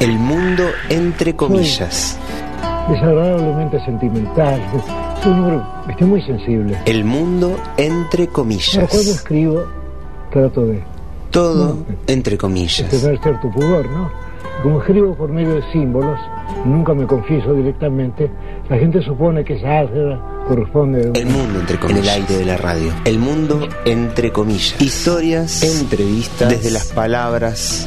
El mundo entre comillas. desagradablemente sentimental. Un estoy muy sensible. El mundo entre Pero cuando comillas. escribo, trato de Todo entre de comillas. tener cierto pudor, ¿no? Como escribo por medio de símbolos, nunca me confieso directamente, la gente supone que esa álgebra corresponde a El mundo entre comillas. En el aire de la radio. El mundo entre comillas. Historias, entrevistas, desde las palabras,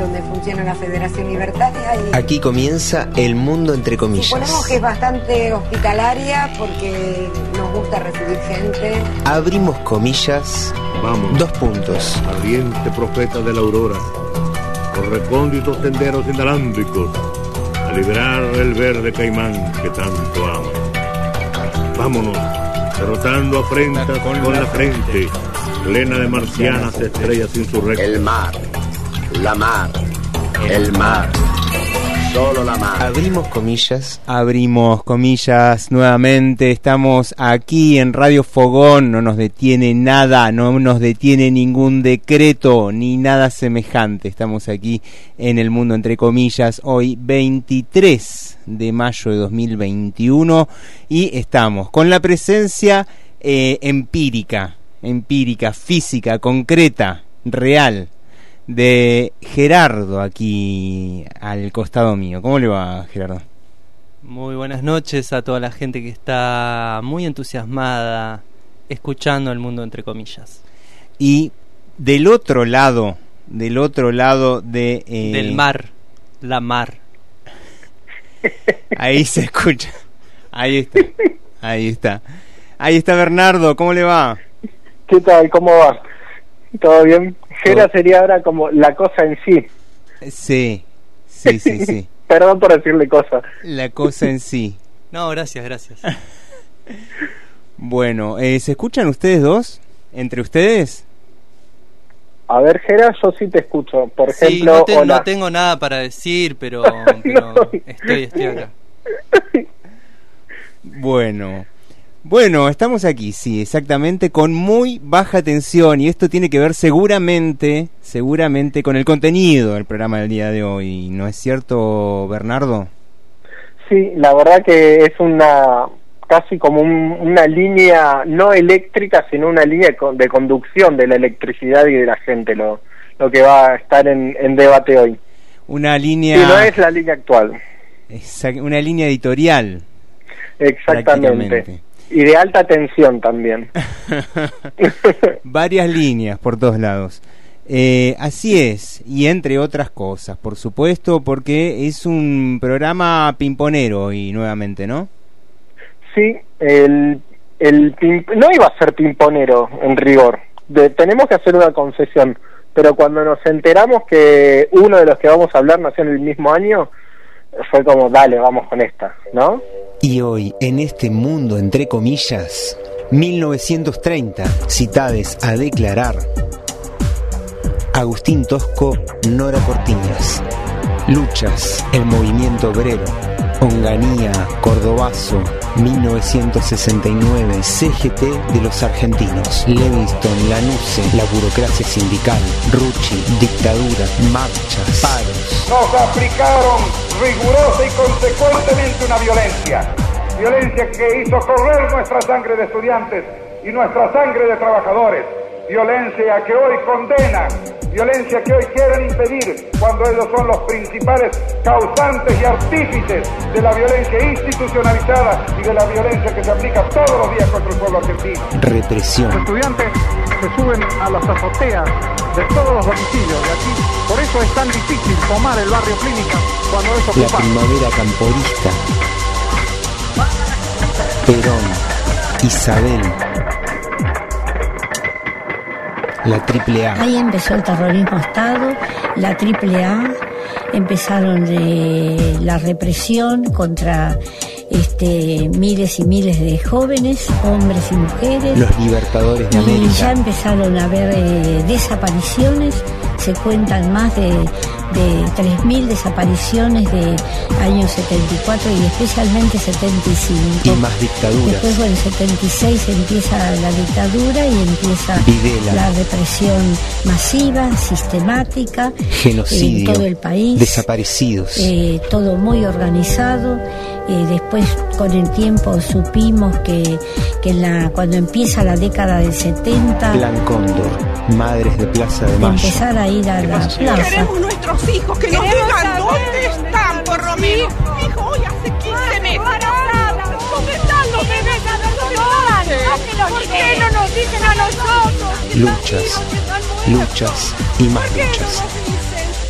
donde funciona la Federación Libertaria y Aquí comienza el mundo entre comillas. suponemos que es bastante hospitalaria porque nos gusta recibir gente. Abrimos comillas, Vamos, dos puntos. ardiente profeta de la aurora, por recónditos senderos inalámbricos, a liberar el verde caimán que tanto ama. Vámonos, derrotando afrenta con la frente, plena de marcianas estrellas insurrectas. El mar, la mar, el mar, solo la mar. Abrimos comillas, Abrimos comillas nuevamente, estamos aquí en Radio Fogón, no nos detiene nada, no nos detiene ningún decreto ni nada semejante. Estamos aquí en el mundo entre comillas hoy 23 de mayo de 2021 y estamos con la presencia eh, empírica, empírica, física, concreta, real de Gerardo aquí al costado mío. ¿Cómo le va, Gerardo? Muy buenas noches a toda la gente que está muy entusiasmada escuchando el mundo entre comillas. Y del otro lado, del otro lado de eh, Del mar, la mar. Ahí se escucha. Ahí está. Ahí está. Ahí está Bernardo, ¿cómo le va? ¿Qué tal? ¿Cómo va? ¿Todo bien? Gera sería ahora como la cosa en sí. Sí. Sí, sí, sí. Perdón por decirle cosa. La cosa en sí. No, gracias, gracias. Bueno, eh, ¿se escuchan ustedes dos? ¿Entre ustedes? A ver, Gera, yo sí te escucho. Por Sí, ejemplo, no, te- hola. no tengo nada para decir, pero, pero estoy, estoy acá. Bueno. Bueno, estamos aquí, sí, exactamente, con muy baja tensión y esto tiene que ver seguramente, seguramente con el contenido del programa del día de hoy, ¿no es cierto, Bernardo? Sí, la verdad que es una casi como un- una línea no eléctrica, sino una línea de conducción de la electricidad y de la gente, lo, lo que va a estar en, en debate hoy. Una línea, Y no es la línea actual, una línea editorial. exactamente. Y de alta tensión también. Varias líneas por todos lados. Eh, así es, y entre otras cosas, por supuesto, porque es un programa pimponero y nuevamente, ¿no? Sí, el, el no iba a ser pimponero en rigor. De- tenemos que hacer una concesión, pero cuando nos enteramos que uno de los que vamos a hablar nació en el mismo año, fue como, dale, vamos con esta, ¿no? Y hoy, en este mundo entre comillas, 1930, citades a declarar. Agustín Tosco, Nora Cortiñas. Luchas, el movimiento obrero. Onganía, Cordobazo, 1969, CGT de los argentinos. Levingston, Lanuse, la burocracia sindical. Rucci, dictadura, marchas, paros. Nos aplicaron rigurosa y consecuentemente una violencia. Violencia que hizo correr nuestra sangre de estudiantes y nuestra sangre de trabajadores. Violencia que hoy condenan. Violencia que hoy quieren impedir cuando ellos son los principales causantes y artífices de la violencia institucionalizada y de la violencia que se aplica todos los días contra el pueblo argentino. Represión. Los estudiantes se suben a las azoteas de todos los domicilios de aquí. Por eso es tan difícil tomar el barrio Clínica cuando es La ocupado. primavera camporista. Perón. Isabel. La triple A. Ahí empezó el terrorismo Estado, la triple A, empezaron eh, la represión contra este, miles y miles de jóvenes, hombres y mujeres. Los libertadores de Y ya América. empezaron a haber eh, desapariciones, se cuentan más de, de 3.000 desapariciones de años 74 y especialmente 75. Y más dictaduras. Después, bueno, en 76 empieza la dictadura y empieza Videla. la represión masiva, sistemática, Genocidio. en todo el país. Desaparecidos. Eh, todo muy organizado. Eh, después, con el tiempo, supimos que, que la, cuando empieza la década del 70, Plan Cóndor. Madres de Plaza de de Mayo. empezar a ir a la plaza. Queremos nuestros hijos, que nos digan dónde están, por lo menos. Hijo, hoy hace 15 meses. ¿Dónde están los bebés? ¿Por qué no nos dicen a nosotros? Luchas. Luchas y más luchas.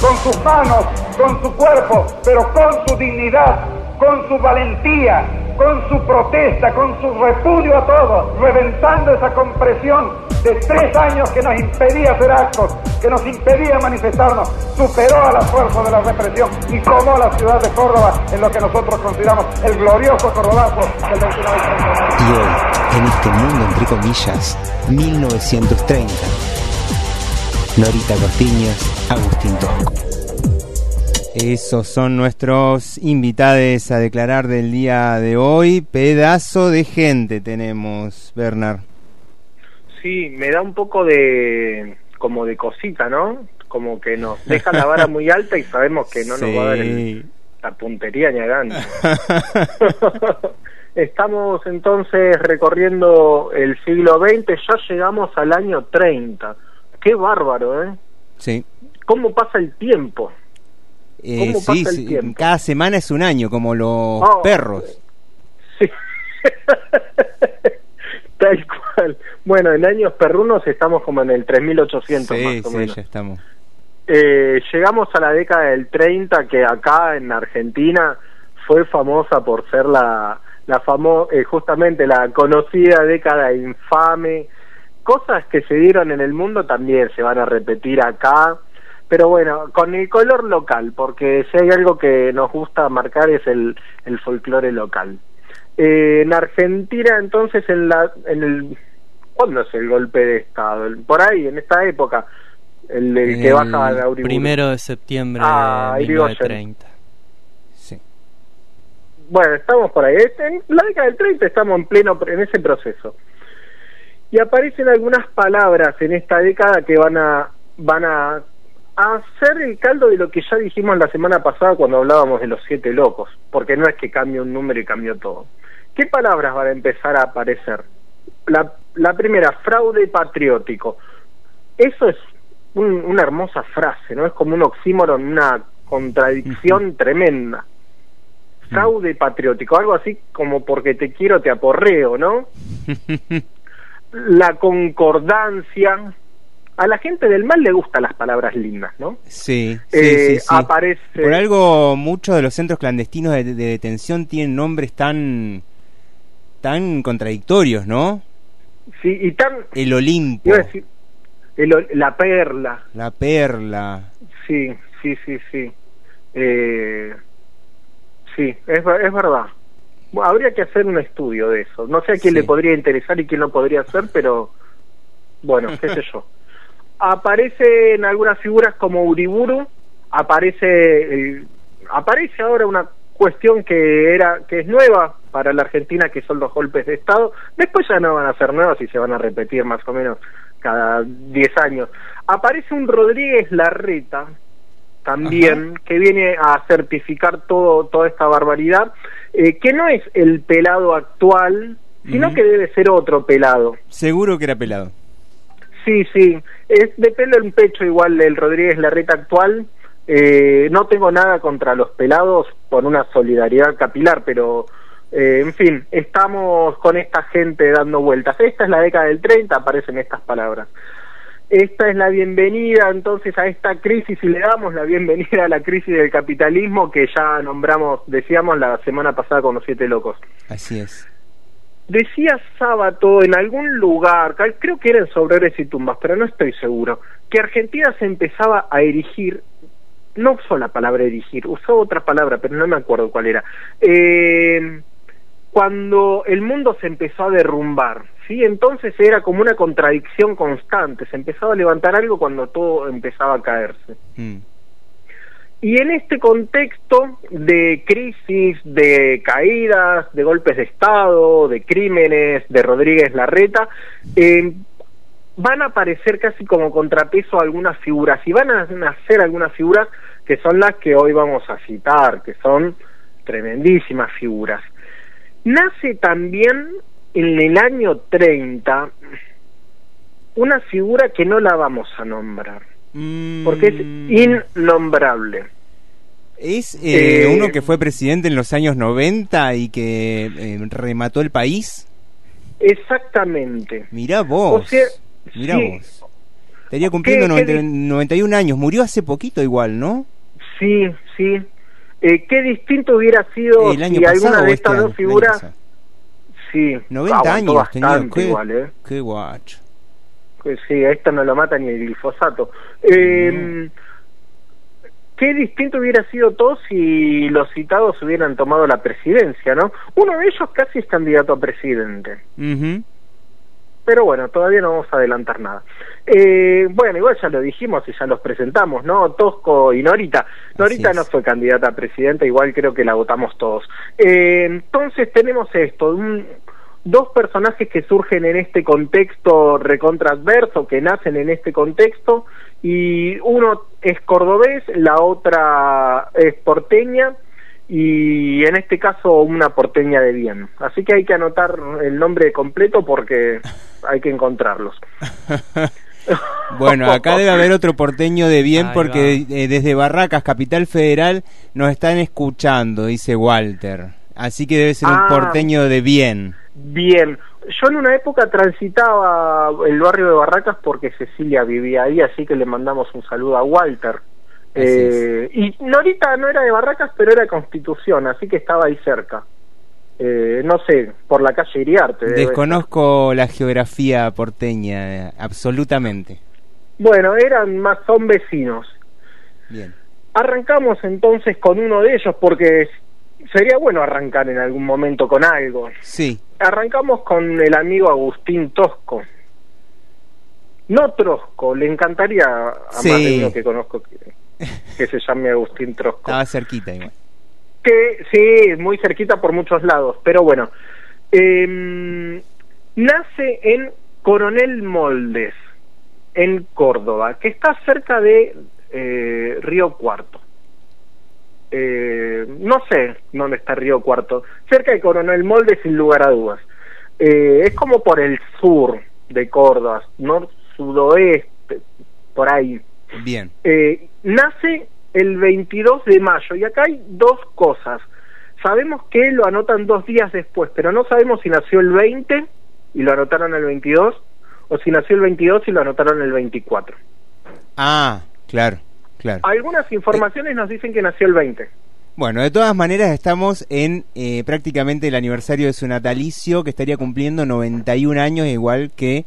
con sus manos, con su cuerpo, pero con su dignidad, con su valentía, con su protesta, con su repudio a todo, reventando esa compresión de tres años que nos impedía hacer actos, que nos impedía manifestarnos, superó a la fuerza de la represión y tomó la ciudad de Córdoba en lo que nosotros consideramos el glorioso cordobazo del 29 de. Y hoy, en este mundo entre comillas, 1930. Norita Cortiñas, Agustín Tosco. Esos son nuestros invitados a declarar del día de hoy. Pedazo de gente tenemos, Bernard. Sí, me da un poco de como de cosita, ¿no? Como que nos deja la vara muy alta y sabemos que no nos va a dar el- la puntería ni a. Estamos entonces recorriendo el siglo XX, ya llegamos al año 30. Qué bárbaro, ¿eh? Sí. ¿Cómo pasa el tiempo? Eh, ¿Cómo sí, pasa el sí, tiempo? cada semana es un año, como los Oh. perros. Tal cual. Bueno, en años perrunos estamos como en el 3800 Sí, más o sí, menos. ya estamos. Eh, llegamos a la década del 30 que acá en Argentina fue famosa por ser la, la famo eh, justamente la conocida década infame. Cosas que se dieron en el mundo también se van a repetir acá, pero bueno, con el color local, porque si hay algo que nos gusta marcar es el, el folclore local. Eh, en Argentina entonces en la en el ¿cuándo es el golpe de estado? Por ahí en esta época el, el que El baja la Uriburu. primero de septiembre Ah, de Irigoyen. 1930. Bueno, estamos por ahí. En la década del 30 estamos en pleno en ese proceso. Y aparecen algunas palabras en esta década que van a van a, a hacer el caldo de lo que ya dijimos la semana pasada cuando hablábamos de los siete locos, porque no es que cambie un número y cambió todo. ¿Qué palabras van a empezar a aparecer? La, la primera, fraude patriótico. Eso es un- una hermosa frase, ¿no? Es como un oxímoron, una contradicción tremenda fraude patriótico, algo así como porque te quiero te aporreo, ¿no? La concordancia. A la gente del mal le gustan las palabras lindas, ¿no? Sí, sí, Eh, sí, sí. aparece- Por algo, muchos de los centros clandestinos de, de detención tienen nombres tan tan contradictorios, ¿no? Sí, y tan... El Olimpo, decir, el- la perla, la Perla. sí, sí, sí, sí. Eh, sí, es, ver- es verdad. Bueno, habría que hacer un estudio de eso. No sé a quién Sí. le podría interesar y quién no podría hacer, pero bueno, qué sé yo. Aparecen algunas figuras como Uriburu, aparece eh, aparece ahora una cuestión que era que es nueva para la Argentina que son los golpes de estado. Después ya no van a ser nuevas y se van a repetir más o menos cada 10 años. Aparece un Rodríguez Larreta también que viene a certificar todo toda esta barbaridad eh, que no es el pelado actual sino que debe ser otro pelado. Seguro que era pelado. Sí, sí, es de pelo en pecho igual el Rodríguez Larreta actual. Eh, no tengo nada contra los pelados por una solidaridad capilar, pero Eh, en fin, estamos con esta gente dando vueltas. Esta es la década del 30, aparecen estas palabras. Esta es la bienvenida entonces a esta crisis y le damos la bienvenida a la crisis del capitalismo que ya nombramos, decíamos la semana pasada con los siete locos. Así es. Decía Sábato en algún lugar, creo que era en Sobreres y Tumbas, pero no estoy seguro, que Argentina se empezaba a erigir, no usó la palabra erigir, usó otra palabra, pero no me acuerdo cuál era, eh, cuando el mundo se empezó a derrumbar, ¿sí? Entonces era como una contradicción constante, se empezaba a levantar algo cuando todo empezaba a caerse. Mm. Y en este contexto de crisis, de caídas, de golpes de Estado, de crímenes, de Rodríguez Larreta, eh, van a aparecer casi como contrapeso algunas figuras y van a nacer algunas figuras que son las que hoy vamos a citar, que son tremendísimas figuras. Nace también en el año 30 una figura que no la vamos a nombrar porque es innombrable. ¿Es eh, Eh, uno que fue presidente en los años 90 y que eh, remató el país? Exactamente. Mirá vos. O sea, Mirá sí. vos. Estaría cumpliendo ¿Qué- qué 90 91 años. Murió hace poquito igual, ¿no? Sí, sí. Qué distinto hubiera sido El año si pasado alguna de este estas dos figuras... Sí, 90 aguantó años tenía. Qué, igual, ¿eh? qué guacho. Pues sí, a esta no lo mata ni el glifosato. Eh, Qué distinto hubiera sido todo si los citados hubieran tomado la presidencia, ¿no? Uno de ellos casi es candidato a presidente. Pero bueno, todavía no vamos a adelantar nada. Eh, bueno, igual ya lo dijimos y ya los presentamos, ¿no? Tosco y Norita. Norita no fue candidata a presidenta, igual creo que la votamos todos. Eh, entonces tenemos esto, un- dos personajes que surgen en este contexto recontraadverso, que nacen en este contexto, y uno es cordobés, la otra es porteña, y en este caso una porteña de bien. Así que hay que anotar el nombre completo porque hay que encontrarlos. Bueno, acá debe haber otro porteño de bien Ahí porque eh, desde Barracas, Capital Federal, nos están escuchando, dice Walter. Así que debe ser un Ah. porteño de bien. Bien, yo en una época transitaba el barrio de Barracas porque Cecilia vivía ahí, así que le mandamos un saludo a Walter. Eh, y Norita no era de Barracas, pero era de Constitución, así que estaba ahí cerca. Eh, no sé, por la calle Iriarte. Desconozco la geografía porteña, eh, absolutamente. Bueno, eran más, son vecinos. Bien. Arrancamos entonces con uno de ellos porque sería bueno arrancar en algún momento con algo. Sí, Arrancamos con el amigo Agustín Tosco. No Trosco, le encantaría a Sí. más de uno que conozco que, que se llame Agustín Trosco. estaba cerquita igual. Que sí, muy cerquita por muchos lados, pero bueno. Em, nace en Coronel Moldes, en Córdoba, que está cerca de eh, Río Cuarto. Eh, no sé dónde está Río Cuarto, cerca de Coronel Moldes sin lugar a dudas. Eh, es como por el sur de Córdoba, nor sudoeste, por ahí. Bien. Eh, nace el 22 de mayo y acá hay dos cosas. Sabemos que lo anotan dos días después, pero no sabemos si nació el 20 y lo anotaron el 22 o si nació el 22 y lo anotaron el 24. Ah, claro, claro. Algunas informaciones nos dicen que nació el 20. Bueno, de todas maneras estamos en eh, prácticamente el aniversario de su natalicio, que estaría cumpliendo 91 años, igual que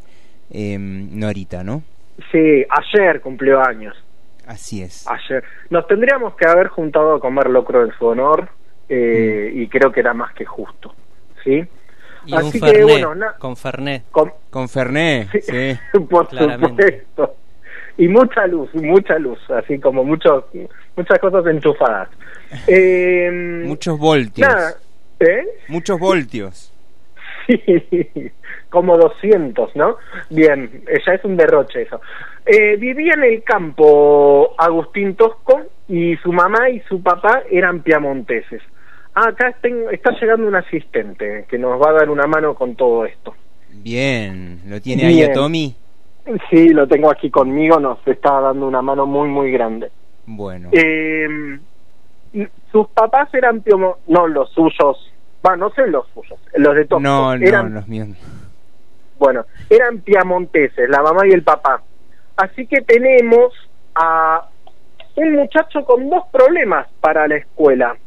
eh, Norita, ¿no? Sí, ayer cumplió años. Así es. Ayer. Nos tendríamos que haber juntado a comer locro en su honor eh, y creo que era más que justo. ¿Sí? Y un Así que, Fernet, bueno, na- con Fernet. con- Con Fernet, Sí. sí. por Claramente. supuesto. Y mucha luz, mucha luz, así como mucho, muchas cosas enchufadas. Eh, Muchos voltios. nada, ¿eh? Muchos voltios. Sí, como 200, ¿no? Bien, eh, ya es un derroche eso. Eh, vivía en el campo Agustín Tosco y su mamá y su papá eran piamonteses. Ah, acá está llegando un asistente que nos va a dar una mano con todo esto. Bien. ¿Lo tiene ahí a Tommy? Sí, lo tengo aquí conmigo, nos está dando una mano muy, muy grande. Bueno. Eh, sus papás eran piomo, no los suyos Va, no sé los suyos, los de Tosco. No, no, eran, los míos. Bueno, eran piamonteses, la mamá y el papá. Así que tenemos a un muchacho con dos problemas para la escuela.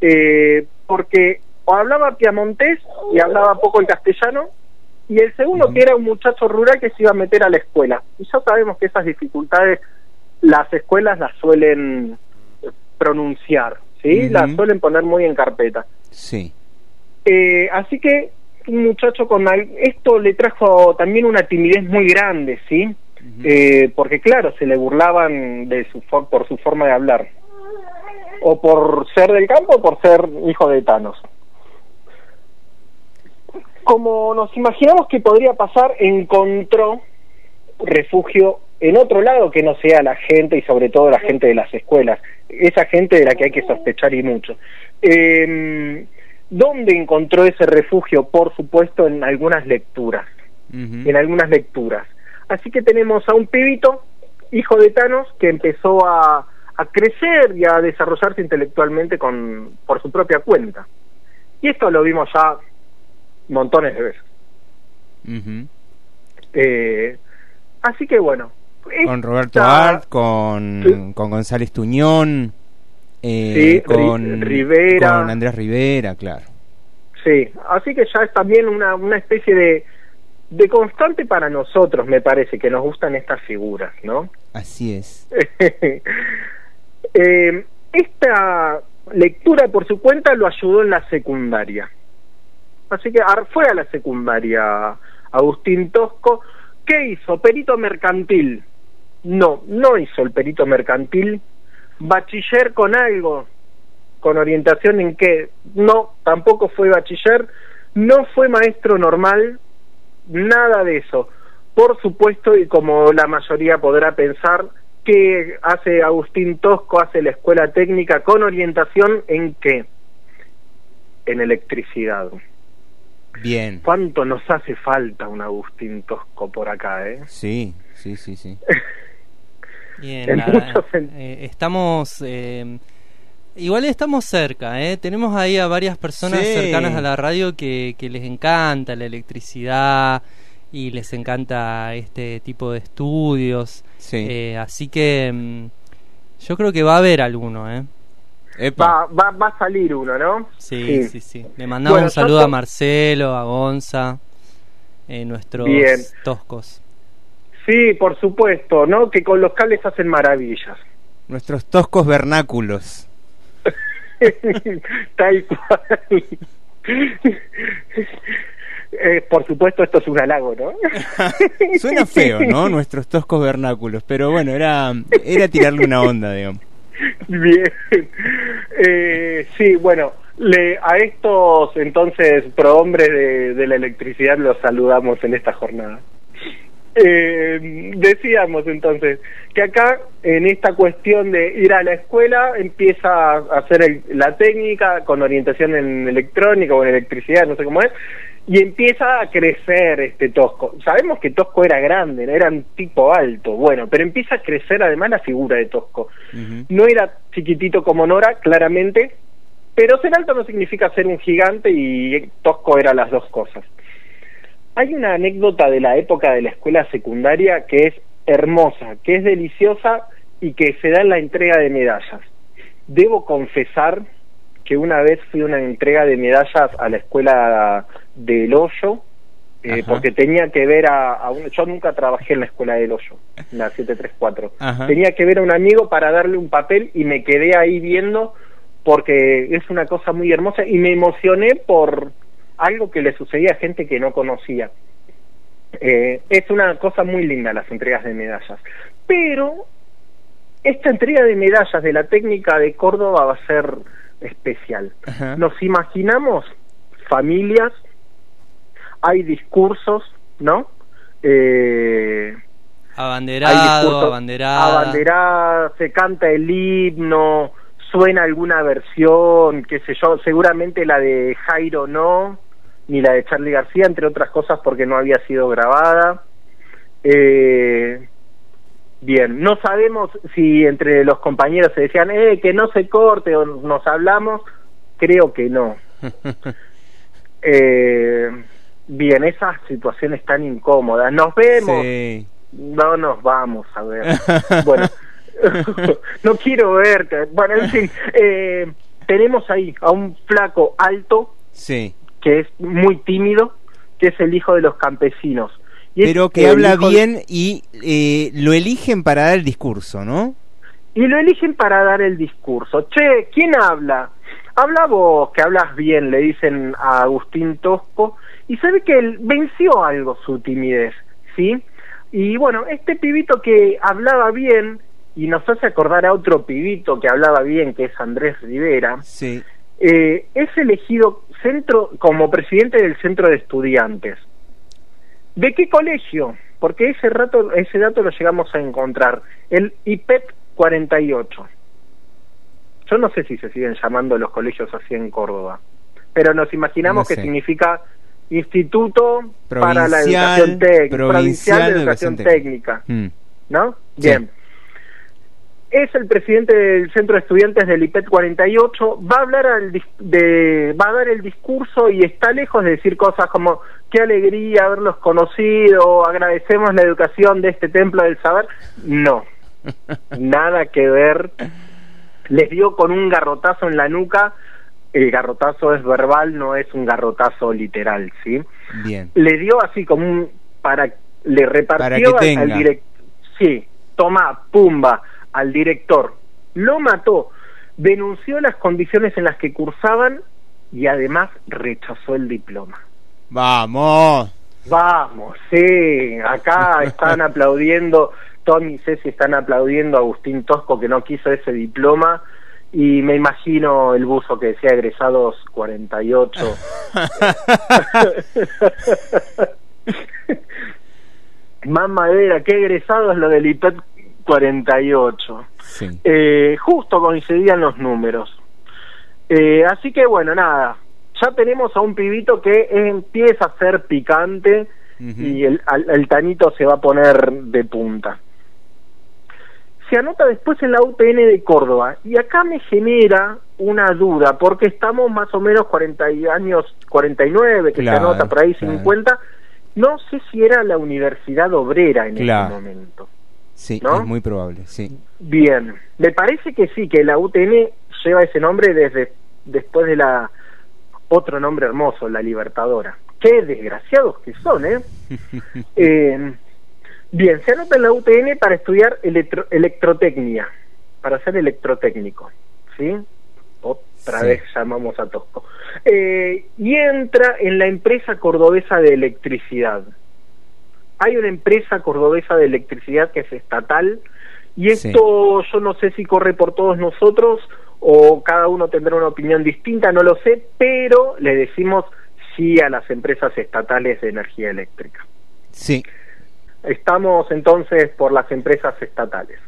Eh, porque o hablaba piamontés y hablaba poco el castellano, y el segundo que era un muchacho rural que se iba a meter a la escuela. Y ya sabemos que esas dificultades las escuelas las suelen pronunciar, ¿sí? Las suelen poner muy en carpeta. Sí. Eh, así que un muchacho con esto le trajo también una timidez muy grande, ¿sí? Eh, porque claro, se le burlaban de su for- por su forma de hablar. O por ser del campo o por ser hijo de Thanos. Como nos imaginamos que podría pasar, encontró refugio en otro lado que no sea la gente y sobre todo la gente de las escuelas, esa gente de la que hay que sospechar y mucho. Eh, ¿Dónde encontró ese refugio? Por supuesto, en algunas lecturas, en algunas lecturas. Así que tenemos a un pibito, hijo de Thanos, que empezó a, a crecer y a desarrollarse intelectualmente con, por su propia cuenta. Y esto lo vimos ya montones de veces. Eh, así que bueno. Con Roberto esta- Art, con, con González Tuñón, eh, Sí, con Rivera. con Andrés Rivera, claro. Sí, así que ya es también una, una especie de, de constante para nosotros, me parece, que nos gustan estas figuras, ¿no? Así es. Eh, esta lectura por su cuenta lo ayudó en la secundaria. Así que fue a la secundaria Agustín Tosco. ¿Qué hizo? Perito mercantil. No, no hizo el perito mercantil. Bachiller con algo, con orientación en qué. No, tampoco fue bachiller. No fue maestro normal. Nada de eso. Por supuesto, y como la mayoría podrá pensar, que hace Agustín Tosco, hace la escuela técnica con orientación en qué? En electricidad. Bien. ¿Cuánto nos hace falta un Agustín Tosco por acá, eh? Sí, sí, sí, sí. Bien, En la- muchos eh, estamos eh, igual estamos cerca, ¿eh? tenemos ahí a varias personas Sí. cercanas a la radio que, que les encanta la electricidad y les encanta este tipo de estudios, Sí. Eh, así que mm, yo creo que va a haber alguno, ¿eh? Va, va, va a salir uno, ¿no? Sí, sí, sí. Le mandamos Bueno, un saludo a Marcelo, a Gonza, eh, nuestros Bien. toscos. Sí, por supuesto, ¿no? Que con los cables hacen maravillas. Nuestros toscos vernáculos. Tal cual. Eh, por supuesto, esto es un halago, ¿no? Suena feo, ¿no? Nuestros toscos vernáculos, pero bueno, era, era tirarle una onda, digamos. Bien. Eh, sí, bueno, le, a estos entonces prohombres de, de la electricidad los saludamos en esta jornada. Eh, decíamos entonces que acá en esta cuestión de ir a la escuela empieza a hacer el- la técnica con orientación en electrónica o en electricidad, no sé cómo es, y empieza a crecer este Tosco. Sabemos que Tosco era grande, era un tipo alto, bueno, pero empieza a crecer además la figura de Tosco. No era chiquitito como Nora, claramente, pero ser alto no significa ser un gigante y Tosco era las dos cosas. Hay una anécdota de la época de la escuela secundaria que es hermosa, que es deliciosa y que se da en la entrega de medallas. Debo confesar que una vez fui a una entrega de medallas a la escuela del Hoyo, eh, porque tenía que ver a, a un- yo nunca trabajé en la escuela del Hoyo, en la 734. Ajá. Tenía que ver a un amigo para darle un papel y me quedé ahí viendo porque es una cosa muy hermosa y me emocioné por algo que le sucedía a gente que no conocía. Eh, es una cosa muy linda las entregas de medallas. Pero esta entrega de medallas de la técnica de Córdoba va a ser especial. Ajá. Nos imaginamos familias, hay discursos, ¿no? Eh, Abanderado, abanderada, se canta el himno, suena alguna versión, qué sé yo, seguramente la de Jairo no, ni la de Charlie García, entre otras cosas porque no había sido grabada. Eh, bien, no sabemos si entre los compañeros se decían, eh, que no se corte o nos hablamos, creo que no. Eh, bien, esas situaciones tan incómodas. Nos vemos. Sí. No nos vamos a ver. bueno, no quiero verte. Bueno, en fin, eh, tenemos ahí a un flaco alto Sí. que es muy tímido, que es el hijo de los campesinos. Y es Pero que habla hijo bien y eh, lo eligen para dar el discurso, ¿no? y lo eligen para dar el discurso. Che, ¿quién habla? Habla vos, que hablas bien, le dicen a Agustín Tosco, y sabe que él venció algo su timidez, ¿sí? Y bueno, este pibito que hablaba bien, y nos hace acordar a otro pibito que hablaba bien, que es Andrés Rivera, Sí. eh, es elegido centro como presidente del centro de estudiantes. ¿De qué colegio? Porque ese rato, ese dato lo llegamos a encontrar. El IPET 48. Yo no sé si se siguen llamando los colegios así en Córdoba, pero nos imaginamos No que significa Instituto para la Educación Técnica, Provincial Provincial de Educación Técnica, Mm. ¿no? Sí. Es el presidente del Centro de Estudiantes del IPET 48, va a hablar al de, va a dar el discurso y está lejos de decir cosas como qué alegría haberlos conocido, agradecemos la educación de este templo del saber. No, nada que ver. Les dio con un garrotazo en la nuca. El garrotazo es verbal, no es un garrotazo literal, ¿sí? Bien. le dio así como un para le repartió Para al- director sí toma pumba al director. Lo mató denunció las condiciones en las que cursaban y además rechazó el diploma. Vamos. vamos sí acá están aplaudiendo Tommy y Ceci están aplaudiendo a Agustín Tosco que no quiso ese diploma y me imagino el buzo que decía egresados 48 Más madera, qué egresado es lo del IPET 48. Sí. Eh, justo coincidían los números. Eh, así que bueno, nada, ya tenemos a un pibito que empieza a ser picante y el, al- el tanito se va a poner de punta. Se anota después en la UTN de Córdoba y acá me genera una duda porque estamos más o menos 40 y años 49 que Claro, se anota por ahí claro. 50 no sé si era la Universidad Obrera en Claro. ese momento Sí, ¿No? es muy probable, sí. Bien, me parece que sí, que la UTN lleva ese nombre desde después de la otro nombre hermoso, la Libertadora. Qué desgraciados que son, ¿eh? Eh, bien, se anota en la UTN para estudiar electro- electrotecnia, para ser electrotécnico, ¿sí? Otra Sí. vez llamamos a Tosco. Eh, y entra en la empresa cordobesa de electricidad. Hay una empresa cordobesa de electricidad que es estatal y Sí. esto yo no sé si corre por todos nosotros o cada uno tendrá una opinión distinta, no lo sé, pero le decimos sí a las empresas estatales de energía eléctrica. Sí. Estamos entonces por las empresas estatales.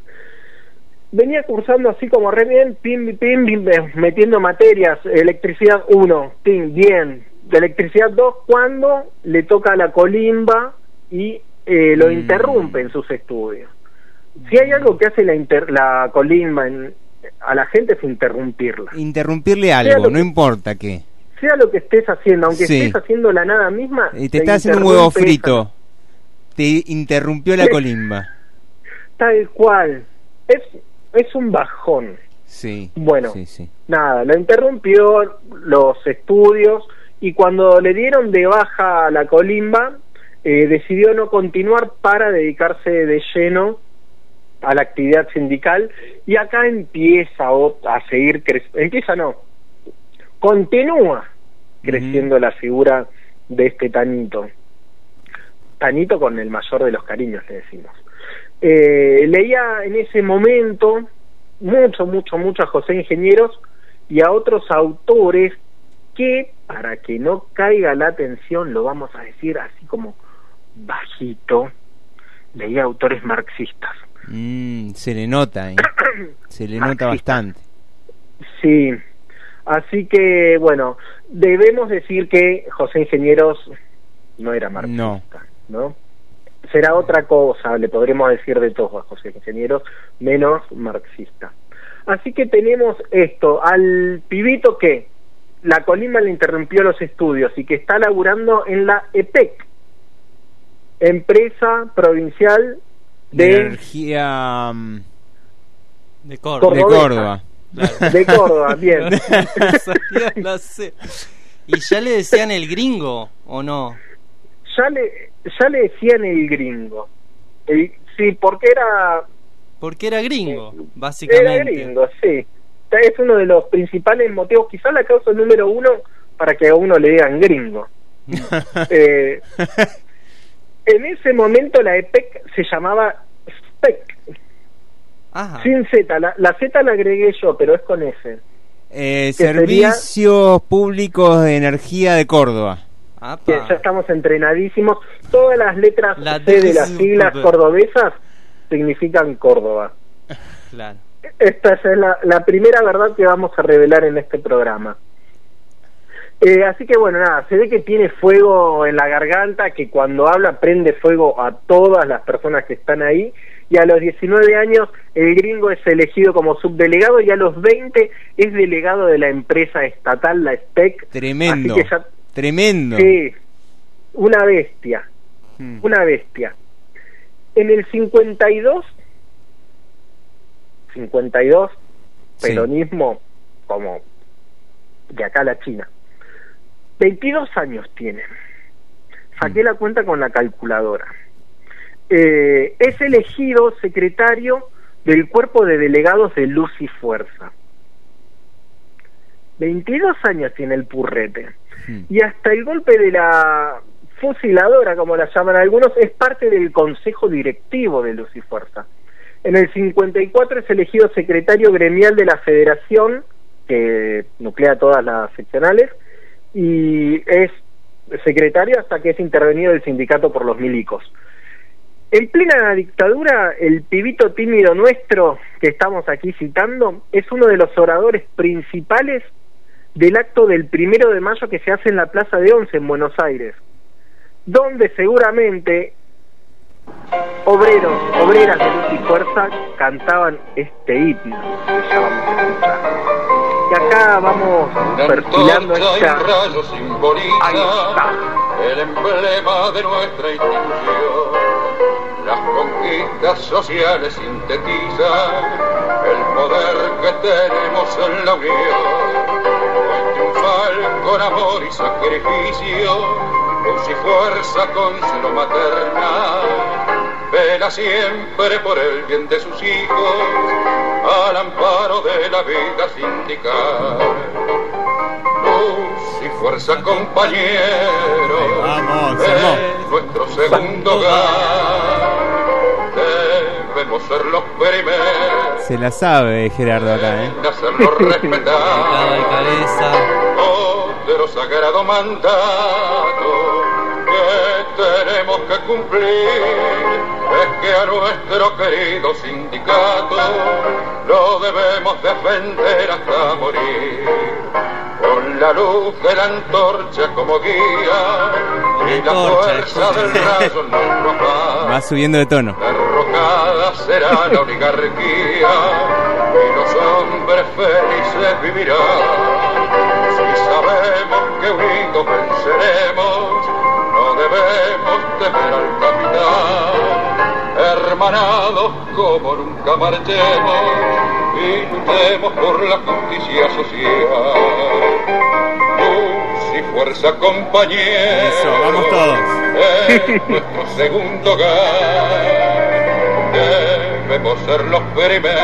Venía cursando así como re bien, pim, pim, pim, metiendo materias, electricidad 1, pim, bien, de electricidad 2, cuando le toca la colimba y eh, lo Mm. interrumpe en sus estudios. Si hay algo que hace la, inter- la colimba en- a la gente es interrumpirla. Interrumpirle algo, no que- importa qué. Sea lo que estés haciendo, aunque Sí. estés haciendo la nada misma, Y te está haciendo un huevo esa- frito. Te interrumpió la colimba. Tal cual. Es, es un bajón. Sí. Bueno, Sí, sí. nada, lo interrumpió los estudios y cuando le dieron de baja a la colimba, eh, decidió no continuar para dedicarse de lleno a la actividad sindical y acá empieza a seguir creciendo, empieza no, continúa creciendo la figura de este Tanito. Tanito con el mayor de los cariños, le decimos. Eh, leía en ese momento mucho, mucho, mucho a José Ingenieros y a otros autores que, para que no caiga la atención, lo vamos a decir así como bajito, leía autores marxistas. Mm, se le nota, ¿eh? Se le nota bastante. Sí, así que bueno, debemos decir que José Ingenieros no era marxista, ¿no? Será otra cosa, le podremos decir de todo a José Ingenieros, menos marxista. Así que tenemos esto, al pibito que la colima le interrumpió los estudios y que está laburando en la EPEC, empresa provincial de, energía mm, de Córdoba. de Córdoba. de Córdoba, bien. Sabía, no sé. ¿Y ya le decían el gringo o no? ya le ya le decían el gringo. El- sí, porque era Porque era gringo, era básicamente. gringo, sí. Es uno de los principales motivos, quizás la causa número uno para que a uno le digan gringo. Eh, en ese momento la EPEC se llamaba SPEC, Ajá. sin Z. La, la Z la agregué yo, pero es con S. Eh, sería- servicios públicos de energía de Córdoba. Que ya estamos entrenadísimos. Todas las letras La C de las siglas cordobesas significan Córdoba. Claro. Esta es la, la primera verdad que vamos a revelar en este programa. Eh, así que bueno, nada, se ve que tiene fuego en la garganta, que cuando habla prende fuego a todas las personas que están ahí. Y a los 19 años el gringo es elegido como subdelegado y a los 20 es delegado de la empresa estatal, la SPEC. Tremendo. Así que ya Tremendo. Sí, una bestia, una bestia. En el 52, 52, Sí. peronismo como de acá a la China. 22 años tiene. Saqué la cuenta con la calculadora. Eh, es elegido secretario del cuerpo de delegados de Luz y Fuerza. 22 años tiene el purrete. Y hasta el golpe de la fusiladora, como la llaman algunos, es parte del consejo directivo de Luz y Fuerza. En el 54 es elegido secretario gremial de la federación, que nuclea todas las seccionales, y es secretario hasta que es intervenido el sindicato por los milicos. En plena dictadura, el pibito tímido nuestro que estamos aquí citando es uno de los oradores principales del acto del primero de mayo que se hace en la Plaza de Once en Buenos Aires, donde seguramente obreros, obreras de luz y fuerza cantaban este himno. Y acá vamos perfilando esta... Ahí está. el emblema de nuestra institución. Las conquistas sociales sintetizan el poder que tenemos en la unión. Hoy triunfal con amor y sacrificio, luz y fuerza con celo maternal. Vela siempre por el bien de sus hijos, al amparo de la vida sindical. Luz y fuerza, compañero, Vamos, es nuestro segundo hogar. Debemos ser los primeros Se la sabe Gerardo acá, ¿eh? hacerlo respetar. cabeza. Otro sagrado mandato que tenemos que cumplir es que a nuestro querido sindicato lo debemos defender hasta morir. Con la luz de la antorcha como guía y la fuerza del rayo paz. Va subiendo de tono. Derrocada será la oligarquía y los hombres felices vivirán. Si sabemos que unidos venceremos, no debemos temer al capitán. Hermanados como nunca marchemos y luchemos por la justicia social. Luz y fuerza compañeros. Eso, vamos todos. Es nuestro segundo hogar. Debemos ser los primeros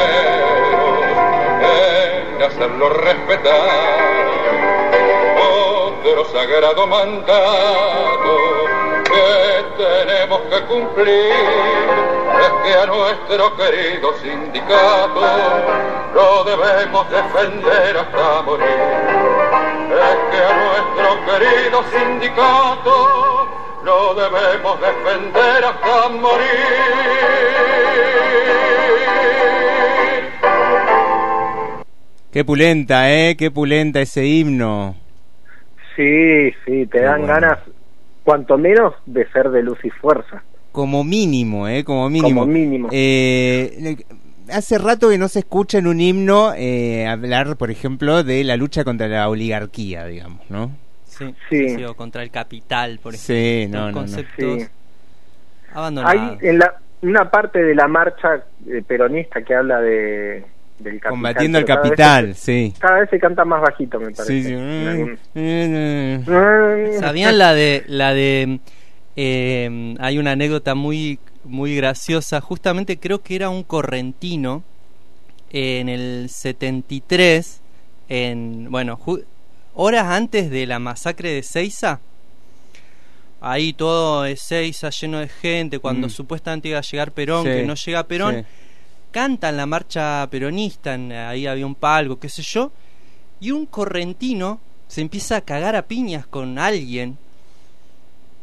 en hacerlo respetar. Otro sagrado mandato tenemos que cumplir es que a nuestro querido sindicato lo debemos defender hasta morir. Es que a nuestro querido sindicato lo debemos defender hasta morir. Qué pulenta, ¿eh? Qué pulenta ese himno. Sí, sí, te dan bueno. ganas, cuanto menos, de ser de luz y fuerza. Como mínimo, ¿eh? Como mínimo. Como mínimo. Eh, hace rato que no se escucha en un himno eh, hablar, por ejemplo, de la lucha contra la oligarquía, digamos, ¿no? Sí, Sí. sí, o contra el capital, por Sí, ejemplo. no, no, no. conceptos Sí. abandonados. Hay en la, una parte de la marcha eh, peronista que habla de del capital, Combatiendo vez capital, se- sí. Cada vez se canta más bajito, me parece. Sí, sí. En algún- Mm. ¿Sabían la de la de eh, hay una anécdota muy muy graciosa, justamente creo que era un correntino en el 73 en bueno, horas antes de la masacre de Seiza. Ahí todo es Seiza lleno de gente cuando Mm. supuestamente iba a llegar Perón, Sí, que no llega Perón. sí. Cantan la marcha peronista, en- ahí había un palco, qué sé yo, y un correntino se empieza a cagar a piñas con alguien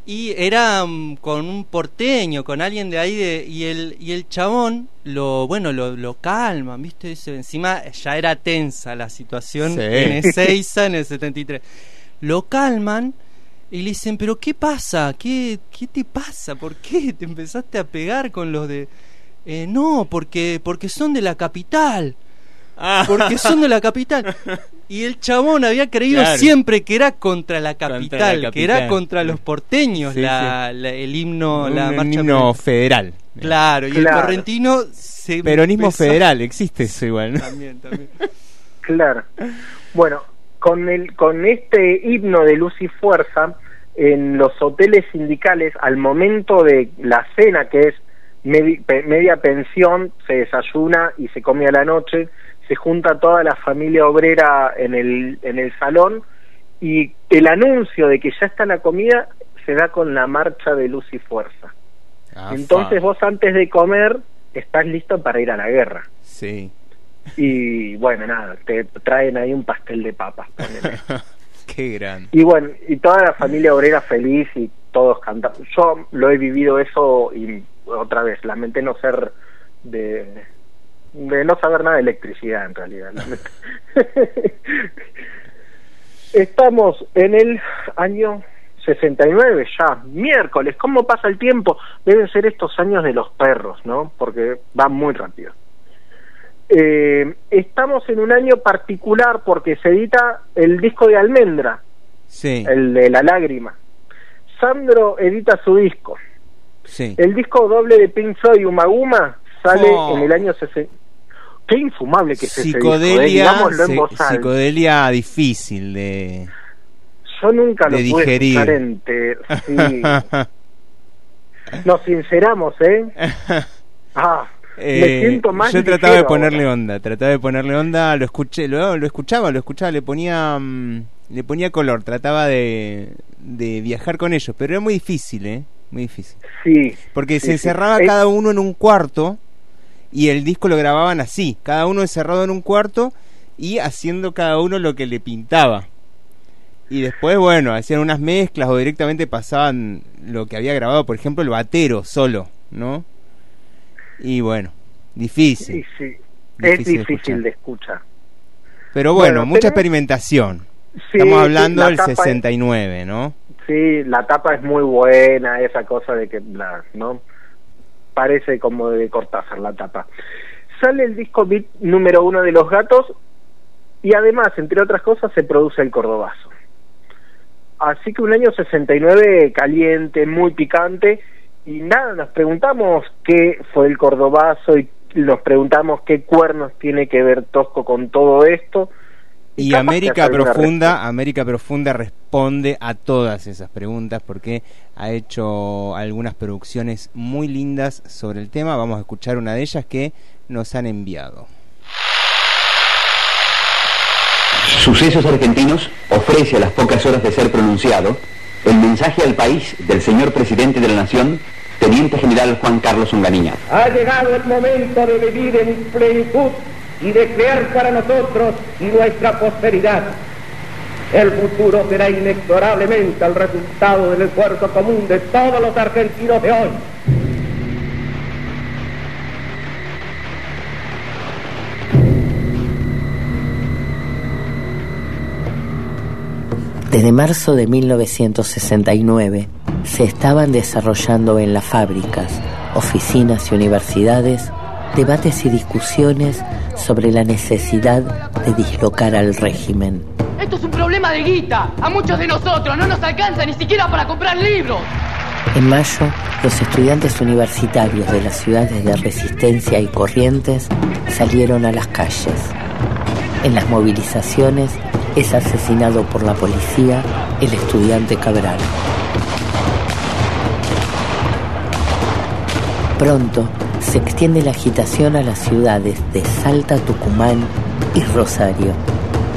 y era mm, con un porteño con alguien de ahí de, y el y el chabón lo bueno lo, lo calma viste Dice, encima ya era tensa la situación Sí. en Ezeiza en el 73 lo calman y le dicen pero qué pasa qué qué te pasa por qué te empezaste a pegar con los de "Eh, no porque porque son de la capital porque son de la capital. Y el chabón había creído Claro. siempre que era contra la capital, la que era contra los porteños Sí, la, la- el himno, Un- la marcha himno peronista. federal. Claro, y el correntino se Peronismo empezó- federal, existe eso igual. ¿no? También, también. Claro. Bueno, con el con este himno de luz y fuerza en los hoteles sindicales al momento de la cena que es medi- pe- media pensión se desayuna y se come a la noche se junta toda la familia obrera en el en el salón y el anuncio de que ya está la comida se da con la marcha de luz y fuerza Ah, entonces vos antes de comer estás listo para ir a la guerra Sí. y bueno, nada, te traen ahí un pastel de papas. Qué grande. y bueno, y toda la familia obrera feliz y todos cantando. Yo lo he vivido eso y otra vez, lamenté no ser de, de no saber nada de electricidad en realidad. Estamos en el año 69 ya, miércoles, ¿cómo pasa el tiempo? Deben ser estos años de los perros, ¿no? Porque van muy rápido. Eh, estamos en un año particular porque se edita el disco de Almendra, Sí, el de La Lágrima. Sandro edita su disco. sí. El disco doble de Pink Floyd, Umaguma, sale Oh. en el año 60. Qué infumable que es ese disco, ¿eh? Psicodelia, en se- psicodelia difícil de, Yo nunca lo de pude digerir. Sí. Nos sinceramos, ¿eh? Ah, Eh, me siento más yo trataba de ponerle ahora. onda, trataba de ponerle onda, lo escuché, lo, lo escuchaba, lo escuchaba, le ponía mm, le ponía color, trataba de, de viajar con ellos, pero era muy difícil, ¿eh? Muy difícil. Sí. Porque sí, se encerraba cada uno en un cuarto y el disco lo grababan así, cada uno encerrado en un cuarto y haciendo cada uno lo que le pintaba. Y después, bueno, hacían unas mezclas o directamente pasaban lo que había grabado, por ejemplo, el batero solo, ¿no? Y bueno, difícil. Sí, sí. Difícil es de difícil escuchar. de escuchar. Pero bueno, Bueno, mucha experimentación. Sí, Estamos hablando la del tapa es- 69, ¿no? Sí, la tapa es muy buena, esa cosa de que, la, ¿no? Parece como de Cortázar la tapa. Sale el disco beat número uno de Los Gatos y además, entre otras cosas, se produce el Cordobazo. Así que un año 69 caliente, muy picante y nada, nos preguntamos qué fue el Cordobazo y nos preguntamos qué cuernos tiene que ver Tosco con todo esto. Y América Profunda, América Profunda responde a todas esas preguntas porque ha hecho algunas producciones muy lindas sobre el tema. Vamos a escuchar una de ellas que nos han enviado. Sucesos Argentinos ofrece a las pocas horas de ser pronunciado el mensaje al país del señor presidente de la Nación, Teniente General Juan Carlos Onganía. Ha llegado el momento de vivir en plenitud y de crear para nosotros y nuestra posteridad. El futuro será inexorablemente el resultado del esfuerzo común de todos los argentinos de hoy. Desde marzo de 1969 se estaban desarrollando en las fábricas, oficinas y universidades debates y discusiones sobre la necesidad de dislocar al régimen. Esto es un problema de guita. A muchos de nosotros no nos alcanza ni siquiera para comprar libros. En mayo, los estudiantes universitarios de las ciudades de Resistencia y Corrientes salieron a las calles. En las movilizaciones es asesinado por la policía el estudiante Cabral. Pronto se extiende la agitación a las ciudades de Salta, Tucumán y Rosario.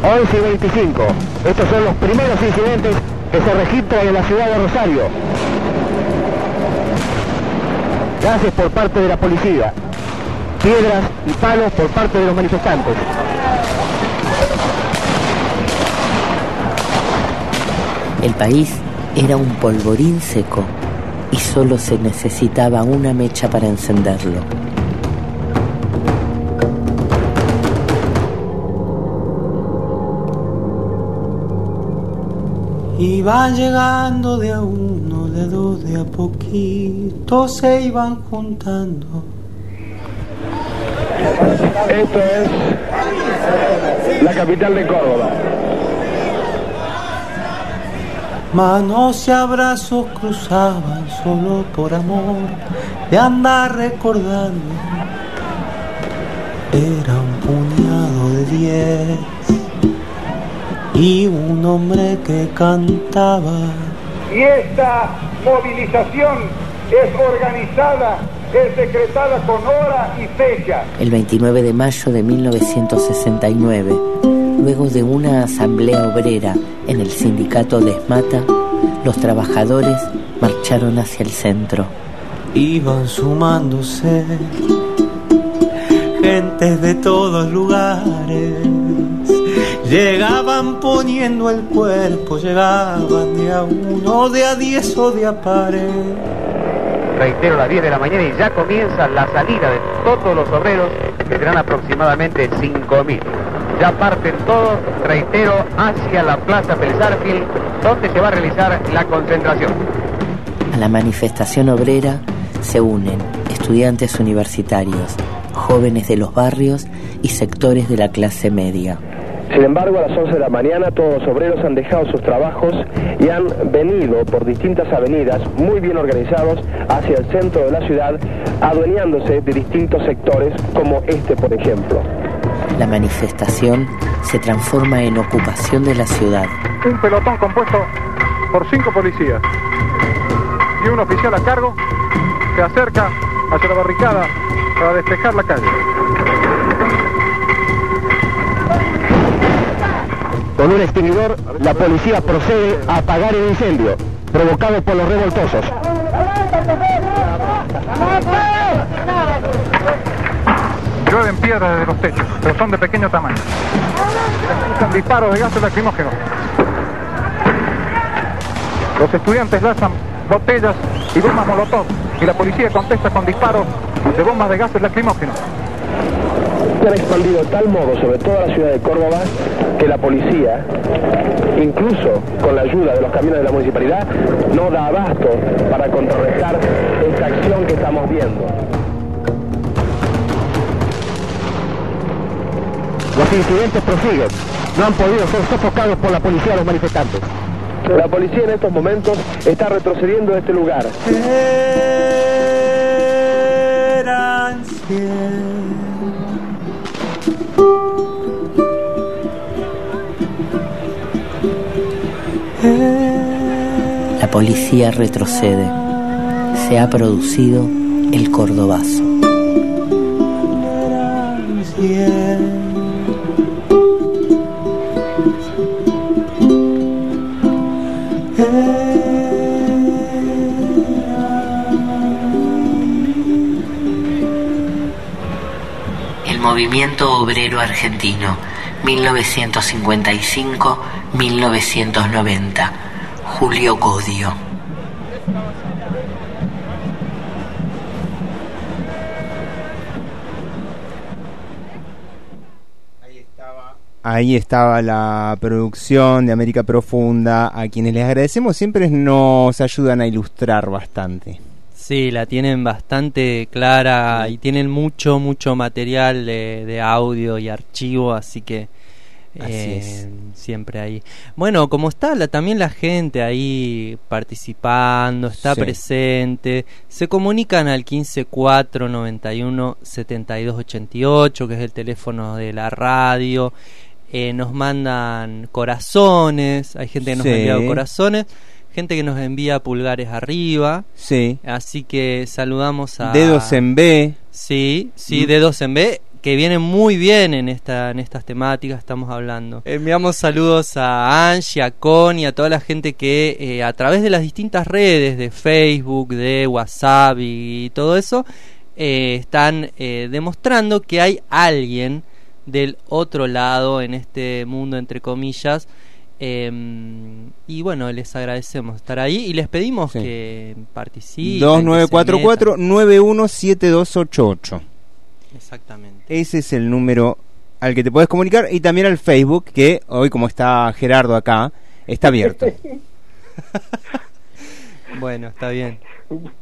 11 y 25. Estos son los primeros incidentes que se registran en la ciudad de Rosario. Gases por parte de la policía. Piedras y palos por parte de los manifestantes. El país era un polvorín seco y solo se necesitaba una mecha para encenderlo. Iban llegando de a uno, de a dos, de a poquito, se iban juntando. Esto es la capital de Córdoba. Manos y abrazos cruzaban solo por amor de andar recordando. Era un puñado de diez y un hombre que cantaba. Y esta movilización es organizada, es decretada con hora y fecha. El 29 de mayo de 1969, luego de una asamblea obrera en el sindicato de Esmata, los trabajadores marcharon hacia el centro. Iban sumándose gentes de todos lugares. Llegaban poniendo el cuerpo, llegaban de a uno, de a diez o de a pares. Reitero, las 10 de la mañana y ya comienza la salida de todos los obreros, que serán aproximadamente 5.000. Ya parten todos, reitero, hacia la Plaza Pelzarfil, donde se va a realizar la concentración. A la manifestación obrera se unen estudiantes universitarios, jóvenes de los barrios y sectores de la clase media. Sin embargo, a las 11 de la mañana todos los obreros han dejado sus trabajos y han venido por distintas avenidas muy bien organizados hacia el centro de la ciudad, adueñándose de distintos sectores como este, por ejemplo. La manifestación se transforma en ocupación de la ciudad. Un pelotón compuesto por cinco policías y un oficial a cargo se acerca hacia la barricada para despejar la calle. Con un extinguidor, la policía procede a apagar el incendio provocado por los revoltosos. Llueven piedras desde los techos, pero son de pequeño tamaño. Escuchan disparos de gases lacrimógenos. Los estudiantes lanzan botellas y bombas molotov y la policía contesta con disparos de bombas de gases lacrimógenos. Se han expandido de tal modo sobre toda la ciudad de Córdoba que la policía, incluso con la ayuda de los camiones de la municipalidad, no da abasto para contrarrestar esta acción que estamos viendo. Los incidentes prosiguen. No han podido ser sofocados por la policía los manifestantes. La policía en estos momentos está retrocediendo de este lugar. Eran. La policía retrocede. Se ha producido el cordobazo. Movimiento obrero argentino 1955-1990. Julio Godio. Ahí estaba la producción de América Profunda, a quienes les agradecemos siempre nos ayudan a ilustrar bastante. Sí, la tienen bastante clara y tienen mucho, mucho material de, de audio y archivo, así que Así eh, es. siempre ahí. Bueno, como está la, también la gente ahí participando, está Sí. presente, se comunican al 154 91 72 88, que es el teléfono de la radio. Eh, nos mandan corazones, hay gente que nos Sí. ha enviado corazones, gente que nos envía pulgares arriba. Sí. Así que saludamos a Dedos en B. Sí, sí, Mm. dedos en B, que vienen muy bien en esta en estas temáticas estamos hablando. Enviamos saludos a Angie, a Connie, a toda la gente que eh, a través de las distintas redes de Facebook, de WhatsApp y todo eso eh, están eh, demostrando que hay alguien del otro lado en este mundo entre comillas. Eh, y bueno, les agradecemos estar ahí y les pedimos que participen. que se 2944 917288. metan. Exactamente. Ese es el número al que te puedes comunicar y también al Facebook, que hoy como está Gerardo acá, está abierto. Bueno, está bien.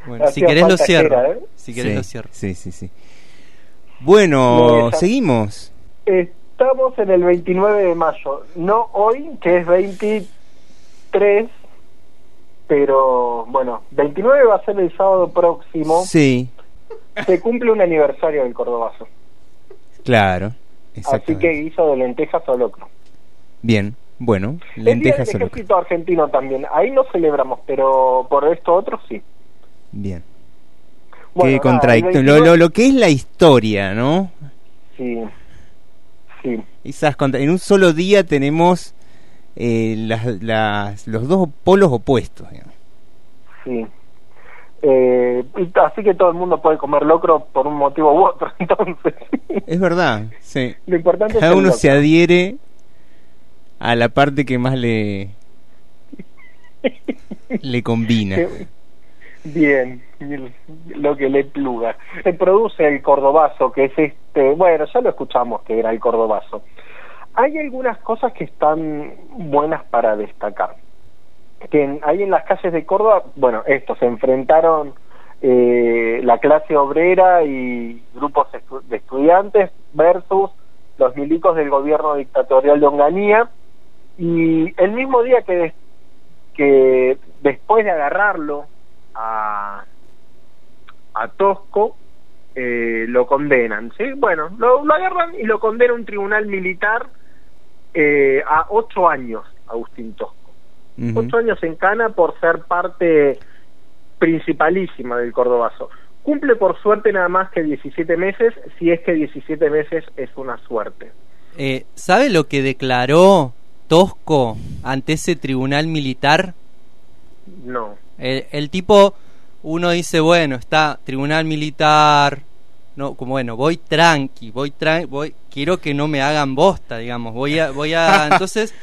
Bueno, si querés lo cierro. ¿eh? Si querés Sí, lo cierro. Sí, sí, sí. Bueno, Muy bien. Estamos en el 29 de mayo, no hoy, que es 23, pero bueno, 29 va a ser el sábado próximo. Sí, Se cumple un aniversario del Cordobazo. claro. Así que guiso de lentejas o locro. Bien, bueno, El Día lentejas del locro. Ejército Argentino también. Ahí no celebramos, pero por esto otro sí. Bien. Bueno, Qué nada, contradictorio. el Lo, 29 lo, lo que es la historia, ¿no? Sí, sí. Esas contra- en un solo día tenemos eh, las, las- los dos polos opuestos. digamos. Sí. Eh, y así que todo el mundo puede comer locro por un motivo u otro, entonces. Es verdad, sí. Lo importante es Cada uno locro. se adhiere a la parte que más le le combina. Bien, lo que le pluga. Se produce el cordobazo, que es este, bueno, ya lo escuchamos que era el cordobazo. Hay algunas cosas que están buenas para destacar. Que en- ahí en las calles de Córdoba, bueno, esto, se enfrentaron eh, la clase obrera y grupos estu- de estudiantes versus los milicos del gobierno dictatorial de Onganía. Y el mismo día que, des- que después de agarrarlo a, a Tosco, eh, lo condenan. ¿sí? Bueno, lo, lo agarran y lo condena un tribunal militar eh, a ocho años, Agustín Tosco. Ocho años en cana por ser parte principalísima del Cordobazo. Cumple por suerte nada más que 17 meses, si es que 17 meses es una suerte. Eh, ¿Sabe lo que declaró Tosco ante ese tribunal militar? No. El, el tipo, uno dice, bueno, está tribunal militar, no, como bueno, voy tranqui, voy tranqui, voy, quiero que no me hagan bosta, digamos, voy a, voy a, entonces,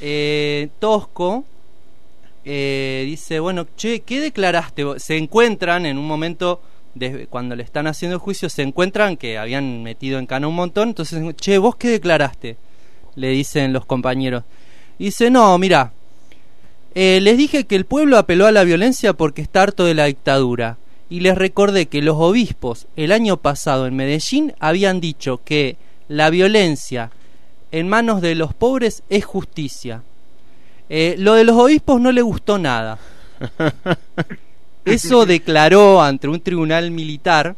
eh, Tosco eh, dice, bueno, che, ¿qué declaraste? Se encuentran en un momento, cuando le están haciendo el juicio, se encuentran que habían metido en cana un montón, entonces, che, ¿vos qué declaraste? Le dicen los compañeros. Dice, no, mira, eh, les dije que el pueblo apeló a la violencia porque está harto de la dictadura. Y les recordé que los obispos el año pasado en Medellín habían dicho que la violencia en manos de los pobres es justicia. Eh, lo de los obispos no le gustó nada. Eso declaró ante un tribunal militar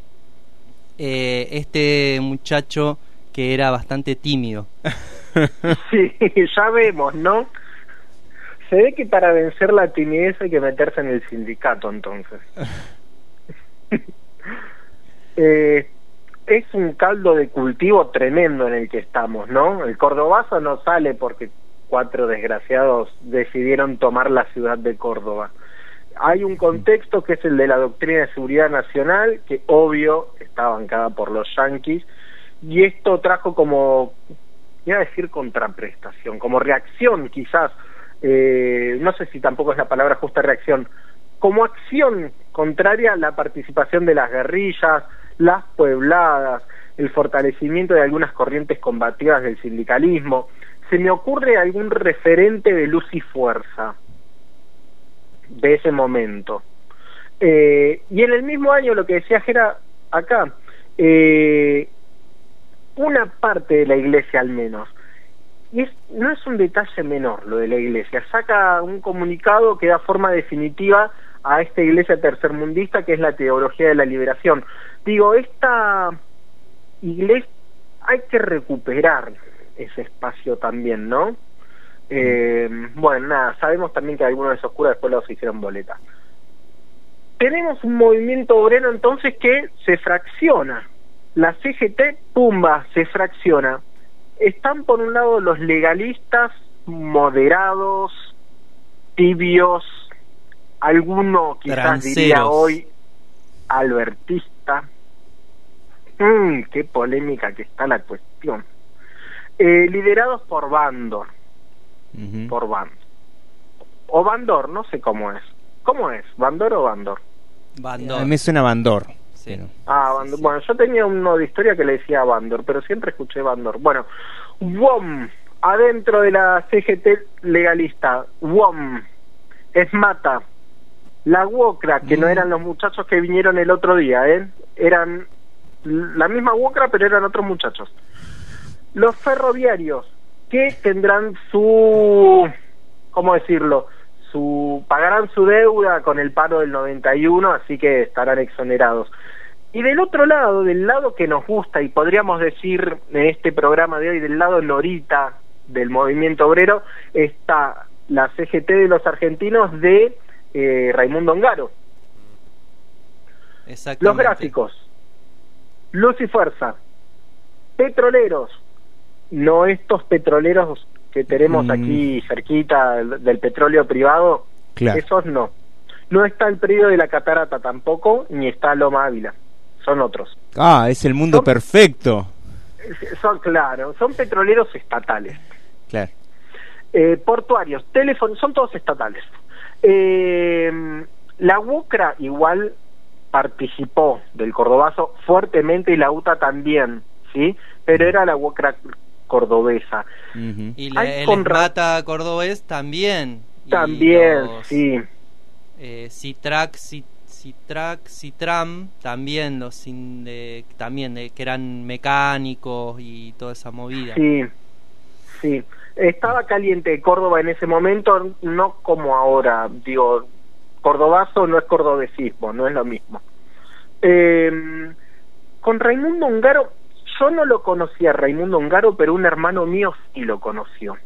eh, este muchacho que era bastante tímido. Sí, ya vemos, ¿no? Se ve que para vencer la timidez hay que meterse en el sindicato, entonces. Eh, es un caldo de cultivo tremendo en el que estamos, ¿no? El cordobazo no sale porque cuatro desgraciados decidieron tomar la ciudad de Córdoba. Hay un contexto que es el de la doctrina de seguridad nacional, que obvio está bancada por los yanquis, y esto trajo como, iba a decir contraprestación, como reacción quizás, eh, no sé si tampoco es la palabra justa reacción, como acción contraria a la participación de las guerrillas, las puebladas, el fortalecimiento de algunas corrientes combativas del sindicalismo. ¿Se me ocurre algún referente de luz y fuerza de ese momento? Eh, y en el mismo año, lo que decía Jera acá, eh, una parte de la iglesia al menos, y es, no es un detalle menor lo de la iglesia, saca un comunicado que da forma definitiva a esta iglesia tercermundista que es la teología de la liberación. Digo, esta iglesia hay que recuperar ese espacio también, ¿no? Eh, bueno, nada, sabemos también que algunos de esos curas después los hicieron boleta. Tenemos un movimiento obrero entonces que se fracciona. La CGT, pumba, se fracciona. Están por un lado los legalistas moderados, tibios, alguno quizás diría hoy albertista. Mm, qué polémica que está la cuestión. Eh, liderados por Bandor. Por Bandor. O Bandor, no sé cómo es. ¿Cómo es? ¿Bandor o Bandor? A mí me suena Bandor. Pero- Ah, Bandor. Bueno, yo tenía uno de historia que le decía Bandor, pero siempre escuché Bandor. Bueno, WOM, adentro de la CGT legalista, WOM, Esmata, la WOCRA, que no eran los muchachos que vinieron el otro día, ¿eh? Eran la misma WOCRA, pero eran otros muchachos. Los ferroviarios, que tendrán su, ¿cómo decirlo? Su, pagarán su deuda con el paro del 91, así que estarán exonerados. Y del otro lado, del lado que nos gusta, y podríamos decir en este programa de hoy, del lado norita del movimiento obrero, está la CGT de los argentinos de eh, Raimundo Ongaro. Los gráficos, luz y fuerza, petroleros, no estos petroleros que tenemos Mm. aquí cerquita del, petróleo privado, Claro. esos no. No está el predio de la catarata tampoco, ni está Loma Ávila, son otros. Ah, es el mundo perfecto. Son, claro, son petroleros estatales. Claro. Eh, portuarios, teléfonos, son todos estatales. Eh, la UCRA igual participó del Cordobazo fuertemente y la UTA también, ¿sí? Pero era la UCRA cordobesa. Y la- el con ra- Esmata cordobés también. Y También, los, sí. eh, Citrac, Cit- Citrac, Citram, también los de- también de, que eran mecánicos y toda esa movida. Sí, sí. Estaba caliente Córdoba en ese momento, no como ahora. Digo, cordobazo no es cordobesismo, no es lo mismo. Eh, con Raimundo Ongaro, yo no lo conocía Raimundo Ongaro, pero un hermano mío sí lo conoció.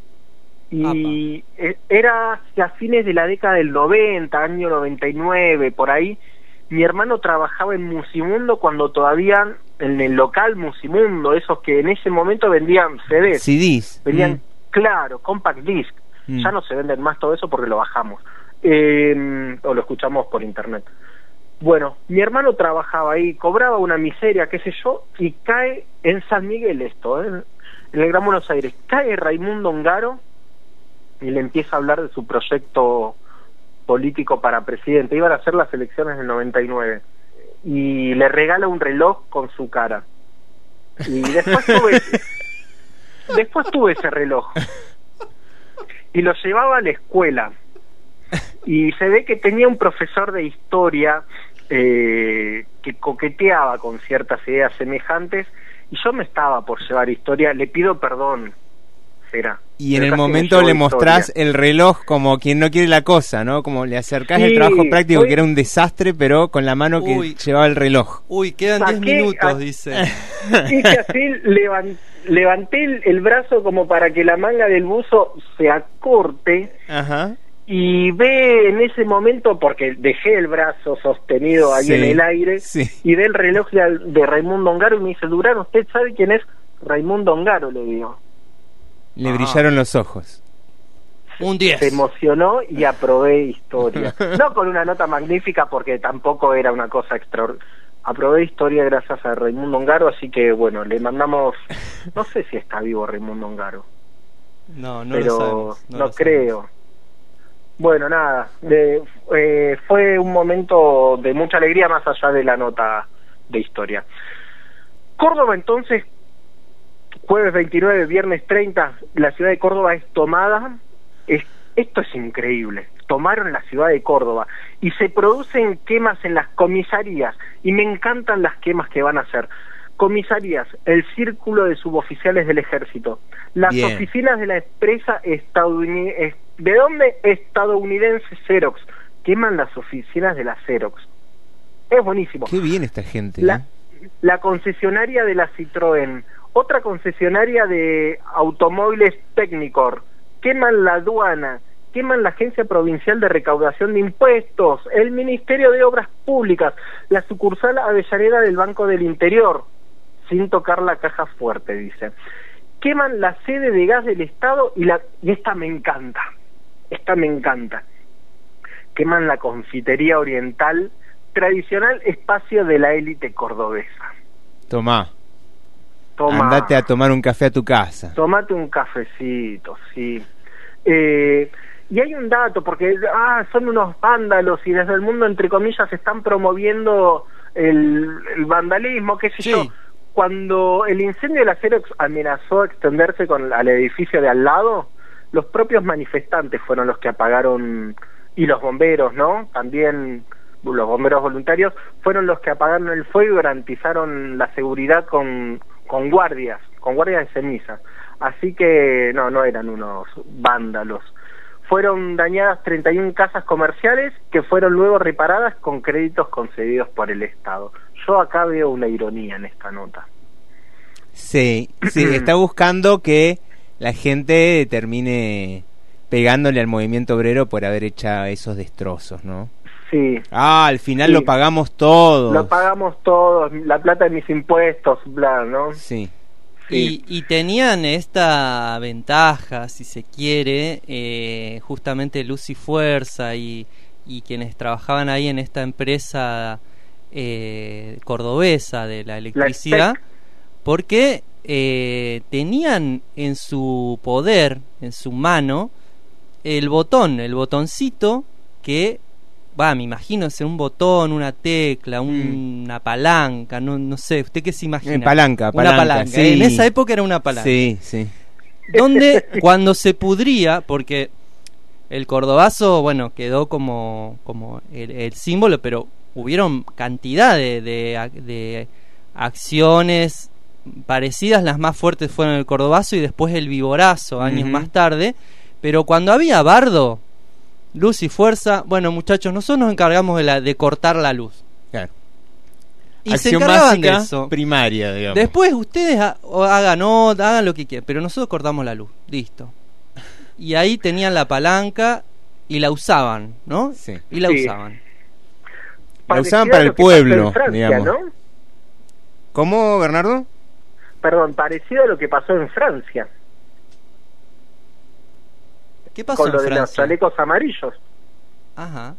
Y eh, era hacia fines de la década del 90, año 99, por ahí. Mi hermano trabajaba en Musimundo cuando todavía en el local Musimundo, esos que en ese momento vendían CDs. CDs. Venían, Mm. claro, compact disc. Mm. Ya no se venden más todo eso porque lo bajamos. Eh, o lo escuchamos por internet. Bueno, mi hermano trabajaba ahí, cobraba una miseria, qué sé yo, y cae en San Miguel esto, ¿eh? en el Gran Buenos Aires. Cae Raimundo Ongaro y le empieza a hablar de su proyecto político para presidente. Iban a hacer las elecciones del 99 y le regala un reloj con su cara. Y después tuve, después tuve ese reloj. Y lo llevaba a la escuela. Y se ve que tenía un profesor de historia eh, que coqueteaba con ciertas ideas semejantes y yo me estaba por llevar historia, le pido perdón, será. Y en el momento le historia. mostrás el reloj como quien no quiere la cosa, ¿no? Como le acercás Sí, el trabajo práctico que era un desastre, pero con la mano que Uy. llevaba el reloj. Uy, quedan 10 Saqué minutos, a- dice. Hice así, levan- levanté el, el brazo como para que la manga del buzo se acorte Ajá. y ve en ese momento, porque dejé el brazo sostenido ahí Sí, en el aire, sí. y ve el reloj de, de Raimundo Ongaro y me dice, Durán, ¿usted sabe quién es Raimundo Ongaro? Le digo. Le Ah. brillaron los ojos. Un 10. Se emocionó y aprobé historia. No con una nota magnífica porque tampoco era una cosa extraordinaria. Aprobé historia gracias a Raimundo Ongaro, así que bueno, le mandamos, no sé si está vivo Raimundo Ongaro, No, no pero lo sabemos. no, lo creo. Bueno, nada, de- eh, fue un momento de mucha alegría más allá de la nota de historia. Córdoba entonces, jueves 29, viernes 30, la ciudad de Córdoba es tomada, es esto es increíble. Tomaron la ciudad de Córdoba y se producen quemas en las comisarías y me encantan las quemas que van a hacer. Comisarías, el círculo de suboficiales del ejército, las Bien. oficinas de la empresa estadounidense, ¿de dónde? Estadounidense Xerox. Queman las oficinas de la Xerox. Es buenísimo. Qué bien esta gente. La, ¿eh? la concesionaria de la Citroën, otra concesionaria de automóviles Technicor, queman la aduana, queman la Agencia Provincial de Recaudación de Impuestos, el Ministerio de Obras Públicas, la sucursal Avellaneda del Banco del Interior, sin tocar la caja fuerte, dice. Queman la sede de gas del Estado y, la, y esta me encanta, esta me encanta. Queman la confitería oriental, tradicional espacio de la élite cordobesa. Tomá. Toma. Andate a tomar un café a tu casa. Tomate un cafecito, sí. Eh, y hay un dato, porque ah, son unos vándalos y desde el mundo, entre comillas, están promoviendo el, el vandalismo, qué sé yo. Cuando el incendio de la Xerox amenazó extenderse con, al edificio de al lado, los propios manifestantes fueron los que apagaron, y los bomberos, ¿no? También los bomberos voluntarios fueron los que apagaron el fuego y garantizaron la seguridad con, con guardias, con guardias de ceniza. Así que no, no eran unos vándalos. Fueron dañadas 31 casas comerciales que fueron luego reparadas con créditos concedidos por el Estado. Yo acá veo una ironía en esta nota. Sí, sí, está buscando que la gente termine pegándole al movimiento obrero por haber hecho esos destrozos, ¿no? Sí. Ah, al final Sí. lo pagamos todos. Lo pagamos todos, la plata de mis impuestos, bla, ¿no? Sí. Y, y tenían esta ventaja, si se quiere, eh, justamente Luz y Fuerza y, y quienes trabajaban ahí en esta empresa eh, cordobesa de la electricidad, porque eh, tenían en su poder, en su mano, el botón, el botoncito que, va, me imagino ser un botón, una tecla, un- una palanca, no, no sé, ¿usted qué se imagina? Eh, palanca, Una palanca. En esa época era una palanca. Sí, sí. Donde cuando se pudría, porque el cordobazo, bueno, quedó como, como el, el símbolo, pero hubieron cantidad de, de, ac- de acciones parecidas, las más fuertes fueron el cordobazo y después el viborazo, años más tarde, pero cuando había bardo, luz y fuerza, bueno muchachos, nosotros nos encargamos de, la, de cortar la luz. Claro. Y se Acción de básica eso. primaria, digamos. Después ustedes ha- hagan nota, hagan lo que quieran, pero nosotros cortamos la luz, listo. Y ahí tenían la palanca y la usaban, ¿no? Sí. Y la Sí. usaban. La usaban para el pueblo, Francia, digamos. ¿no? ¿Cómo, Bernardo? Perdón, parecido a lo que pasó en Francia, ¿Qué pasó con lo en de los Francia? chalecos amarillos. Ajá.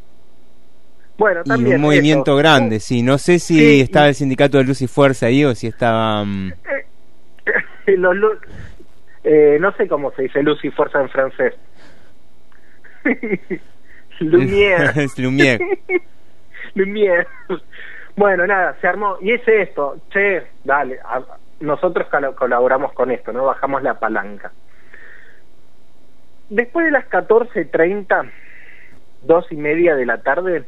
Bueno, Y también un movimiento eso. grande, sí. No sé si Sí, estaba y- el sindicato de Luz y Fuerza ahí o si estaba... mm, Los lu- eh, no sé cómo se dice luz y fuerza en francés. Lumière. es Lumière. Lumière. Bueno, nada, se armó. Y es esto, che, dale, a- nosotros colaboramos con esto, ¿no? Bajamos la palanca. Después de las 14.30, dos y media de la tarde,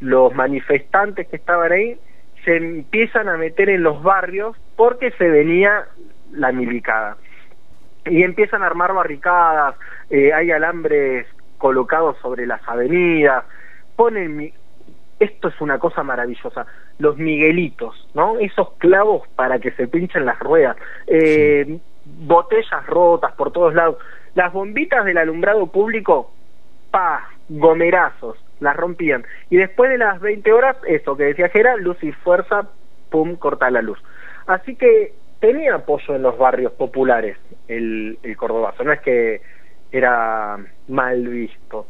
los manifestantes que estaban ahí se empiezan a meter en los barrios porque se venía la milicada. Y empiezan a armar barricadas, eh, hay alambres colocados sobre las avenidas, ponen... mi- Esto es una cosa maravillosa, los miguelitos, ¿no? Esos clavos para que se pinchen las ruedas, eh, botellas rotas por todos lados, las bombitas del alumbrado público, pa, gomerazos, las rompían. Y después de las 20 horas, eso que decía Gera, luz y fuerza, pum, corta la luz. Así que tenía apoyo en los barrios populares el, el cordobazo, no es que era mal visto.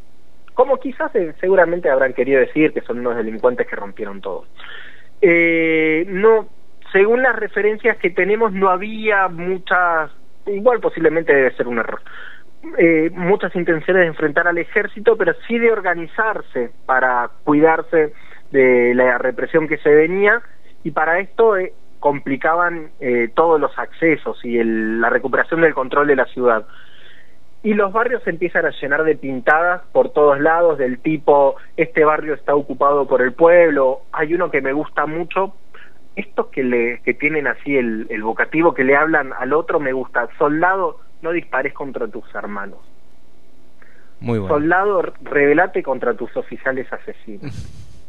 Como quizás eh, seguramente habrán querido decir que son unos delincuentes que rompieron todo. Eh, no, según las referencias que tenemos, no había muchas, igual posiblemente debe ser un error, eh, muchas intenciones de enfrentar al ejército, pero sí de organizarse para cuidarse de la represión que se venía. Y para esto eh, complicaban eh, todos los accesos y el- la recuperación del control de la ciudad. y los barrios se empiezan a llenar de pintadas por todos lados del tipo este barrio está ocupado por el pueblo. Hay uno que me gusta mucho. Estos que le que tienen así el, el vocativo que le hablan al otro me gusta. Soldado no dispares contra tus hermanos Muy bueno. soldado rebelate contra tus oficiales asesinos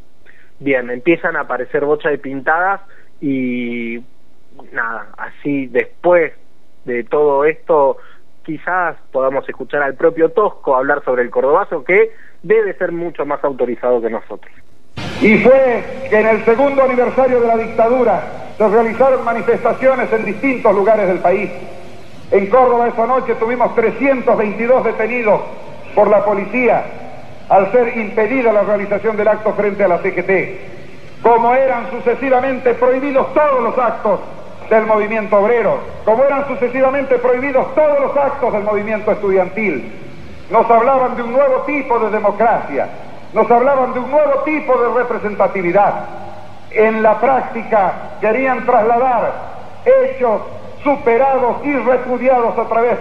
bien empiezan a aparecer bochas de pintadas y nada así después de todo esto quizás podamos escuchar al propio Tosco hablar sobre el cordobazo, que debe ser mucho más autorizado que nosotros. Y fue que en el segundo aniversario de la dictadura se realizaron manifestaciones en distintos lugares del país. En Córdoba esa noche tuvimos 322 detenidos por la policía al ser impedida la realización del acto frente a la CGT. Como eran sucesivamente prohibidos todos los actos del movimiento obrero, como eran sucesivamente prohibidos todos los actos del movimiento estudiantil. Nos hablaban de un nuevo tipo de democracia, nos hablaban de un nuevo tipo de representatividad. En la práctica querían trasladar hechos superados y repudiados a través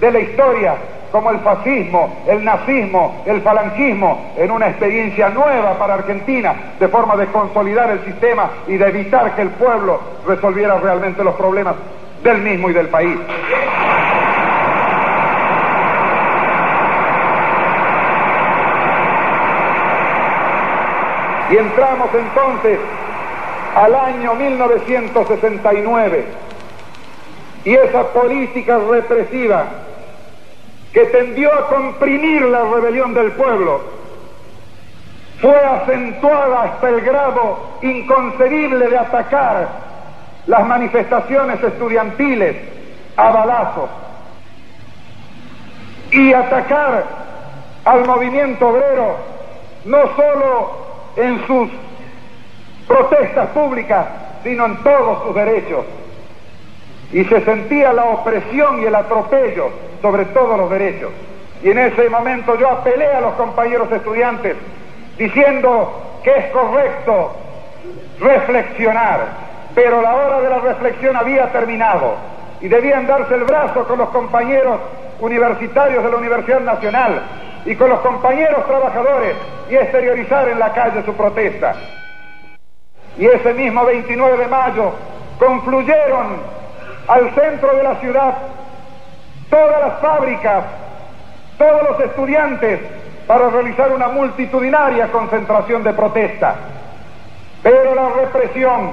de la historia, como el fascismo, el nazismo, el falangismo, en una experiencia nueva para Argentina, de forma de consolidar el sistema y de evitar que el pueblo resolviera realmente los problemas del mismo y del país. Y entramos entonces al año 1969 y esa política represiva que tendió a comprimir la rebelión del pueblo fue acentuada hasta el grado inconcebible de atacar las manifestaciones estudiantiles a balazos y atacar al movimiento obrero no solo en sus protestas públicas, sino en todos sus derechos. Y se sentía la opresión y el atropello sobre todos los derechos. Y en ese momento yo apelé a los compañeros estudiantes diciendo que es correcto reflexionar, pero la hora de la reflexión había terminado y debían darse el brazo con los compañeros universitarios de la Universidad Nacional y con los compañeros trabajadores y exteriorizar en la calle su protesta. Y ese mismo 29 de mayo confluyeron al centro de la ciudad todas las fábricas, todos los estudiantes para realizar una multitudinaria concentración de protesta. Pero la represión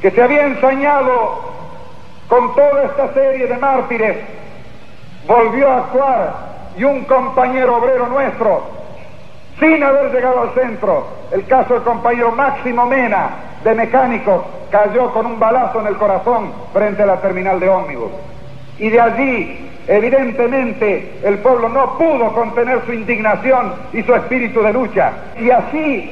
que se había ensañado con toda esta serie de mártires volvió a actuar y un compañero obrero nuestro, sin haber llegado al centro, el caso del compañero Máximo Mena, de mecánico, cayó con un balazo en el corazón frente a la terminal de ómnibus. Y de allí, evidentemente, el pueblo no pudo contener su indignación y su espíritu de lucha. Y así,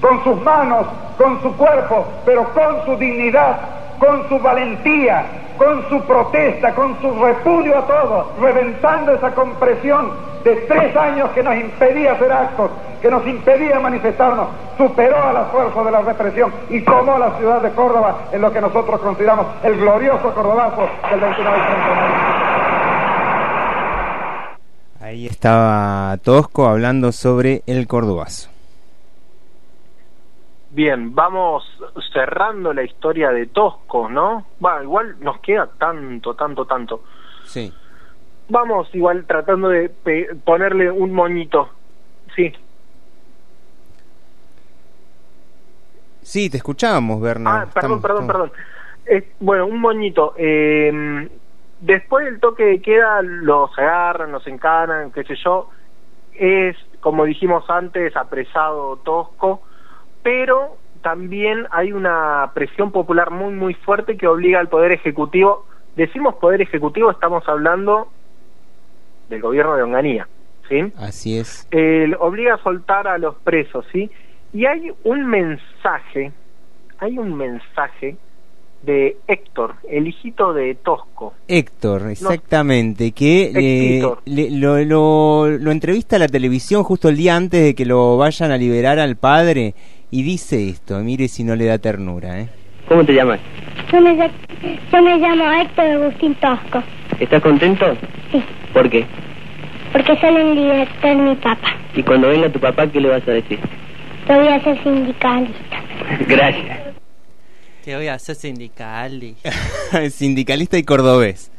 con sus manos, con su cuerpo, pero con su dignidad, con su valentía, con su protesta, con su repudio a todo, reventando esa compresión de tres años que nos impedía hacer actos, que nos impedía manifestarnos, superó a las fuerzas de la represión y tomó a la ciudad de Córdoba en lo que nosotros consideramos el glorioso cordobazo del 29 de Ahí estaba Tosco hablando sobre el cordobazo. Bien, vamos cerrando la historia de Tosco, ¿no? Va, igual nos queda tanto, tanto, tanto. Sí. Vamos igual tratando de ponerle un moñito. Sí. Sí, te escuchábamos, Bernard. Ah, perdón, perdón, perdón. bueno, un moñito. Eh, después del toque de queda los agarran, los encanan, qué sé yo. Es, como dijimos antes, apresado Tosco pero también hay una presión popular muy muy fuerte que obliga al poder ejecutivo decimos poder ejecutivo estamos hablando del gobierno de Onganía sí así es obliga a soltar a los presos sí y hay un mensaje hay un mensaje de Héctor, el hijito de Tosco. Héctor, exactamente, que eh, lo, lo, lo entrevista a la televisión justo el día antes de que lo vayan a liberar al padre y dice esto, mire si no le da ternura. ¿eh? ¿Cómo te llamas? Yo me, yo me llamo Héctor Agustín Tosco. ¿Estás contento? Sí. ¿Por qué? Porque sale el director mi papá. Y cuando venga tu papá, ¿qué le vas a decir? Yo voy a ser sindicalista. Gracias. Que voy a ser sindical. Sindicalista y cordobés.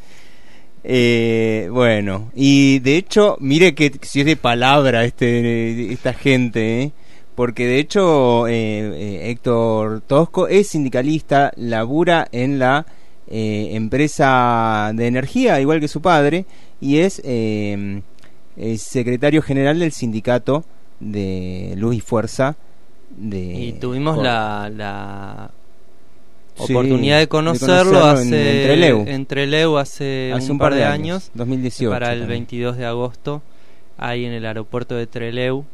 Eh, bueno, y de hecho, mire que si es de palabra este esta gente, ¿eh? porque de hecho eh, eh, Héctor Tosco es sindicalista, labura en la eh, empresa de energía, igual que su padre, y es eh, secretario general del sindicato de Luz y Fuerza de Y tuvimos la, la oportunidad de de conocerlo, conocerlo en- hace, en Trelew. en Trelew hace, un, par de años, 2018 para el también. 22 de agosto, ahí en el aeropuerto de Trelew.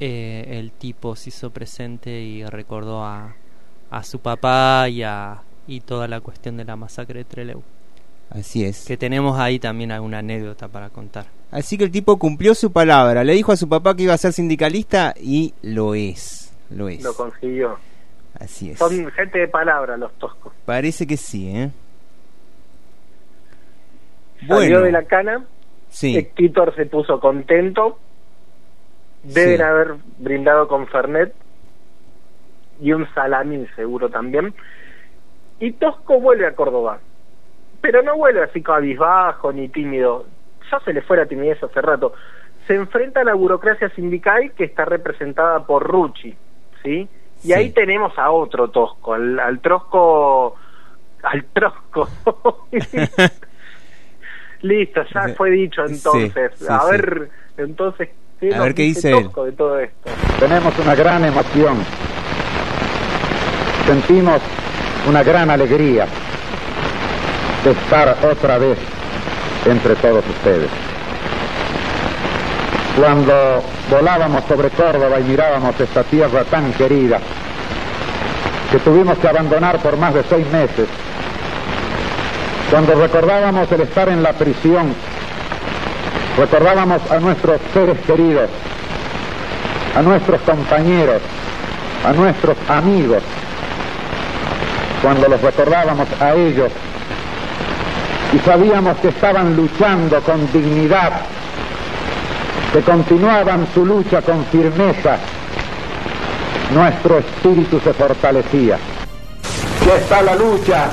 eh, el tipo se hizo presente y recordó a, a su papá y, a, y toda la cuestión de la masacre de Trelew. Así es. Que tenemos ahí también alguna anécdota para contar. Así que el tipo cumplió su palabra, le dijo a su papá que iba a ser sindicalista y lo es, lo es. Lo consiguió. Así es. Son gente de palabra los toscos. Parece que sí, ¿eh? Salió Bueno. de la cana, Sí. Héctor se puso contento, deben Sí. haber brindado con Fernet y un salamín seguro también. Y Tosco vuelve a Córdoba, pero no vuelve así cabizbajo ni tímido, ya se le fue la timidez hace rato. Se enfrenta a la burocracia sindical que está representada por Rucci, ¿sí? Y Sí. ahí tenemos a otro Tosco, al, al Trosco, al Trosco. Listo, ya fue dicho entonces. sí, a sí. ver, entonces, ¿qué A ver qué dice él. Tosco de todo esto? Tenemos una gran emoción. Sentimos una gran alegría de estar otra vez entre todos ustedes. Cuando volábamos sobre Córdoba y mirábamos esta tierra tan querida, que tuvimos que abandonar por más de seis meses, cuando recordábamos el estar en la prisión, recordábamos a nuestros seres queridos, a nuestros compañeros, a nuestros amigos, cuando los recordábamos a ellos. Y sabíamos que estaban luchando con dignidad, que continuaban su lucha con firmeza, nuestro espíritu se fortalecía. Ya está la lucha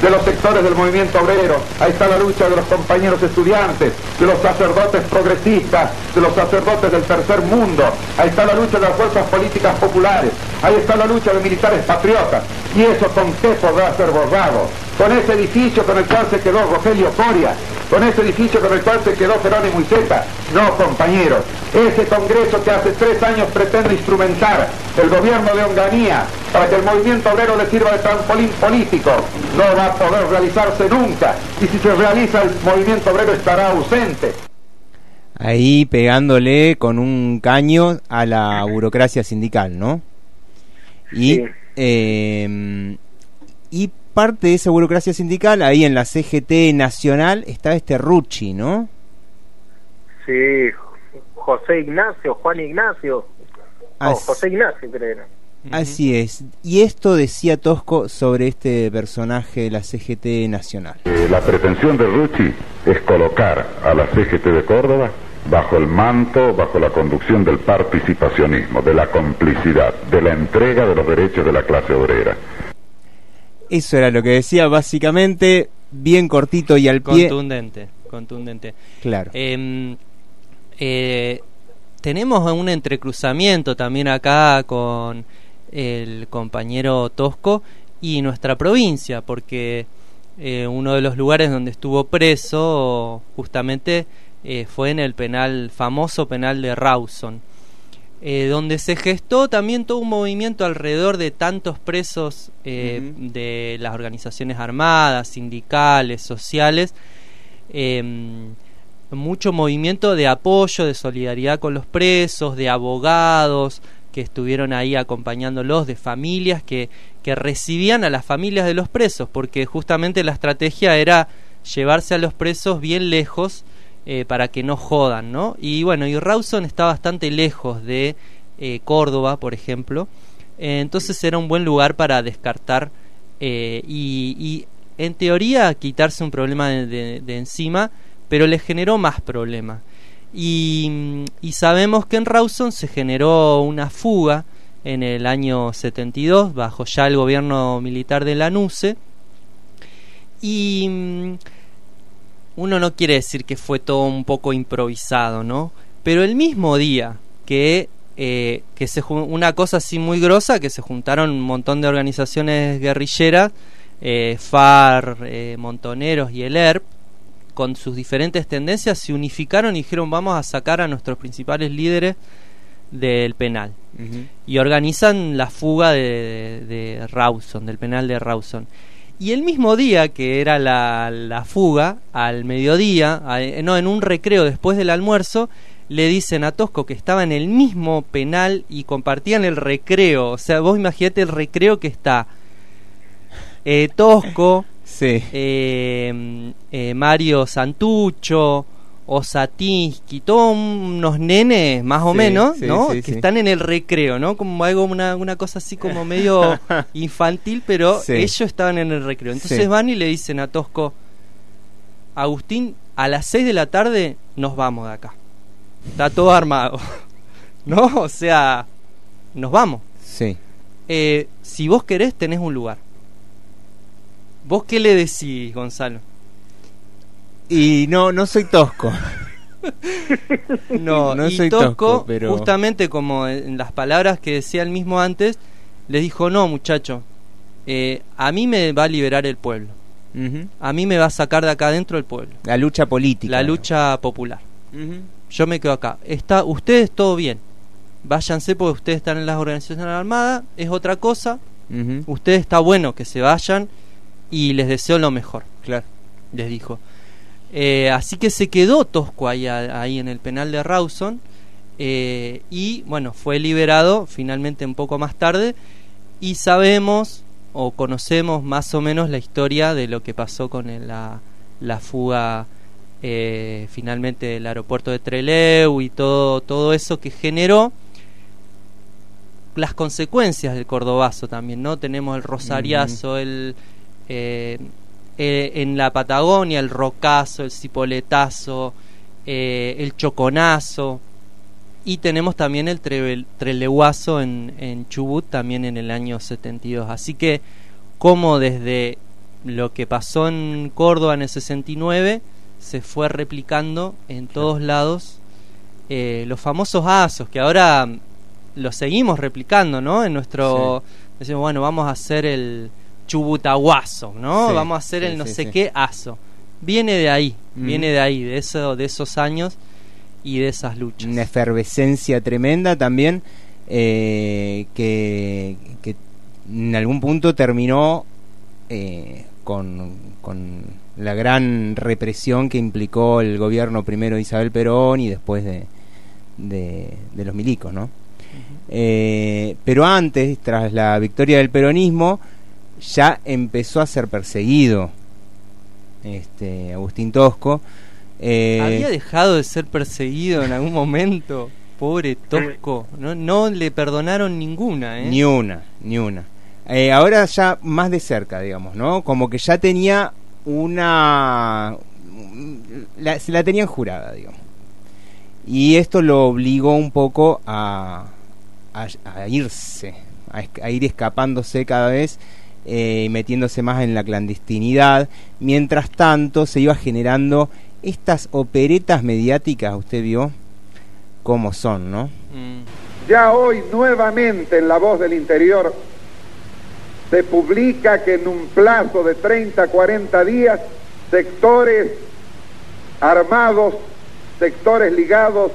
de los sectores del movimiento obrero, ahí está la lucha de los compañeros estudiantes, de los sacerdotes progresistas, de los sacerdotes del tercer mundo, ahí está la lucha de las fuerzas políticas populares, ahí está la lucha de militares patriotas, y eso con qué podrá ser borrado, con ese edificio con el cual se quedó Rogelio Coria, con ese edificio con el cual se quedó Jerónimo Iceta. No, compañeros, ese Congreso que hace tres años pretende instrumentar el gobierno de Onganía para que el movimiento obrero le sirva de trampolín político, no va a poder realizarse nunca. Y si se realiza, el movimiento obrero estará ausente. Ahí pegándole con un caño a la burocracia sindical, ¿no? Y, Sí. eh, y parte de esa burocracia sindical, ahí en la CGT nacional, está este Rucci, ¿no? Sí, José Ignacio, Juan Ignacio. José Ignacio creo. Así es. Y esto decía Tosco sobre este personaje de la CGT nacional. Eh, La pretensión de Rucci es colocar a la CGT de Córdoba bajo el manto, bajo la conducción del participacionismo, de la complicidad, de la entrega de los derechos de la clase obrera. Eso era lo que decía básicamente, bien cortito y al pie. Contundente, contundente. Claro. Em, eh, tenemos un entrecruzamiento también acá con el compañero Tosco y nuestra provincia, porque eh, uno de los lugares donde estuvo preso justamente eh, fue en el penal, famoso penal de Rawson, eh, donde se gestó también todo un movimiento alrededor de tantos presos eh, de las organizaciones armadas, sindicales, sociales, em, mucho movimiento de apoyo, de solidaridad con los presos, de abogados que estuvieron ahí acompañándolos, de familias que, que recibían a las familias de los presos, porque justamente la estrategia era llevarse a los presos bien lejos eh, para que no jodan, ¿no? Y bueno, y Rawson está bastante lejos de eh, Córdoba, por ejemplo, eh, entonces era un buen lugar para descartar y, en teoría, quitarse un problema de, encima, pero le generó más problemas. Y, y sabemos que en Rawson se generó una fuga en el año 72, bajo ya el gobierno militar de Lanuse. Y mm, uno no quiere decir que fue todo un poco improvisado, ¿no? Pero el mismo día que, eh, que se una cosa así muy grosa, que se juntaron un montón de organizaciones guerrilleras, eh, FAR, eh, Montoneros y el ERP, con sus diferentes tendencias, se unificaron y dijeron vamos a sacar a nuestros principales líderes del penal. Y organizan la fuga de, de, de Rawson, del penal de Rawson. Y el mismo día que era la, la fuga, al mediodía, a- eh, no, en un recreo después del almuerzo, le dicen a Tosco que estaba en el mismo penal y compartían el recreo. O sea, vos imaginate el recreo que está eh, Tosco, Sí. eh, eh, Mario Santucho, Osatinsky, todos unos nenes más o Sí, menos, sí, ¿no? sí, que están en el recreo, ¿no? Como algo, una, una cosa así como medio infantil, pero ellos estaban en el recreo. Entonces van y le dicen a Tosco, Agustín, a las 6 de la tarde nos vamos de acá. Está todo armado. ¿No? O sea, nos vamos. Sí. Eh, si vos querés, tenés un lugar. ¿Vos qué le decís, Gonzalo? Y no, no soy tosco. No, No y soy Tosco, tosco, pero- justamente como en las palabras que decía él mismo antes, les dijo, no, muchacho, eh, a mí me va a liberar el pueblo. A mí me va a sacar de acá adentro el pueblo. La lucha política. La lucha popular. Yo me quedo acá. Está, ustedes todo bien. Váyanse porque ustedes están en las organizaciones armadas, es otra cosa. Ustedes está bueno que se vayan y les deseo lo mejor. Claro. Les dijo. Eh, así que se quedó Tosco ahí, ahí en el penal de Rawson eh, y bueno, fue liberado finalmente un poco más tarde y sabemos o conocemos más o menos la historia de lo que pasó con el- la, la fuga eh, finalmente del aeropuerto de Trelew y todo, todo eso que generó las consecuencias del cordobazo también, ¿no? Tenemos el rosariazo, el eh, eh, en la Patagonia, el rocazo, el cipoletazo, eh, el choconazo y tenemos también el tre- treleguazo en, en Chubut también en el año 72. Así que como desde lo que pasó en Córdoba en el 69 se fue replicando en todos lados eh, los famosos asos que ahora mm, los seguimos replicando, ¿no? En nuestro decimos, bueno, vamos a hacer el chubutaguazo, ¿no? Sí, vamos a hacer el no sé qué aso. Viene de ahí, Mm. viene de ahí, de eso de esos años y de esas luchas. Una efervescencia tremenda también eh, que, que en algún punto terminó eh, con, con la gran represión que implicó el gobierno primero de Isabel Perón y después de, de, de los milicos, ¿no? Eh, pero antes, tras la victoria del peronismo, ya empezó a ser perseguido este Agustín Tosco. Eh, Había dejado de ser perseguido en algún momento. Pobre Tosco. No, no le perdonaron ninguna, ¿eh? Ni una, ni una. Eh, ahora ya más de cerca, digamos, ¿no? Como que ya tenía una... la- se la tenían jurada, digamos. Y esto lo obligó un poco a, a, a irse, a ir escapándose cada vez eh, metiéndose más en la clandestinidad. Mientras tanto se iba generando estas operetas mediáticas, usted vio cómo son, ¿no? Ya hoy nuevamente en La Voz del Interior se publica que en un plazo de 30, 40 días sectores armados, sectores ligados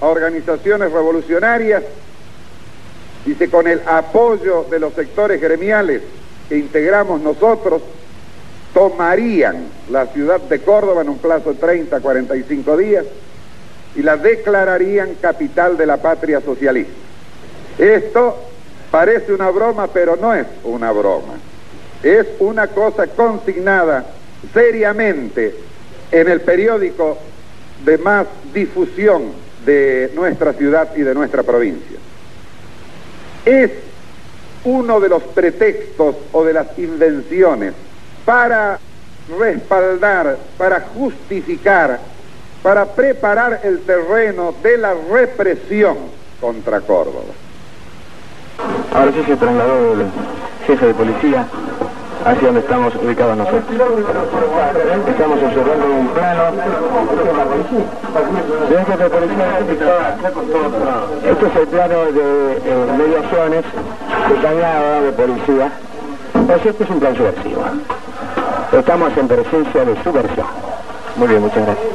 a organizaciones revolucionarias, dice con el apoyo de los sectores gremiales que integramos nosotros, tomarían la ciudad de Córdoba en un plazo de 30, 45 días y la declararían capital de la patria socialista. Esto parece una broma, pero no es una broma. Es una cosa consignada seriamente en el periódico de más difusión de nuestra ciudad y de nuestra provincia. Es uno de los pretextos o de las invenciones para respaldar, para justificar, para preparar el terreno de la represión contra Córdoba. Ahora se trasladó el jefe de policía hacia donde estamos ubicados nosotros. Estamos observando un plano. Este es el plano de eh, mediaciones de de policía. Pues este es un plan subversivo. Estamos en presencia de subversión. Muy bien, muchas gracias.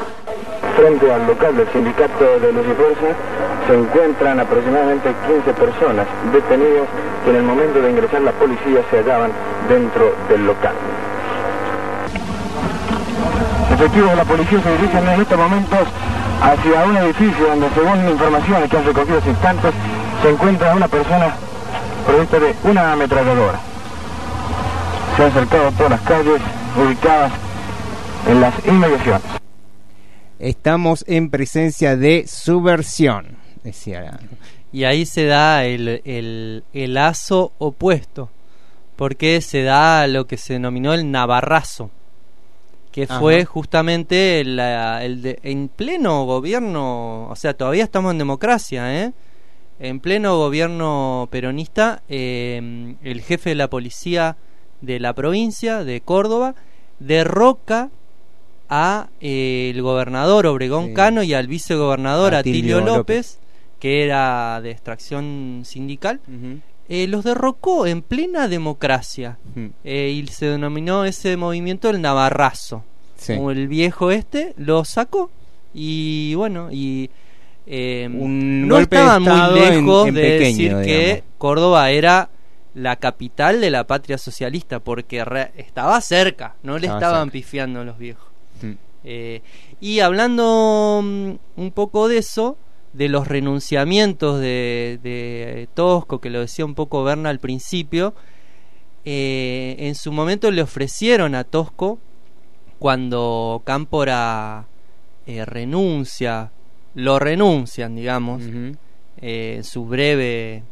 Frente al local del sindicato de Luz y Fuerza se encuentran aproximadamente 15 personas detenidas que en el momento de ingresar la policía se hallaban dentro del local. Efectivos de la policía se dirigen en estos momentos hacia un edificio donde según informaciones que han recogido hace instantes se encuentra una persona provista de una ametralladora. Se han acercado a todas las calles ubicadas en las inmediaciones. Estamos en presencia de subversión, decía. Y ahí se da el, el, el lazo opuesto, porque se da lo que se denominó el navarrazo, que fue justamente el, el de, en pleno gobierno, o sea, todavía estamos en democracia, ¿eh? En pleno gobierno peronista, eh, el jefe de la policía de la provincia de Córdoba derroca a eh, el gobernador Obregón Cano y al vicegobernador Atilio, López, que era de extracción sindical, eh, los derrocó en plena democracia eh, y se denominó ese movimiento el Navarrazo. Como el viejo este lo sacó y bueno y no estaban muy lejos de, decir que Córdoba era la capital de la patria socialista porque estaba cerca, no le estaban pifiando los viejos. Mm. Eh, y hablando mm, un poco de eso, de los renunciamientos de, Tosco, que lo decía un poco Berna al principio, eh, en su momento le ofrecieron a Tosco, cuando Cámpora eh, renuncia, lo renuncian, digamos, en su breve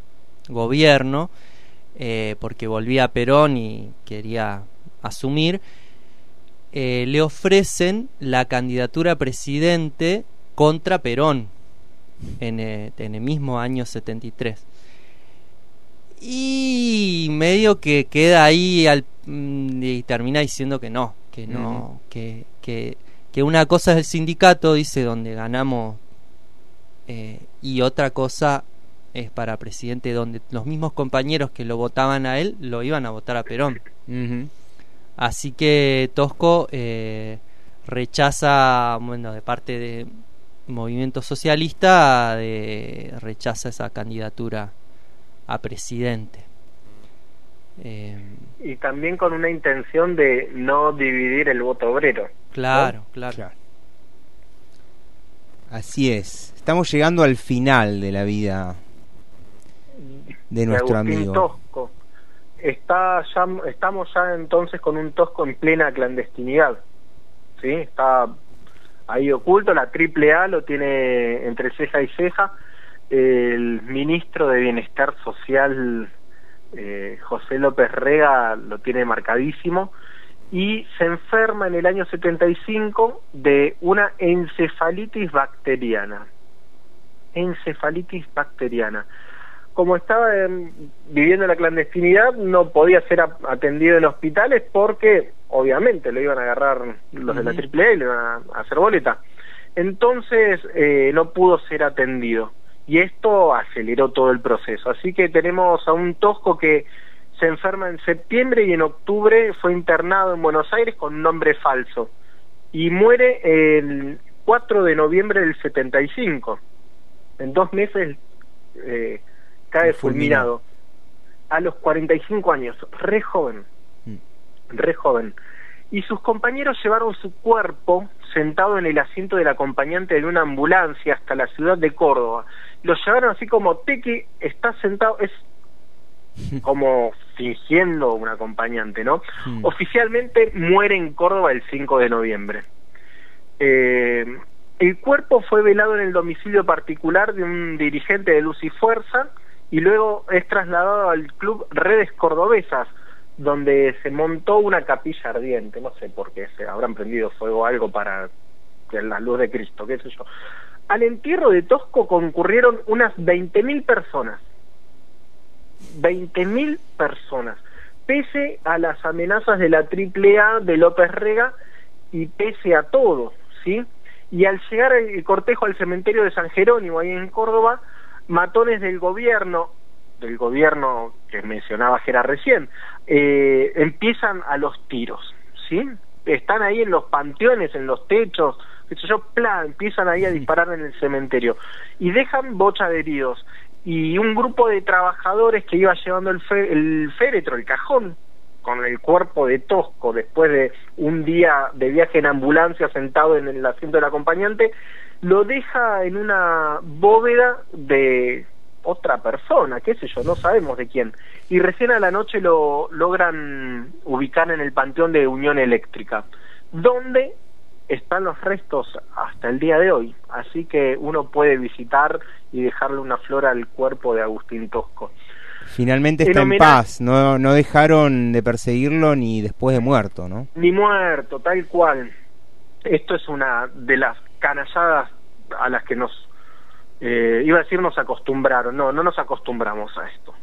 gobierno, porque volvía a Perón y quería asumir, eh, le ofrecen la candidatura a presidente contra Perón en, eh, el mismo año 73. Y medio que queda ahí al, mm, y termina diciendo que no, que no, que, que, que, una cosa es el sindicato, dice, donde ganamos, eh, y otra cosa es para presidente, donde los mismos compañeros que lo votaban a él lo iban a votar a Perón. Así que Tosco eh, rechaza, bueno, de parte de movimiento socialista, de, rechaza esa candidatura a presidente. Eh, y también con una intención de no dividir el voto obrero. Claro, claro, Así es. Estamos llegando al final de la vida de nuestro amigo. Tosco está ya, estamos ya entonces con un Tosco en plena clandestinidad. ¿Sí? Está ahí oculto, la triple A lo tiene entre ceja y ceja. El ministro de Bienestar Social, eh, José López Rega, lo tiene marcadísimo. Y se enferma en el año 75 de una encefalitis bacteriana. Encefalitis bacteriana como estaba viviendo en la clandestinidad, no podía ser atendido en hospitales porque, obviamente, lo iban a agarrar los de la AAA y le iban a, hacer boleta. Entonces, eh, no pudo ser atendido. Y esto aceleró todo el proceso. Así que tenemos a un Tosco que se enferma en septiembre y en octubre fue internado en Buenos Aires con un nombre falso. Y muere el 4 de noviembre del 75. En dos meses... Eh, cae fulminado. A los 45 años, re joven, mm. re joven. Y sus compañeros llevaron su cuerpo sentado en el asiento del acompañante de una ambulancia hasta la ciudad de Córdoba. Lo llevaron así como Tequi está sentado, es como fingiendo un acompañante, ¿no? Mm. Oficialmente muere en Córdoba el 5 de noviembre. Eh, el cuerpo fue velado en el domicilio particular de un dirigente de Luz y Fuerza y luego es trasladado al club Redes Cordobesas, donde se montó una capilla ardiente, no sé por qué, se habrán prendido fuego algo para la luz de Cristo, qué sé yo. Al entierro de Tosco concurrieron unas 20.000 personas. 20.000 personas. Pese a las amenazas de la AAA de López Rega y pese a todo, ¿sí? Y al llegar el cortejo al cementerio de San Jerónimo, ahí en Córdoba, matones del gobierno, del gobierno que mencionaba Gerard recién, eh, empiezan a los tiros, ¿sí? Están ahí en los panteones, en los techos, yo, plan, empiezan ahí a disparar en el cementerio. Y dejan bocha de heridos. Y un grupo de trabajadores que iba llevando el, fe- el féretro, el cajón, con el cuerpo de Tosco después de un día de viaje en ambulancia sentado en el asiento del acompañante, lo deja en una bóveda de otra persona, qué sé yo, no sabemos de quién. Y recién a la noche lo logran ubicar en el panteón de Unión Eléctrica, donde están los restos hasta el día de hoy. Así que uno puede visitar y dejarle una flor al cuerpo de Agustín Tosco. Finalmente En está en paz, no, no dejaron de perseguirlo ni después de muerto, ¿no? Ni muerto, tal cual. Esto es una de las canalladas a las que nos, eh, iba a decir nos acostumbraron, no, no nos acostumbramos a esto.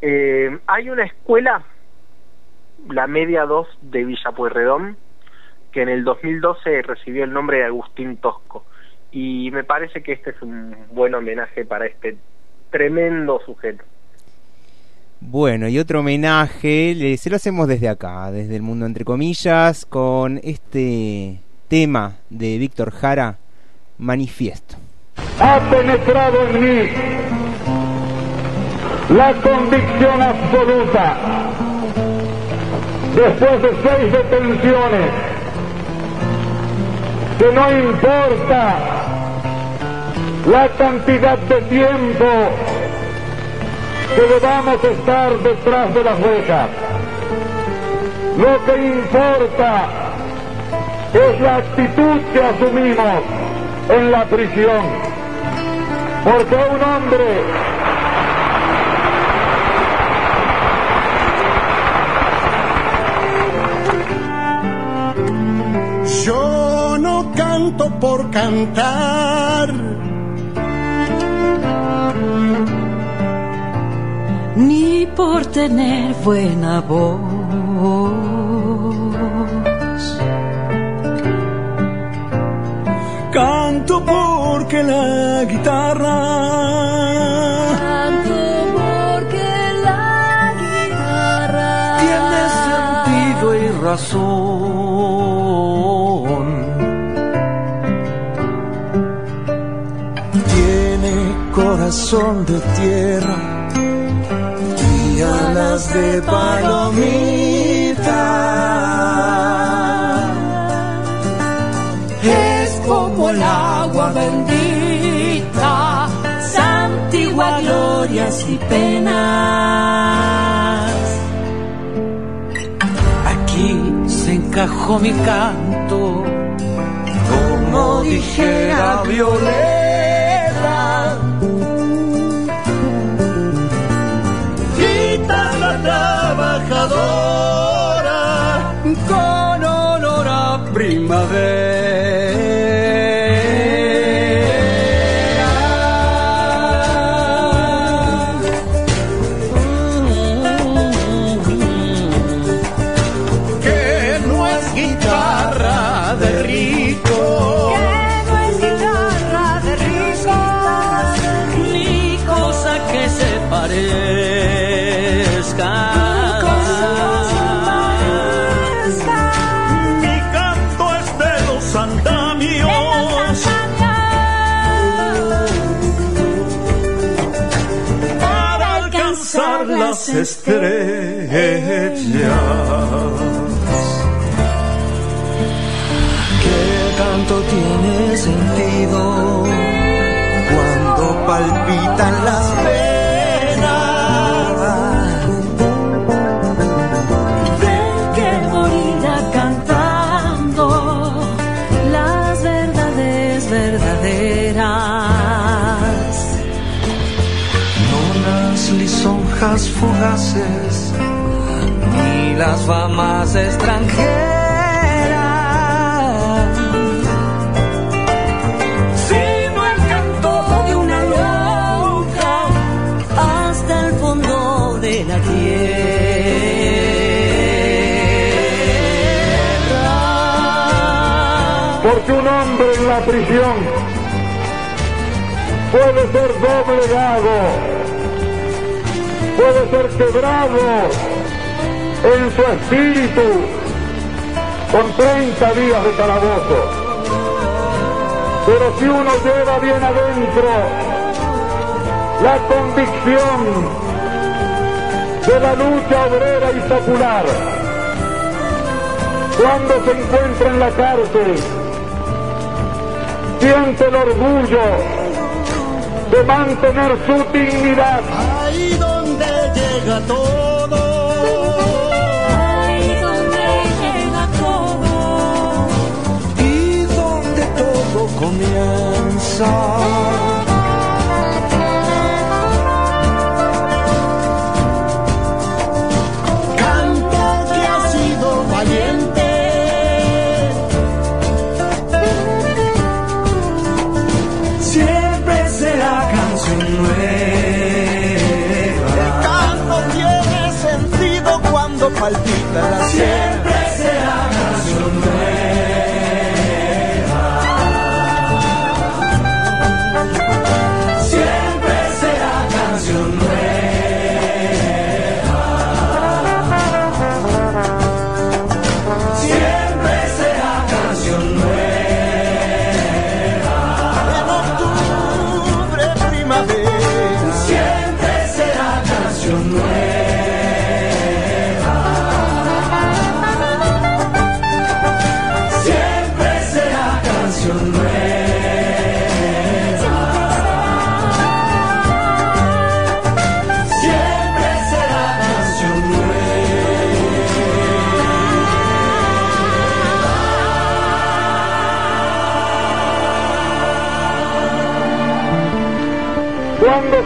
Eh, hay una escuela, la Media 2 de Villa Pueyrredón, que en el 2012 recibió el nombre de Agustín Tosco. Y me parece que este es un buen homenaje para este tremendo sujeto. Bueno, y otro homenaje, se lo hacemos desde acá, desde el mundo entre comillas, con este tema de Víctor Jara, Manifiesto. ha penetrado en mí la convicción absoluta, después de seis detenciones, que no importa la cantidad de tiempo que debamos estar detrás de las rejas. Lo que importa es la actitud que asumimos en la prisión. Porque un hombre Yo no canto por cantar, ni por tener buena voz. Canto porque la guitarra Canto porque la guitarra tiene sentido y razón. Tiene corazón de tierra y alas de palomita. El agua bendita, santigua glorias y penas. Aquí se encajó mi canto, como dijera Violeta. Palpitan las venas? de que morirá cantando las verdades verdaderas. No las lisonjas fugaces, y las famas extranjeras. Porque un hombre en la prisión puede ser doblegado, puede ser quebrado en su espíritu con 30 días de calabozo. Pero si uno lleva bien adentro la convicción de la lucha obrera y popular, cuando se encuentra en la cárcel, siente el orgullo de mantener su dignidad. Ahí donde llega todo. Ahí donde llega todo. Y donde todo comienza. Palpita la Siempre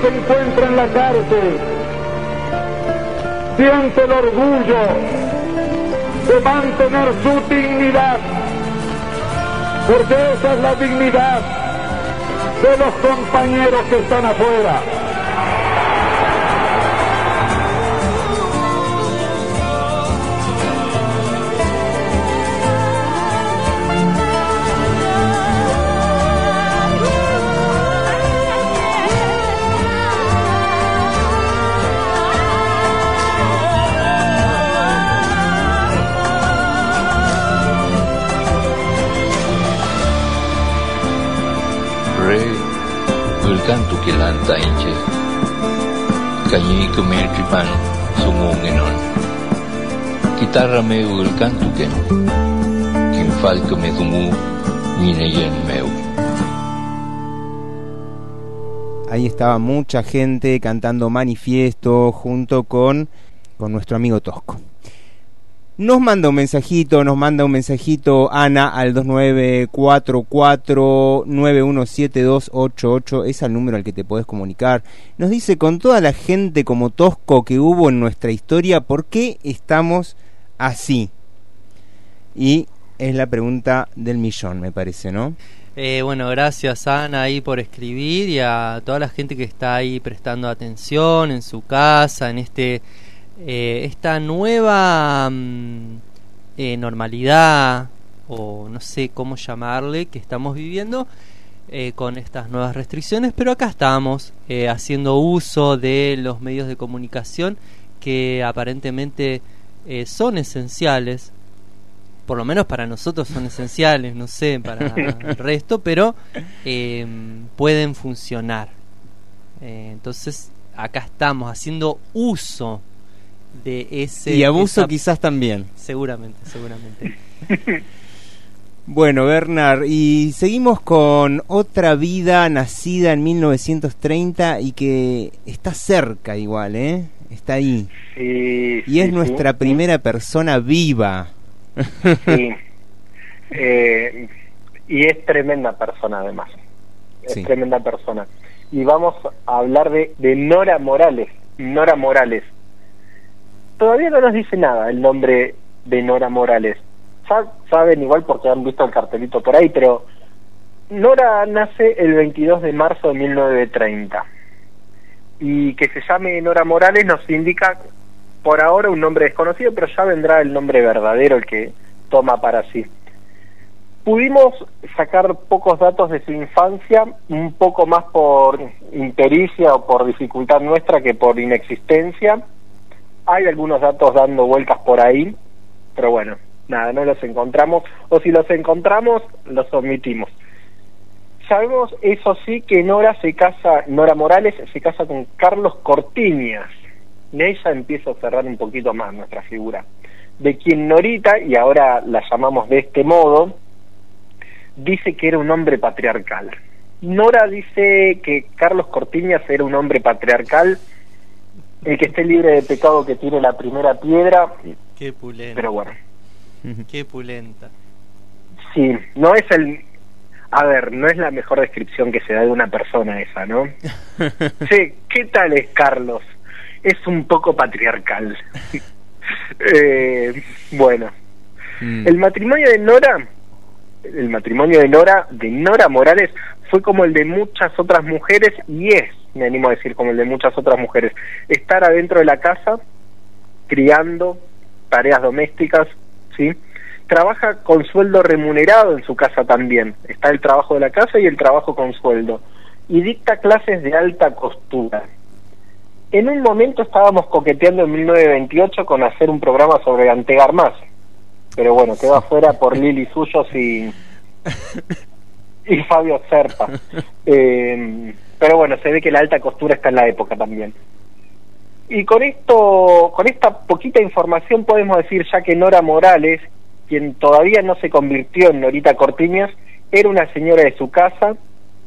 se encuentra en la cárcel, siente el orgullo de mantener su dignidad, porque esa es la dignidad de los compañeros que están afuera. Tukilanta inche Kanyi kumertripan sumungenon Kitarra me Gulkan tuken Kinfal me dumu yen meu Ahí estaba mucha gente cantando manifiesto junto con, con nuestro amigo Tosco. Nos manda un mensajito, nos manda un mensajito Ana al 2944-917288, es el número al que te podés comunicar. Nos dice, con toda la gente como Tosco que hubo en nuestra historia, ¿por qué estamos así? Y es la pregunta del millón, me parece, ¿no? Eh, bueno, gracias Ana ahí por escribir y a toda la gente que está ahí prestando atención en su casa, en este eh, esta nueva mm, eh, normalidad o no sé cómo llamarle que estamos viviendo eh, con estas nuevas restricciones, pero acá estamos haciendo uso de los medios de comunicación que aparentemente son esenciales por lo menos para nosotros son esenciales, no sé, para el resto, pero pueden funcionar. Entonces, acá estamos haciendo uso de ese... Y abuso esa- quizás también. Seguramente, seguramente. Bueno, Bernard, y seguimos con otra vida nacida en 1930 y que está cerca igual, ¿eh? Está ahí. Sí, Y es nuestra sí. primera persona viva. Sí. Eh, y es tremenda persona además. Es Sí. tremenda persona. Y vamos a hablar de, de Nora Morales. Nora Morales. Todavía no nos dice nada el nombre de Nora Morales. Sa- saben igual porque han visto el cartelito por ahí, pero Nora nace el 22 de marzo de 1930 y que se llame Nora Morales nos indica por ahora un nombre desconocido, pero ya vendrá el nombre verdadero el que toma para sí. Pudimos sacar pocos datos de su infancia, un poco más por impericia o por dificultad nuestra que por inexistencia. Hay algunos datos dando vueltas por ahí, pero bueno, nada, no los encontramos, o si los encontramos, los omitimos. Sabemos, eso sí, que Nora se casa, Nora Morales se casa con Carlos Cortiñas. Ahí ya empieza a cerrar un poquito más nuestra figura. De quien Norita, y ahora la llamamos de este modo, dice que era un hombre patriarcal. Nora dice que Carlos Cortiñas era un hombre patriarcal, el que esté libre de pecado que tire la primera piedra, Qué pulenta. pero bueno, Qué pulenta. sí, no es el... A ver, no es la mejor descripción que se da de una persona esa, ¿no? Sí, ¿qué tal es Carlos? Es un poco patriarcal. Eh, bueno, el matrimonio de Nora, el matrimonio de Nora, de Nora Morales, fue como el de muchas otras mujeres y es, me animo a decir, como el de muchas otras mujeres. Estar adentro de la casa, criando, tareas domésticas, ¿sí? Trabaja con sueldo remunerado en su casa también. Está el trabajo de la casa y el trabajo con sueldo. Y dicta clases de alta costura. En un momento estábamos coqueteando en 1928 con hacer un programa sobre Antegar Más. Pero bueno, quedó afuera por Lili Suyos y, y Fabio Serpa. Eh, pero bueno, se ve que la alta costura está en la época también. Y con esto, con esta poquita información podemos decir ya que Nora Morales, quien todavía no se convirtió en Norita Cortiñas, era una señora de su casa,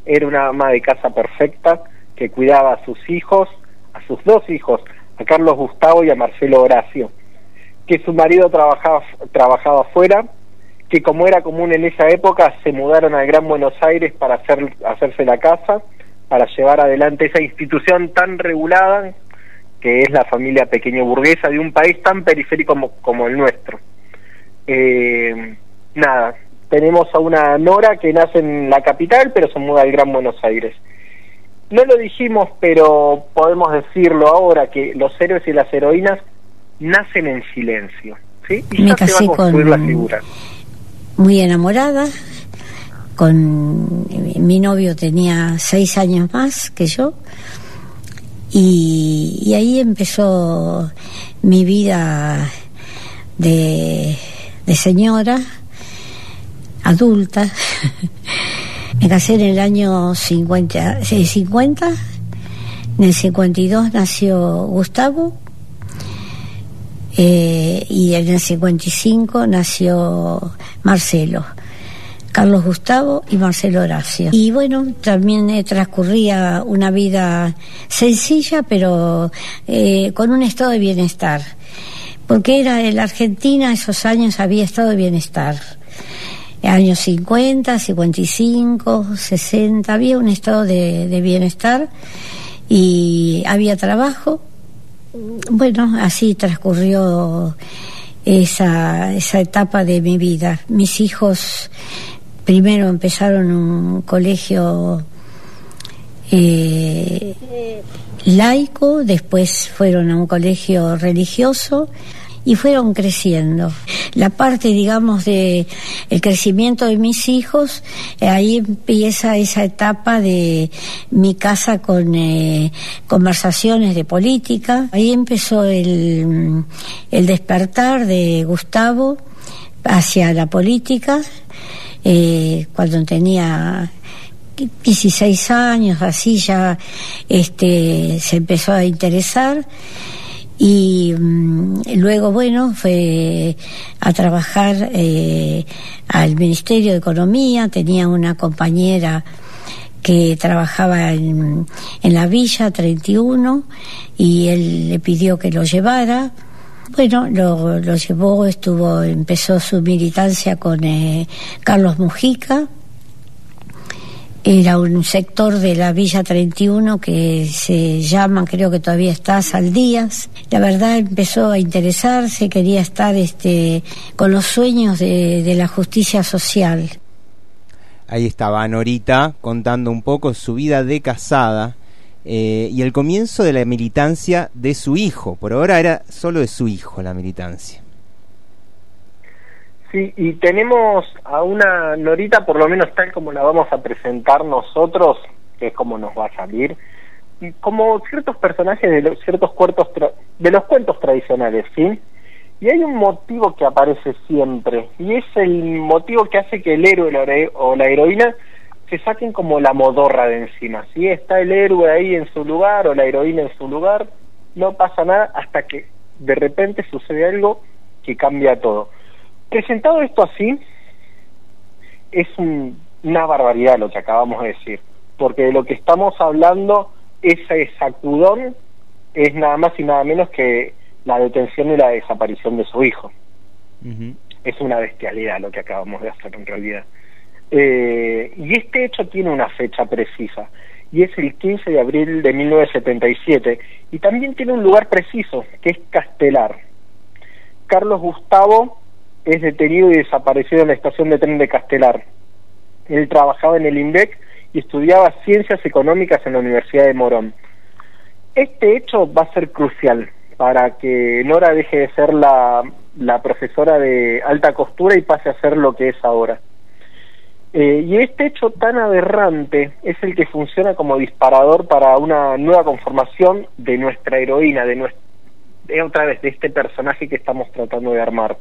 era una ama de casa perfecta que cuidaba a sus hijos, a sus dos hijos, a Carlos Gustavo y a Marcelo Horacio, que su marido trabajaba trabajaba afuera, que como era común en esa época se mudaron al Gran Buenos Aires para hacer hacerse la casa, para llevar adelante esa institución tan regulada que es la familia pequeño burguesa de un país tan periférico como, como el nuestro. Eh, nada, tenemos a una Nora que nace en la capital pero se muda al Gran Buenos Aires. No lo dijimos, pero podemos decirlo ahora que los héroes y las heroínas nacen en silencio, ¿sí? Y Me ya se va a construir con- la figura. muy enamorada. Con mi novio tenía seis años más que yo y, ahí empezó mi vida de, señora adulta. Me casé en el año 50, eh, 50 en el 52 nació Gustavo eh, y en el 55 nació Marcelo. Carlos Gustavo y Marcelo Horacio. Y bueno, también eh, transcurría una vida sencilla, pero eh, con un estado de bienestar. Porque era en la Argentina, esos años había estado de bienestar. Años 50, 55, 60, había un estado de, de bienestar y había trabajo. Bueno, así transcurrió esa, esa etapa de mi vida. Mis hijos primero empezaron un colegio eh, laico, después fueron a un colegio religioso y fueron creciendo. La parte, digamos, de el crecimiento de mis hijos, eh, ahí empieza esa etapa de mi casa con eh, conversaciones de política. Ahí empezó el, el despertar de Gustavo hacia la política, eh, cuando tenía 16 años, así ya este, se empezó a interesar y mm, luego, bueno, fue a trabajar eh, al Ministerio de Economía, tenía una compañera que trabajaba en, en la Villa 31 y él le pidió que lo llevara. Bueno, lo, lo llevó, estuvo, empezó su militancia con eh, Carlos Mujica era un sector de la Villa 31 que se llama, creo que todavía está, Saldías. La verdad empezó a interesarse, quería estar este, con los sueños de, de la justicia social. Ahí estaba Norita contando un poco su vida de casada eh, y el comienzo de la militancia de su hijo. Por ahora era solo de su hijo la militancia. Sí, y tenemos a una Norita, por lo menos tal como la vamos a presentar nosotros, que es como nos va a salir, y como ciertos personajes de los, ciertos cuentos de los cuentos tradicionales, ¿sí? Y hay un motivo que aparece siempre, y es el motivo que hace que el héroe o la heroína se saquen como la modorra de encima. Si está el héroe ahí en su lugar o la heroína en su lugar, no pasa nada hasta que de repente sucede algo que cambia todo. Presentado esto así, es una barbaridad lo que acabamos de decir, porque de lo que estamos hablando, ese sacudón es nada más y nada menos que la detención y la desaparición de su hijo. Es una bestialidad lo que acabamos de hacer en realidad. Eh, y este hecho tiene una fecha precisa, y es el 15 de abril de 1977, y también tiene un lugar preciso, que es Castelar. Carlos Gustavo es detenido y desaparecido en la estación de tren de Castelar. Él trabajaba en el INVEC y estudiaba ciencias económicas en la Universidad de Morón. Este hecho va a ser crucial para que Nora deje de ser la, la profesora de alta costura y pase a ser lo que es ahora. Eh, y este hecho tan aberrante es el que funciona como disparador para una nueva conformación de nuestra heroína, de, nuestra, de otra vez de este personaje que estamos tratando de armar.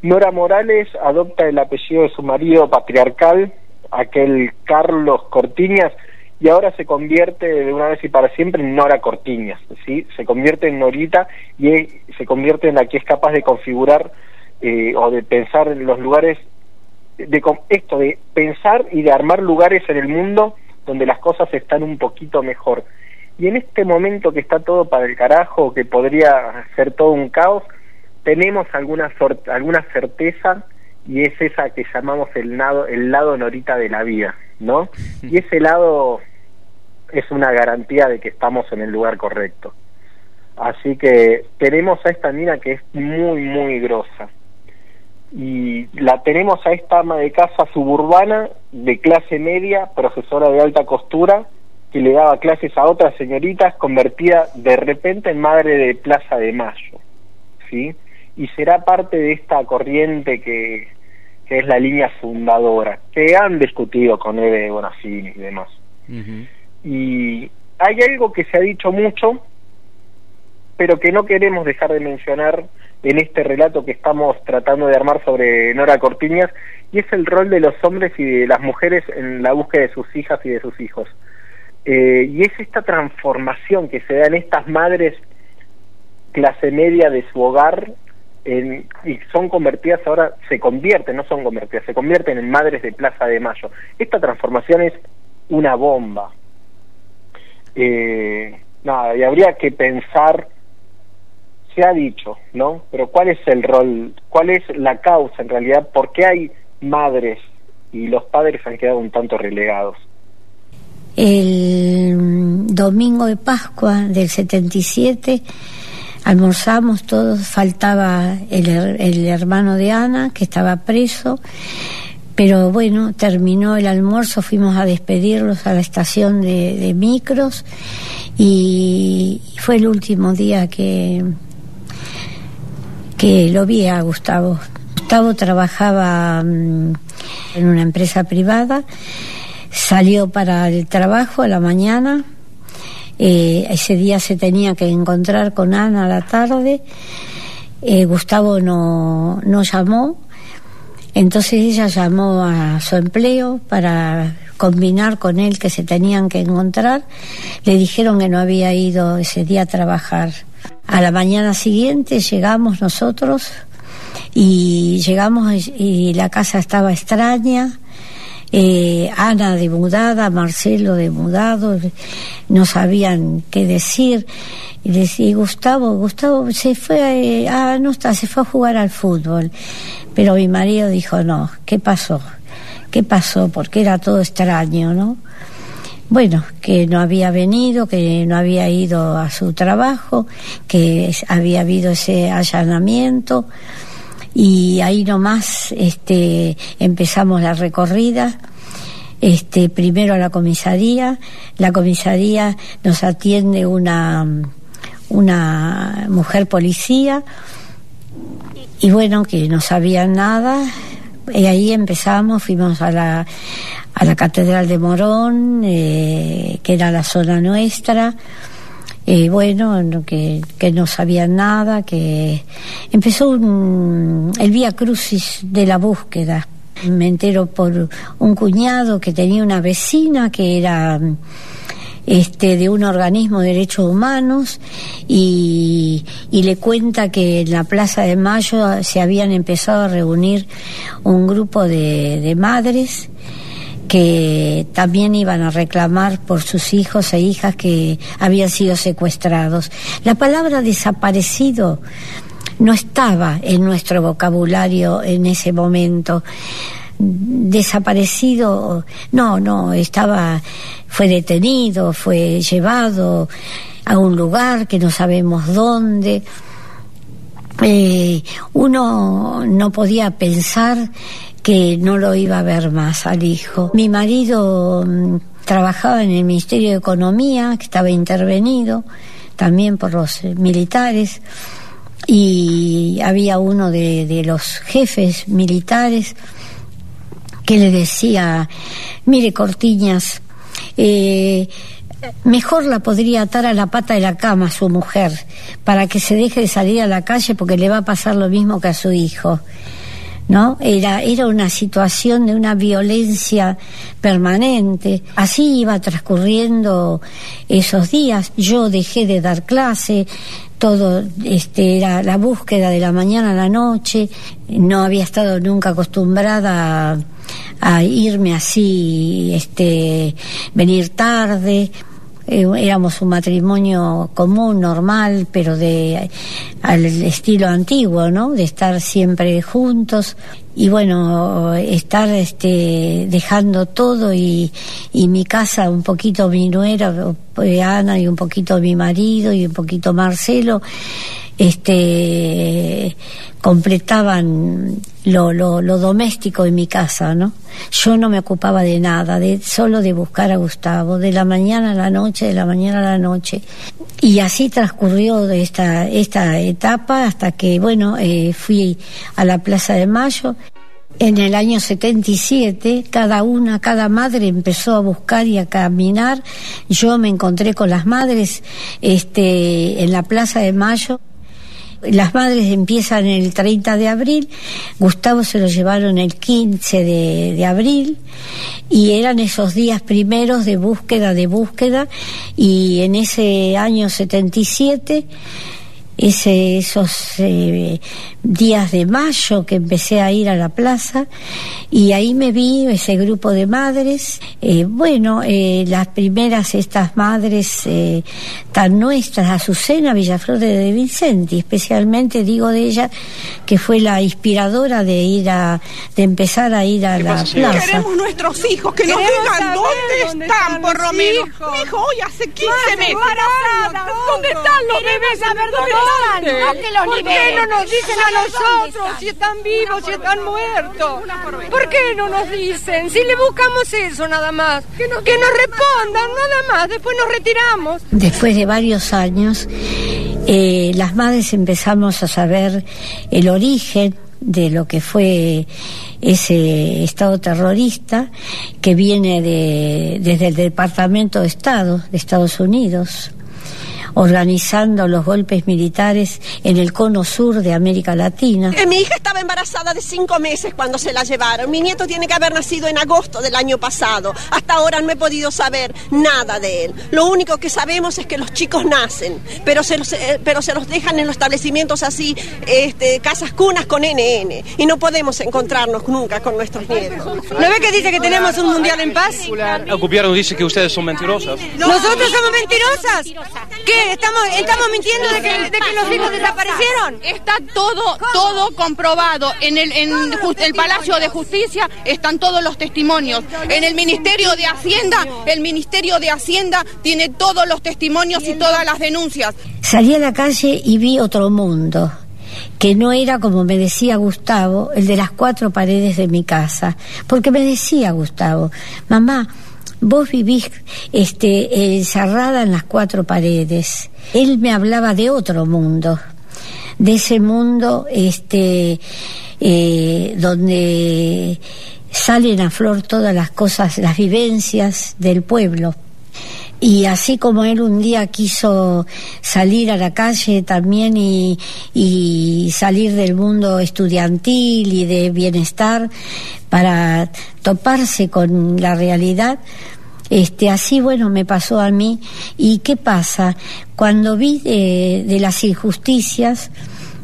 Nora Morales adopta el apellido de su marido patriarcal, aquel Carlos Cortiñas, y ahora se convierte de una vez y para siempre en Nora Cortiñas, ¿sí? Se convierte en Norita y se convierte en la que es capaz de configurar eh, o de pensar en los lugares, de esto de pensar y de armar lugares en el mundo donde las cosas están un poquito mejor. Y en este momento que está todo para el carajo, que podría ser todo un caos, tenemos alguna, alguna certeza y es esa que llamamos el, lado el lado norita de la vida, ¿no? Y ese lado es una garantía de que estamos en el lugar correcto. Así que tenemos a esta mina que es muy, muy grosa. Y la tenemos a esta ama de casa suburbana de clase media, profesora de alta costura, que le daba clases a otras señoritas, convertida de repente en madre de Plaza de Mayo. ¿Sí? y será parte de esta corriente que, que es la línea fundadora, que han discutido con Eve Bonafini y demás. Y hay algo que se ha dicho mucho, pero que no queremos dejar de mencionar en este relato que estamos tratando de armar sobre Nora Cortiñas, y es el rol de los hombres y de las mujeres en la búsqueda de sus hijas y de sus hijos. Eh, y es esta transformación que se da en estas madres clase media de su hogar y son convertidas ahora, se convierten, no son convertidas, se convierten en madres de Plaza de Mayo. Esta transformación es una bomba. Eh, nada, y habría que pensar, se ha dicho, ¿no? Pero ¿cuál es el rol, cuál es la causa en realidad? ¿Por qué hay madres y los padres han quedado un tanto relegados? El domingo de Pascua del 77 almorzamos todos, faltaba el hermano de Ana, que estaba preso, pero bueno, terminó el almuerzo, fuimos a despedirlos a la estación de, micros y fue el último día que, que lo vi a Gustavo. Gustavo trabajaba mm, en una empresa privada, salió para el trabajo a la mañana, eh, ese día se tenía que encontrar con Ana a la tarde. Eh, Gustavo no, no llamó. Entonces ella llamó a su empleo para combinar con él que se tenían que encontrar. Le dijeron que no había ido ese día a trabajar. A la mañana siguiente llegamos nosotros y llegamos y la casa estaba extraña eh, Ana de mudada, Marcelo de mudado, no sabían qué decir. Y decía, Gustavo, Gustavo se fue, a, ah, no está, se fue a jugar al fútbol. Pero mi marido dijo, no, ¿qué pasó? ¿qué pasó? Porque era todo extraño, ¿no? Bueno, que no había venido, que no había ido a su trabajo, que había habido ese allanamiento. Y ahí nomás este, empezamos la recorrida. Este, primero a la comisaría, la comisaría nos atiende una, una mujer policía. Y bueno, que no sabían nada, y ahí empezamos, fuimos a la, a la Catedral de Morón, eh, que era la zona nuestra. Eh, bueno, que, que no sabían nada, que empezó un, el Vía Crucis de la búsqueda. Me entero por un cuñado que tenía una vecina que era este, de un organismo de derechos humanos y, y, le cuenta que en la Plaza de Mayo se habían empezado a reunir un grupo de, de madres que también iban a reclamar por sus hijos e hijas que habían sido secuestrados. La palabra desaparecido no estaba en nuestro vocabulario en ese momento. Desaparecido, no, no, estaba, fue detenido, fue llevado a un lugar que no sabemos dónde. Eh, uno no podía pensar que no lo iba a ver más al hijo. Mi marido mm, trabajaba en el Ministerio de Economía, que estaba intervenido también por los eh, militares, y había uno de, los jefes militares que le decía, mire Cortiñas, eh, mejor la podría atar a la pata de la cama a su mujer, para que se deje de salir a la calle porque le va a pasar lo mismo que a su hijo. ¿No? Era, era una situación de una violencia permanente. Así iba transcurriendo esos días. Yo dejé de dar clase, todo este, era la búsqueda de la mañana a la noche. No había estado nunca acostumbrada a, irme así, este, venir tarde. Eh, éramos un matrimonio común, normal, pero de al estilo antiguo, ¿no? De estar siempre juntos y bueno, estar este dejando todo y, y mi casa un poquito mi nuera eh, Ana y un poquito mi marido y un poquito Marcelo este completaban lo, lo, lo, doméstico en mi casa, ¿no? Yo no me ocupaba de nada, de solo de buscar a Gustavo, de la mañana a la noche, de la mañana a la noche. Y así transcurrió esta, esta etapa hasta que, bueno, eh, fui a la Plaza de Mayo. En el año 77, cada una, cada madre empezó a buscar y a caminar. Yo me encontré con las madres este, en la Plaza de Mayo. Las madres empiezan el 30 de abril, Gustavo se lo llevaron el 15 de, de, abril y eran esos días primeros de búsqueda, de búsqueda y en ese año 77 ese, esos eh, días de mayo que empecé a ir a la plaza y ahí me vi ese grupo de madres. Eh, bueno, eh, las primeras estas madres eh, tan nuestras, Azucena Villaflor de Vicenti, especialmente digo de ella que fue la inspiradora de ir a, de empezar a ir a la plaza. Queremos nuestros hijos, que nos digan dónde, están, por lo menos. Hijo hoy hace 15 meses. ¿Dónde están los bebés? ¿Por qué no nos dicen a nosotros si están vivos, si están muertos? ¿Por qué no nos dicen? Si le buscamos eso nada más. Que nos, que nos respondan nada más, después nos retiramos. Después de varios años, eh, las madres empezamos a saber el origen de lo que fue ese Estado terrorista que viene de, desde el Departamento de Estado de Estados Unidos organizando los golpes militares en el cono sur de América Latina. Eh, mi hija estaba embarazada de cinco meses cuando se la llevaron. Mi nieto tiene que haber nacido en agosto del año pasado. Hasta ahora no he podido saber nada de él. Lo único que sabemos es que los chicos nacen, pero se los, eh, pero se los dejan en los establecimientos así, este, casas cunas con NN. Y no podemos encontrarnos nunca con nuestros nietos. ¿No ve que dice que tenemos un mundial en paz? Gobierno dice que ustedes son mentirosas. ¿Nosotros somos mentirosas? ¿Qué? Qué? ¿Estamos, estamos mintiendo de que, de que los hijos desaparecieron? Está todo, todo comprobado. En el, en just- el Palacio de Justicia están todos los testimonios. En el Ministerio de Hacienda, el Ministerio de Hacienda tiene todos los testimonios y todas las denuncias. Salí a la calle y vi otro mundo, que no era, como me decía Gustavo, el de las cuatro paredes de mi casa. Porque me decía Gustavo, mamá, vos vivís este, encerrada en las cuatro paredes. Él me hablaba de otro mundo, de ese mundo este, eh, donde salen a flor todas las cosas, las vivencias del pueblo. Y así como él un día quiso salir a la calle también y, salir del mundo estudiantil y de bienestar para toparse con la realidad, este, así bueno me pasó a mí. ¿Y qué pasa? Cuando vi de, de las injusticias,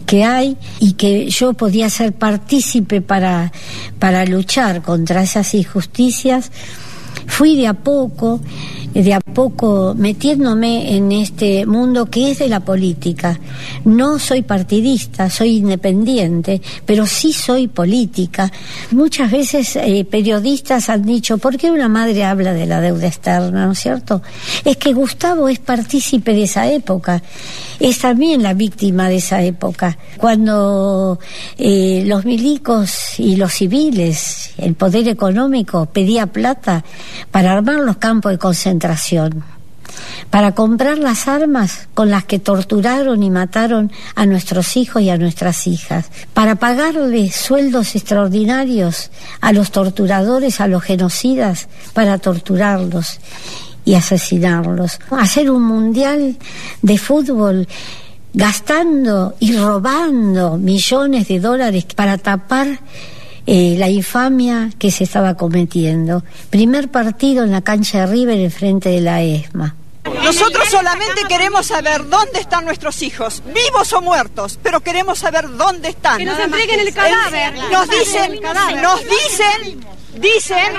que hay y que yo podía ser partícipe para, para luchar contra esas injusticias, fui de a poco, de a poco metiéndome en este mundo que es de la política. No soy partidista, soy independiente, pero sí soy política. Muchas veces eh, periodistas han dicho, ¿por qué una madre habla de la deuda externa, no es cierto? Es que Gustavo es partícipe de esa época, es también la víctima de esa época. Cuando eh, los milicos y los civiles, el poder económico pedía plata para armar los campos de concentración, para comprar las armas con las que torturaron y mataron a nuestros hijos y a nuestras hijas, para pagarle sueldos extraordinarios a los torturadores, a los genocidas, para torturarlos y asesinarlos. Hacer un mundial de fútbol gastando y robando millones de dólares para tapar eh, la infamia que se estaba cometiendo. Primer partido en la cancha de River en frente de la ESMA. Nosotros solamente queremos saber dónde están nuestros hijos, vivos o muertos, pero queremos saber dónde están. Que nos entreguen el cadáver. Nos dicen, nos dicen, dicen,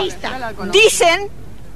lista. Dicen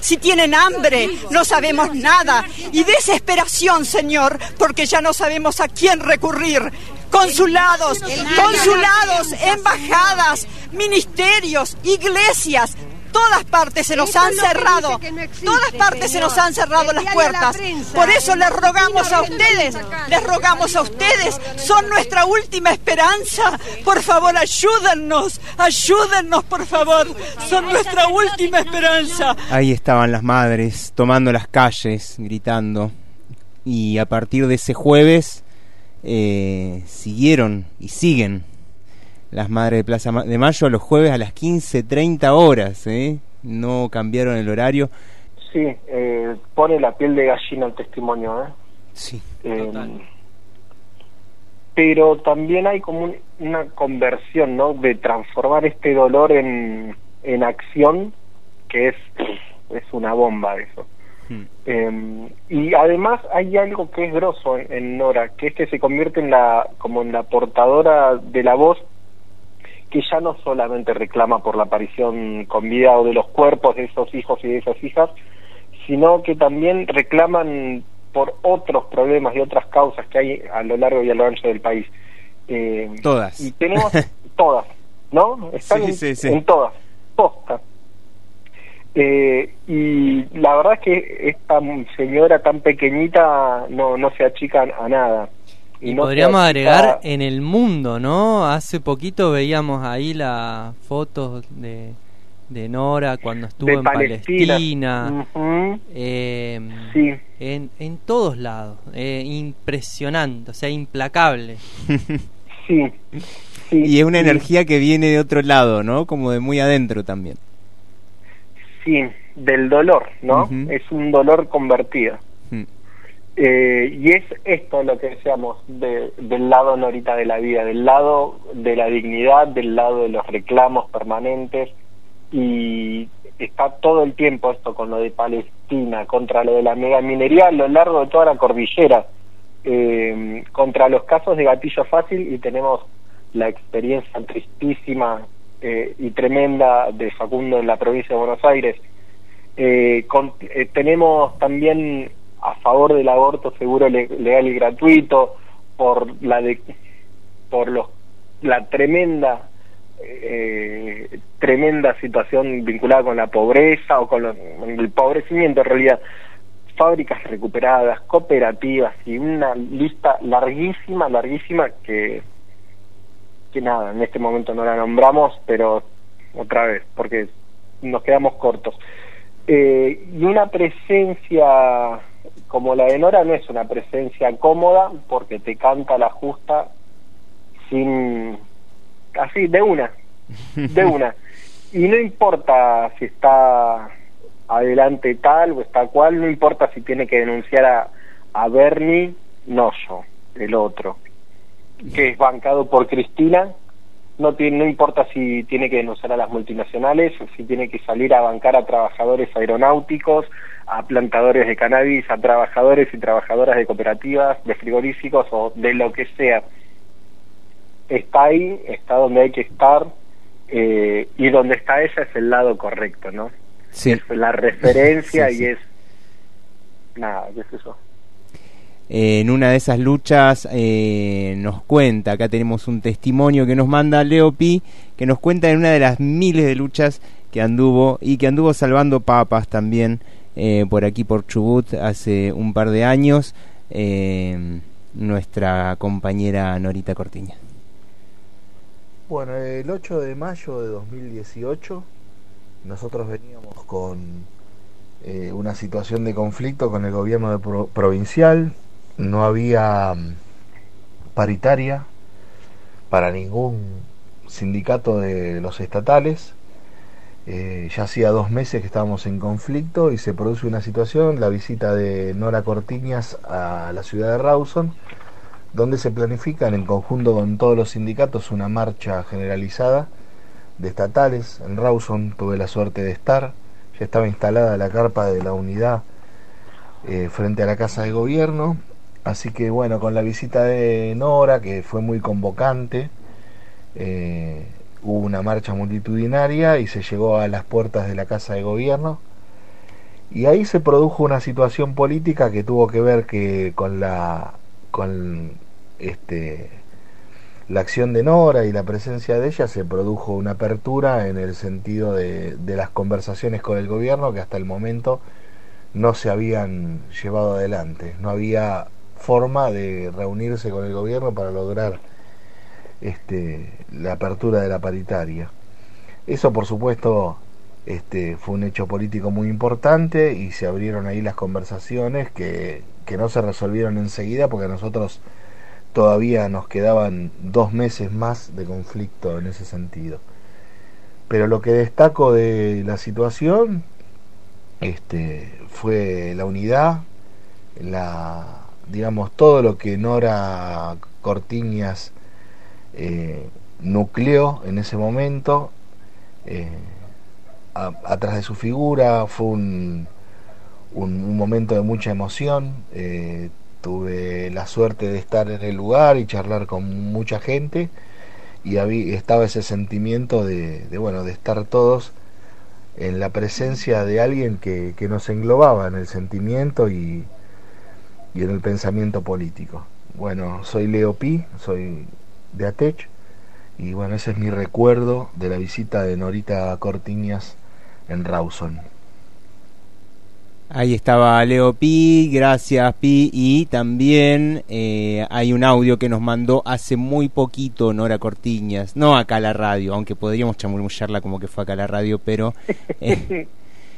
si tienen hambre, no sabemos nada. Y desesperación, Señor, porque ya no sabemos a quién recurrir. Consulados, consulados, embajadas, ministerios, iglesias, todas partes se nos han cerrado, todas partes se nos han cerrado las puertas. Por eso les rogamos a ustedes, les rogamos a ustedes, son nuestra última esperanza. Por favor, ayúdennos, ayúdennos, por favor, son nuestra última esperanza. Ahí estaban las madres tomando las calles, gritando. Y a partir de ese jueves eh, siguieron y siguen las madres de Plaza Ma- de Mayo los jueves a las 15.30 horas. ¿eh? No cambiaron el horario. Sí, eh, pone la piel de gallina el testimonio, ¿eh? Sí. Eh, pero también hay como un- una conversión, ¿no? De transformar este dolor en, en acción, que es, es una bomba eso. Eh, y además hay algo que es grosso en, en Nora, que es que se convierte en la como en la portadora de la voz que ya no solamente reclama por la aparición con vida o de los cuerpos de esos hijos y de esas hijas, sino que también reclaman por otros problemas y otras causas que hay a lo largo y a lo ancho del país. Eh, Todas. Y tenemos todas, ¿no? Están Sí, en, sí, sí. en todas, posta. Eh, y la verdad es que esta señora tan pequeñita no, no se achica a nada. Y no podríamos agregar en el mundo, ¿no? Hace poquito veíamos ahí las fotos de, de Nora cuando estuvo De en Palestina. Eh, Sí. en, en todos lados. eh, impresionante, o sea, implacable. Sí. y es una energía que viene de otro lado, ¿no? Como de muy adentro también. Sí, del dolor, ¿no? Es un dolor convertido. Eh, y es esto lo que decíamos de- del lado norita de la vida, del lado de la dignidad, del lado de los reclamos permanentes y está todo el tiempo esto con lo de Palestina, contra lo de la megaminería a lo largo de toda la cordillera, eh, contra los casos de gatillo fácil y tenemos la experiencia tristísima eh, y tremenda de Facundo en la provincia de Buenos Aires. Eh, con- eh, tenemos también a favor del aborto seguro le- legal y gratuito por la de por los la tremenda eh, tremenda situación vinculada con la pobreza o con lo- el empobrecimiento en realidad fábricas recuperadas cooperativas y una lista larguísima larguísima que que nada en este momento no la nombramos pero otra vez porque nos quedamos cortos. Eh, y una presencia como la de Nora no es una presencia cómoda porque te canta la justa sin así de una de una. Y no importa si está adelante tal o está cual no importa si tiene que denunciar a, a Bernie no yo el otro que es bancado por Cristina no tiene, no importa si tiene que denunciar a las multinacionales, si tiene que salir a bancar a trabajadores aeronáuticos, a plantadores de cannabis, a trabajadores y trabajadoras de cooperativas, de frigoríficos o de lo que sea. Está ahí, está donde hay que estar eh, y donde está ella es el lado correcto, ¿no? Sí. Es la referencia Sí, sí. y es nada, qué es eso. Eh, en una de esas luchas eh, nos cuenta, acá tenemos un testimonio que nos manda Leopi, que nos cuenta en una de las miles de luchas que anduvo y que anduvo salvando papas también eh, por aquí por Chubut hace un par de años, nuestra compañera Norita Cortiña. Bueno, el 8 de mayo de 2018 nosotros veníamos con una situación de conflicto con el gobierno de pro- provincial, no había mm, paritaria para ningún sindicato de los estatales, Eh, ya hacía dos meses que estábamos en conflicto y se produce una situación, la visita de Nora Cortiñas a la ciudad de Rawson, donde se planifican en conjunto con todos los sindicatos una marcha generalizada de estatales. En Rawson tuve la suerte de estar, ya estaba instalada la carpa de la unidad eh, frente a la Casa de Gobierno, así que bueno, con la visita de Nora, que fue muy convocante, eh, hubo una marcha multitudinaria y se llegó a las puertas de la Casa de Gobierno. Y ahí se produjo una situación política que tuvo que ver que con la con este la acción de Nora y la presencia de ella se produjo una apertura en el sentido de, de las conversaciones con el gobierno que hasta el momento no se habían llevado adelante. No había forma de reunirse con el gobierno para lograr este, la apertura de la paritaria. Eso, por supuesto, este, fue un hecho político muy importante y se abrieron ahí las conversaciones que, que no se resolvieron enseguida porque a nosotros todavía nos quedaban dos meses más de conflicto en ese sentido. Pero lo que destaco de la situación este, fue la unidad, la, digamos, todo lo que Nora Cortiñas eh, nucleó en ese momento, eh, atrás de su figura, fue un, un, momento de mucha emoción. eh, tuve la suerte de estar en el lugar y charlar con mucha gente y habí- estaba ese sentimiento de, de, bueno de estar todos en la presencia de alguien que, que nos englobaba en el sentimiento y, y en el pensamiento político. Bueno, soy Leo Pi, soy de Atech y bueno, ese es mi recuerdo de la visita de Norita Cortiñas en Rawson. Ahí estaba Leo Pi, gracias Pi, y también eh, hay un audio que nos mandó hace muy poquito Nora Cortiñas, no acá a la radio, aunque podríamos chamullarla como que fue acá a la radio, pero... eh,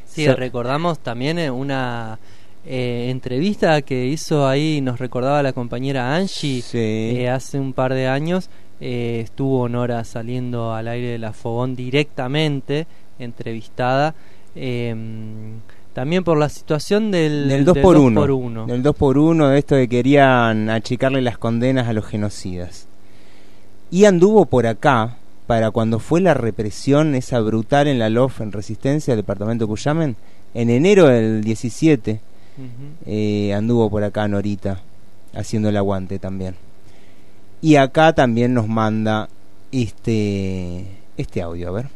Sí, so- recordamos también eh, una eh, entrevista que hizo ahí, nos recordaba la compañera Angie, eh, hace un par de años, eh, estuvo Nora saliendo al aire de la Fogón directamente, entrevistada. eh, También por la situación del, Del 2 por 1 por uno. Del 2 por 1 de esto de que querían achicarle las condenas a los genocidas. Y anduvo por acá para cuando fue la represión esa brutal en la LOF en Resistencia, del departamento de Cuyamen, en enero del 17, eh, anduvo por acá Norita, haciendo el aguante también. Y acá también nos manda este, este audio, a ver.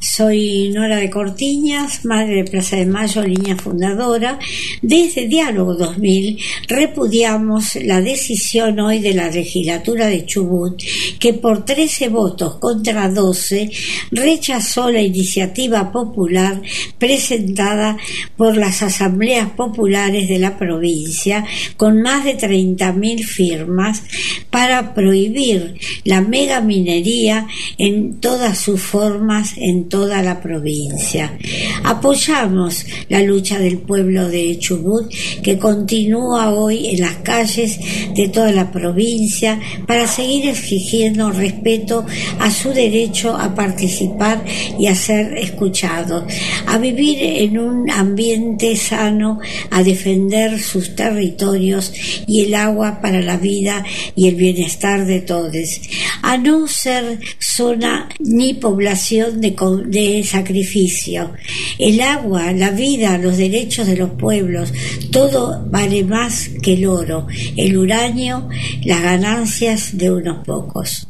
Soy Nora de Cortiñas, madre de Plaza de Mayo, línea fundadora. Desde Diálogo 2000 repudiamos la decisión hoy de la legislatura de Chubut que por 13 votos contra 12 rechazó la iniciativa popular presentada por las asambleas populares de la provincia con más de 30.000 firmas para prohibir la megaminería en todas sus formas en toda la provincia. Apoyamos la lucha del pueblo de Chubut que continúa hoy en las calles de toda la provincia para seguir exigiendo respeto a su derecho a participar y a ser escuchado, a vivir en un ambiente sano, a defender sus territorios y el agua para la vida y el bienestar de todos, a no ser zona ni población de, de sacrificio. El agua, la vida, los derechos de los pueblos, todo vale más que el oro, el uranio, las ganancias de unos pocos.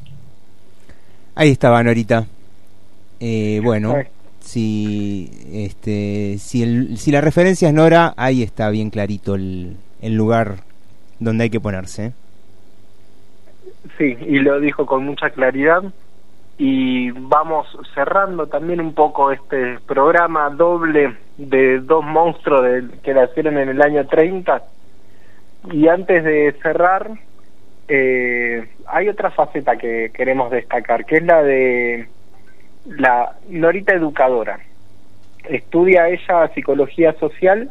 Ahí estaba Norita. Eh, bueno, si este si, el, si la referencia es Nora, ahí está bien clarito el, el lugar donde hay que ponerse. ¿eh? Sí, y lo dijo con mucha claridad. Y vamos cerrando también un poco este programa doble de dos monstruos del- que nacieron en el año 30. Y antes de cerrar, eh, hay otra faceta que queremos destacar, que es la de la Norita Educadora. Estudia ella psicología social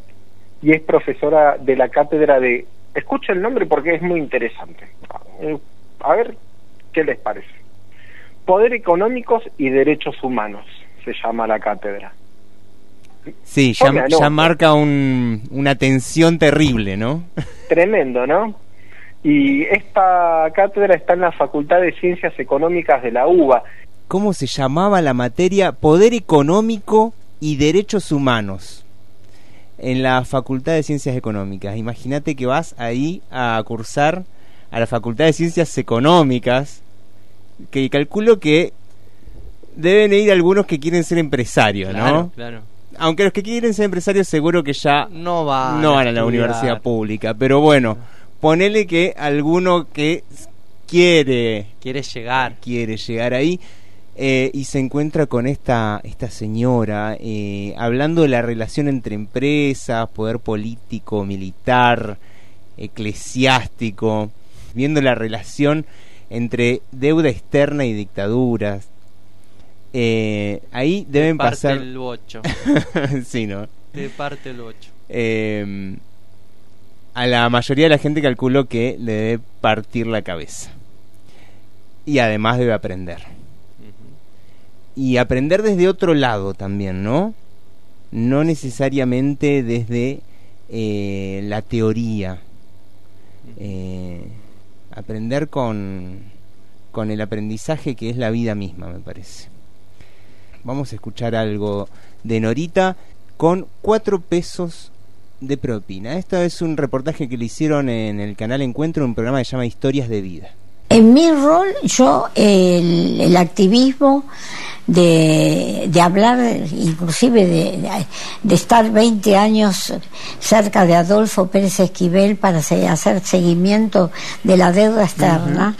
y es profesora de la cátedra de... Escucha el nombre porque es muy interesante. A ver qué les parece. Poder Económicos y Derechos Humanos se llama la cátedra. Sí, ya, marca un, una tensión terrible, ¿no? Tremendo, ¿no? Y esta cátedra está en la Facultad de Ciencias Económicas de la UBA. ¿Cómo se llamaba la materia? Poder económico y derechos humanos. En la Facultad de Ciencias Económicas. Imagínate que vas ahí a cursar a la Facultad de Ciencias Económicas, que calculo que deben ir algunos que quieren ser empresarios, ¿no? Claro, claro. Aunque los que quieren ser empresarios seguro que ya No van, no van a la universidad pública, pero bueno, ponele que alguno que quiere Quiere llegar. quiere llegar ahí eh, y se encuentra con esta esta señora eh, hablando de la relación entre empresas, poder político, militar, eclesiástico, viendo la relación entre deuda externa y dictaduras. Eh, ahí deben parte pasar el bocho. sí, ¿no? De parte el 8. Eh, a la mayoría de la gente calculo que le debe partir la cabeza. Y además debe aprender. Y aprender desde otro lado también, ¿no? No necesariamente desde eh, la teoría. Eh, aprender con, con el aprendizaje que es la vida misma, me parece. Vamos a escuchar algo de Norita con cuatro pesos de propina. Esto es un reportaje que le hicieron en el canal Encuentro, un programa que se llama Historias de Vida. En mi rol, yo el, el activismo de, de hablar, inclusive de, de- estar 20 años cerca de Adolfo Pérez Esquivel para se- hacer seguimiento de la deuda externa,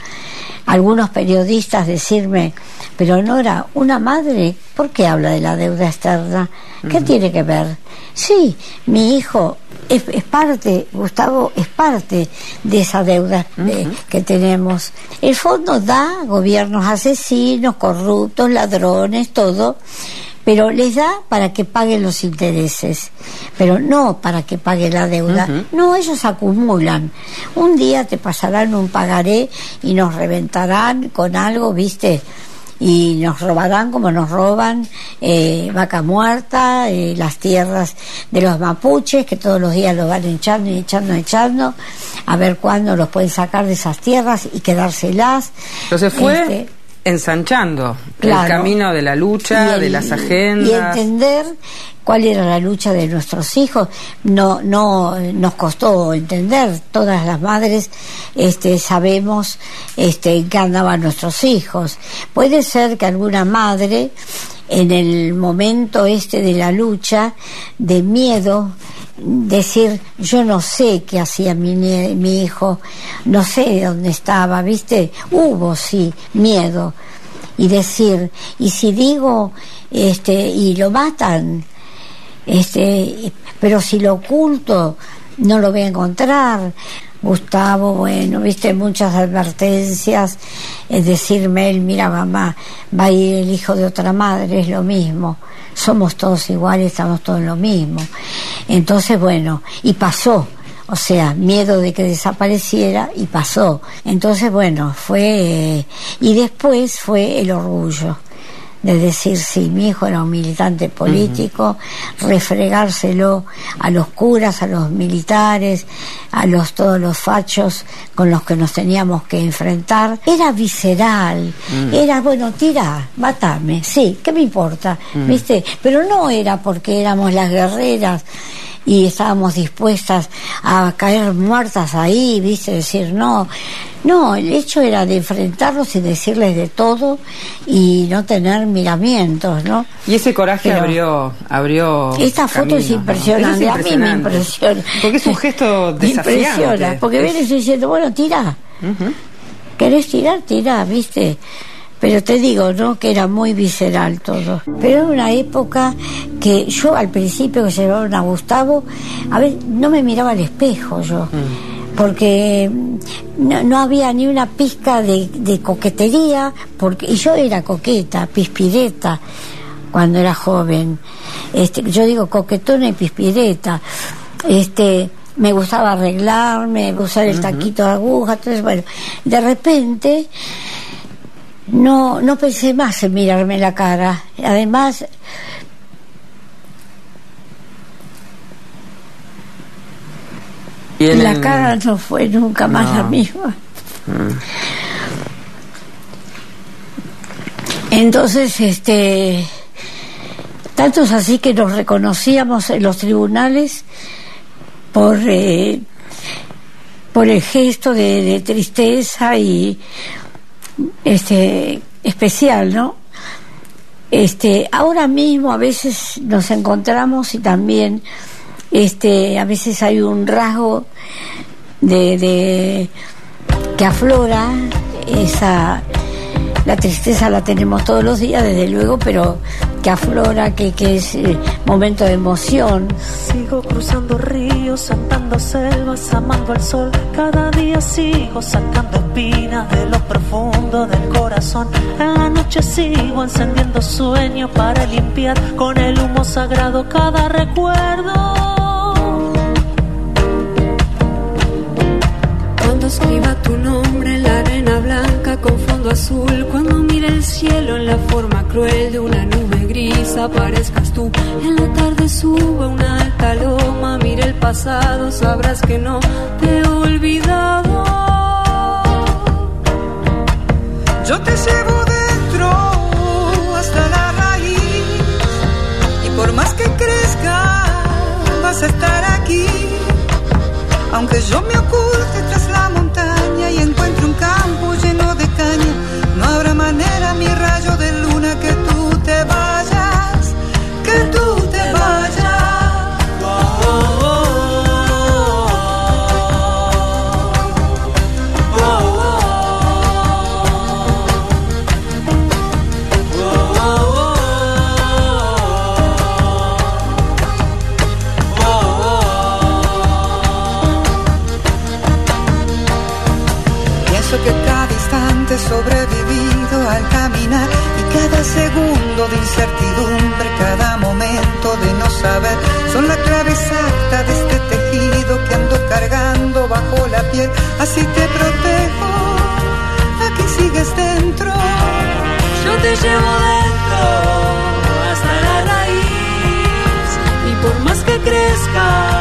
algunos periodistas decirme, pero Nora, una madre, ¿por qué habla de la deuda externa? ¿Qué tiene que ver? Sí, mi hijo es, es parte, Gustavo, es parte de esa deuda eh, que tenemos. El fondo da gobiernos asesinos, corruptos, ladrones, todo, pero les da para que paguen los intereses, pero no para que pague la deuda. No, ellos acumulan. Un día te pasarán un pagaré y nos reventarán con algo, ¿viste? y nos robarán como nos roban eh, vaca muerta, eh, las tierras de los mapuches, que todos los días los van echando y echando y echando, a ver cuándo los pueden sacar de esas tierras y quedárselas. Entonces fue Este, ensanchando el camino de la lucha, y el- de las y agendas. entender cuál era la lucha de nuestros hijos. No no nos costó entender. Todas las madres este sabemos este qué andaban nuestros hijos. Puede ser que alguna madre en el momento este de la lucha de miedo decir yo no sé qué hacía mi, mi hijo no sé dónde estaba viste hubo sí miedo. Y decir y si digo este y lo matan este pero si lo oculto no lo voy a encontrar Gustavo bueno viste muchas advertencias es decirme él mira mamá va a ir el hijo de otra madre es lo mismo. Somos todos iguales estamos todos lo mismo. Entonces bueno y pasó. O sea, miedo de que desapareciera y pasó. Entonces, bueno, fue... eh, y después fue el orgullo de decir, sí, mi hijo era un militante político, refregárselo a los curas, a los militares, a los todos los fachos con los que nos teníamos que enfrentar. Era visceral, Mm. era, bueno, tira, matame, sí, ¿qué me importa? Mm. ¿Viste? Pero no era porque éramos las guerreras y estábamos dispuestas a caer muertas ahí, ¿viste? Decir, no, no, el hecho era de enfrentarlos y decirles de todo y no tener miramientos, ¿no? Y ese coraje Pero- abrió, abrió. Esta foto es impresionante, a mí me impresiona. Porque es un gesto Me desafiante. impresiona, porque Es- vienes diciendo, bueno, tira. ¿Querés tirar? Tira, ¿viste? Pero te digo, ¿no? Que era muy visceral todo. Pero era una época que yo al principio que llevaron a Gustavo, a ver, no me miraba al espejo yo. Porque no, no había ni una pizca de, de coquetería, porque y yo era coqueta, pispireta, cuando era joven. Este, yo digo coquetona y pispireta. Este, me gustaba arreglarme, usar el taquito de aguja, entonces bueno, de repente no, no pensé más en mirarme la cara. Además, Y en la cara no fue nunca más No. la misma. Mm. Entonces, este, tanto es así que nos reconocíamos en los tribunales por, eh, por el gesto de, de tristeza y este especial, ¿no? Este, ahora mismo a veces nos encontramos y también este, a veces hay un rasgo de, de que aflora esa la tristeza la tenemos todos los días desde luego pero que aflora que, que es eh, momento de emoción Sigo cruzando ríos, andando selvas, amando al sol. Cada día sigo sacando espinas de lo profundo del corazón. En la noche sigo encendiendo sueños para limpiar con el humo sagrado cada recuerdo. Escriba tu nombre en la arena blanca con fondo azul, cuando mire el cielo en la forma cruel de una nube gris, aparezcas tú. En la tarde suba una alta loma, mire el pasado, sabrás que no te he olvidado. Yo te llevo dentro hasta la raíz y por más que crezca vas a estar aquí. Aunque yo me oculte la y encuentre un campo lleno de caña, no habrá manera, mi rayo de luna, que tú te vayas, que tú te vayas. Sobrevivido al caminar y cada segundo de incertidumbre, cada momento de no saber, son la clave exacta de este tejido que ando cargando bajo la piel. Así te protejo, aquí sigues dentro. Yo te llevo dentro hasta la raíz. Y por más que crezca,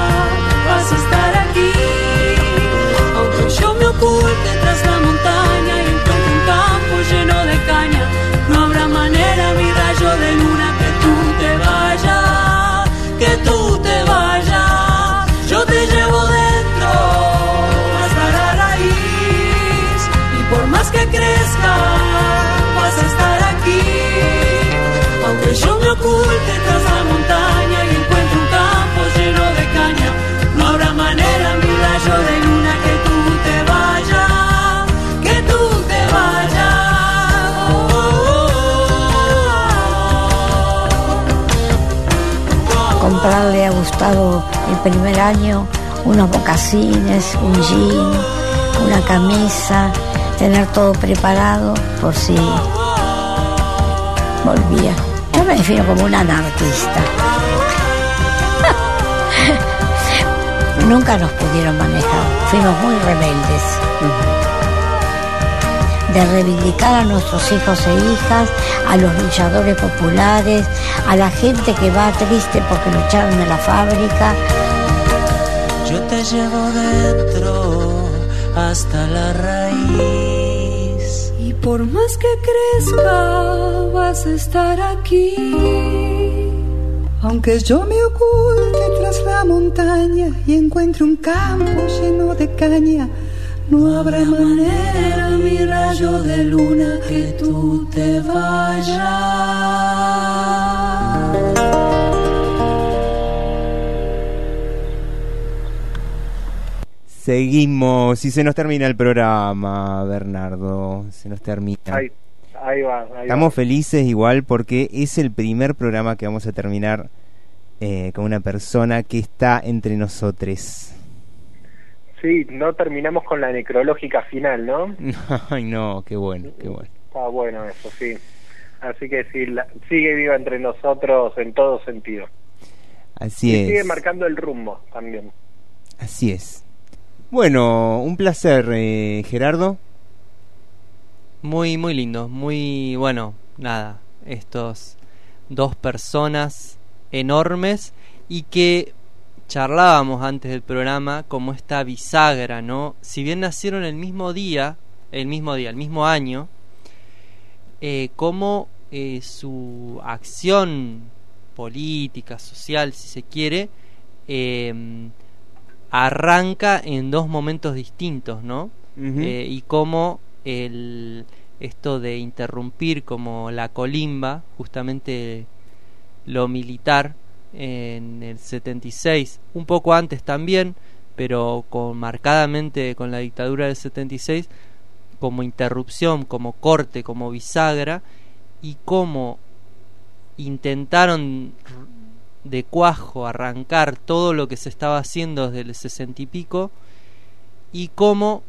vayas. comprarle a Gustavo el primer año unos mocasines, un jean, una camisa, tener todo preparado por si volvía. Yo me defino como una anarquista. Nunca nos pudieron manejar, fuimos muy rebeldes. De reivindicar a nuestros hijos e hijas, a los luchadores populares, a la gente que va triste porque lo echaron de la fábrica. Yo te llevo dentro hasta la raíz. Y por más que crezca, vas a estar aquí. Aunque yo me oculte tras la montaña y encuentre un campo lleno de caña, no habrá manera, mi rayo de luna, que tú te vayas. Seguimos y se nos termina el programa, Bernardo. Se nos termina. Ahí, ahí va. Ahí Estamos va. felices igual porque es el primer programa que vamos a terminar eh, con una persona que está entre nosotros. Sí, no terminamos con la necrológica final, ¿no? Ay, no, qué bueno, qué bueno. Está bueno eso, sí. Así que sí, la- sigue viva entre nosotros en todo sentido. Así y sigue es. marcando el rumbo también. Así es. Bueno, un placer, eh, Gerardo. Muy, muy lindo, muy bueno, nada, estos dos personas enormes y que charlábamos antes del programa como esta bisagra, ¿no? Si bien nacieron el mismo día, el mismo día, el mismo año, eh, cómo eh, su acción política, social, si se quiere, eh, arranca en dos momentos distintos, ¿no? Eh, y cómo el, esto de interrumpir como la colimba, justamente lo militar, en el 76, un poco antes también, pero con marcadamente con la dictadura del 76, como interrupción, como corte, como bisagra, y cómo intentaron de cuajo arrancar todo lo que se estaba haciendo desde el sesenta y pico, y cómo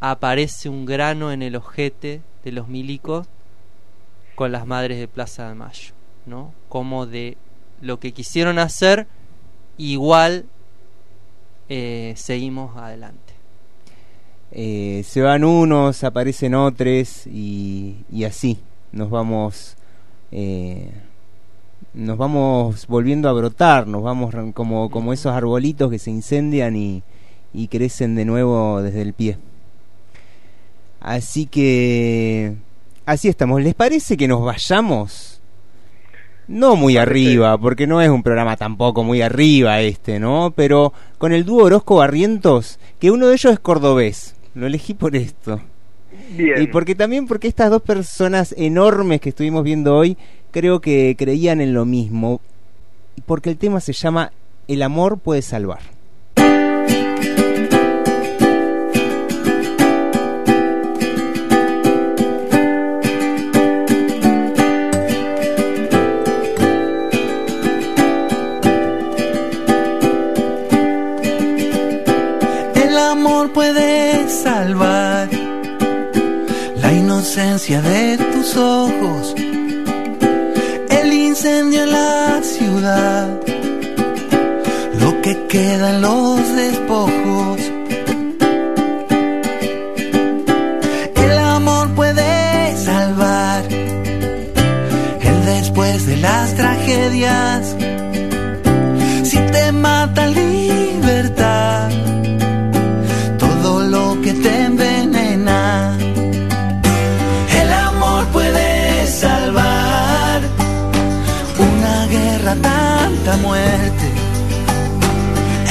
aparece un grano en el ojete de los milicos con las madres de Plaza de Mayo, ¿no? Como de lo que quisieron hacer, igual eh, seguimos adelante. Eh, se van unos, aparecen otros y, y así nos vamos eh, nos vamos volviendo a brotar, nos vamos como, como esos arbolitos que se incendian y, y crecen de nuevo desde el pie. Así que así estamos. ¿Les parece que nos vayamos? No muy arriba, porque no es un programa tampoco muy arriba este, ¿no? Pero con el dúo Orozco Barrientos, que uno de ellos es cordobés. Lo elegí por esto. Bien. Y porque también porque estas dos personas enormes que estuvimos viendo hoy creo que creían en lo mismo. Porque el tema se llama El amor puede salvar. Amor puede salvar la inocencia de tus ojos, el incendio en la ciudad, lo que queda en los despojos. El amor puede salvar después de las tragedias. Muerte.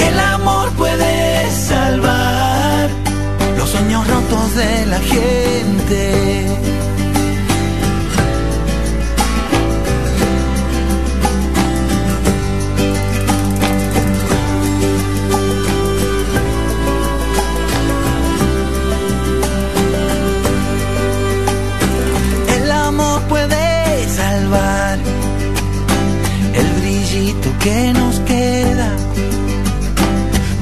El amor puede salvar los sueños rotos de la gente. Que nos queda,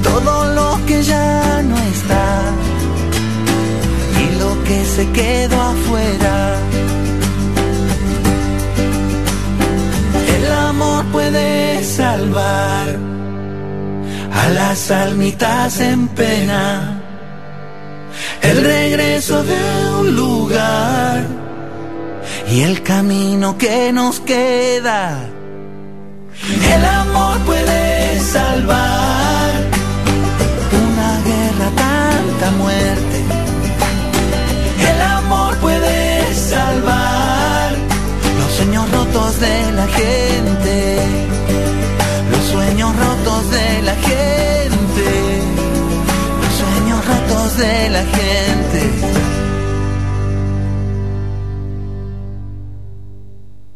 todo lo que ya no está y lo que se quedó afuera. El amor puede salvar a las almitas en pena. El regreso de un lugar y el camino que nos queda. El amor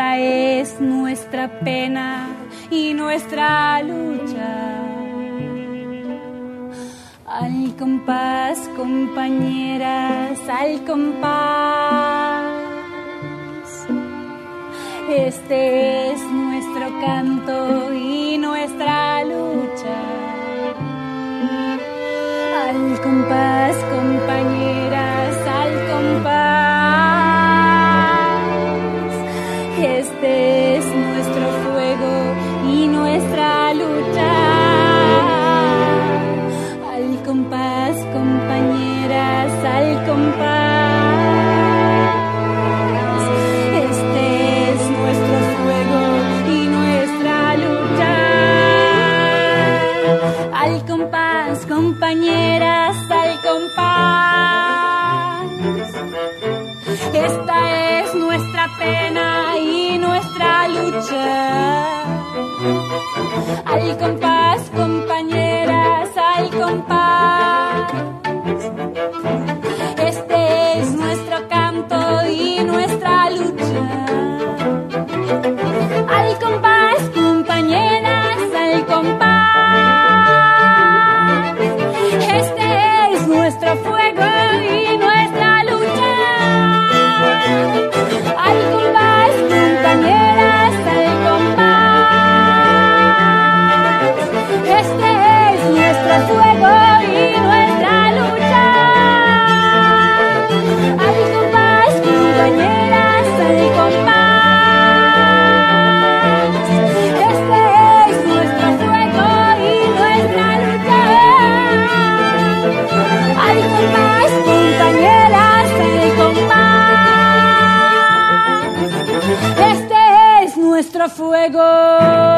Es nuestra pena y nuestra lucha. Al compás, compañeras, al compás. Este es nuestro canto y nuestra lucha. Al compás, compañeras, al compás. Compás, compañeras, al compás. Este es nuestro fuego y nuestra lucha. Al compás, compañeras, Esta es nuestra pena y nuestra lucha. Al compás, compañeras, al compás. Fuego.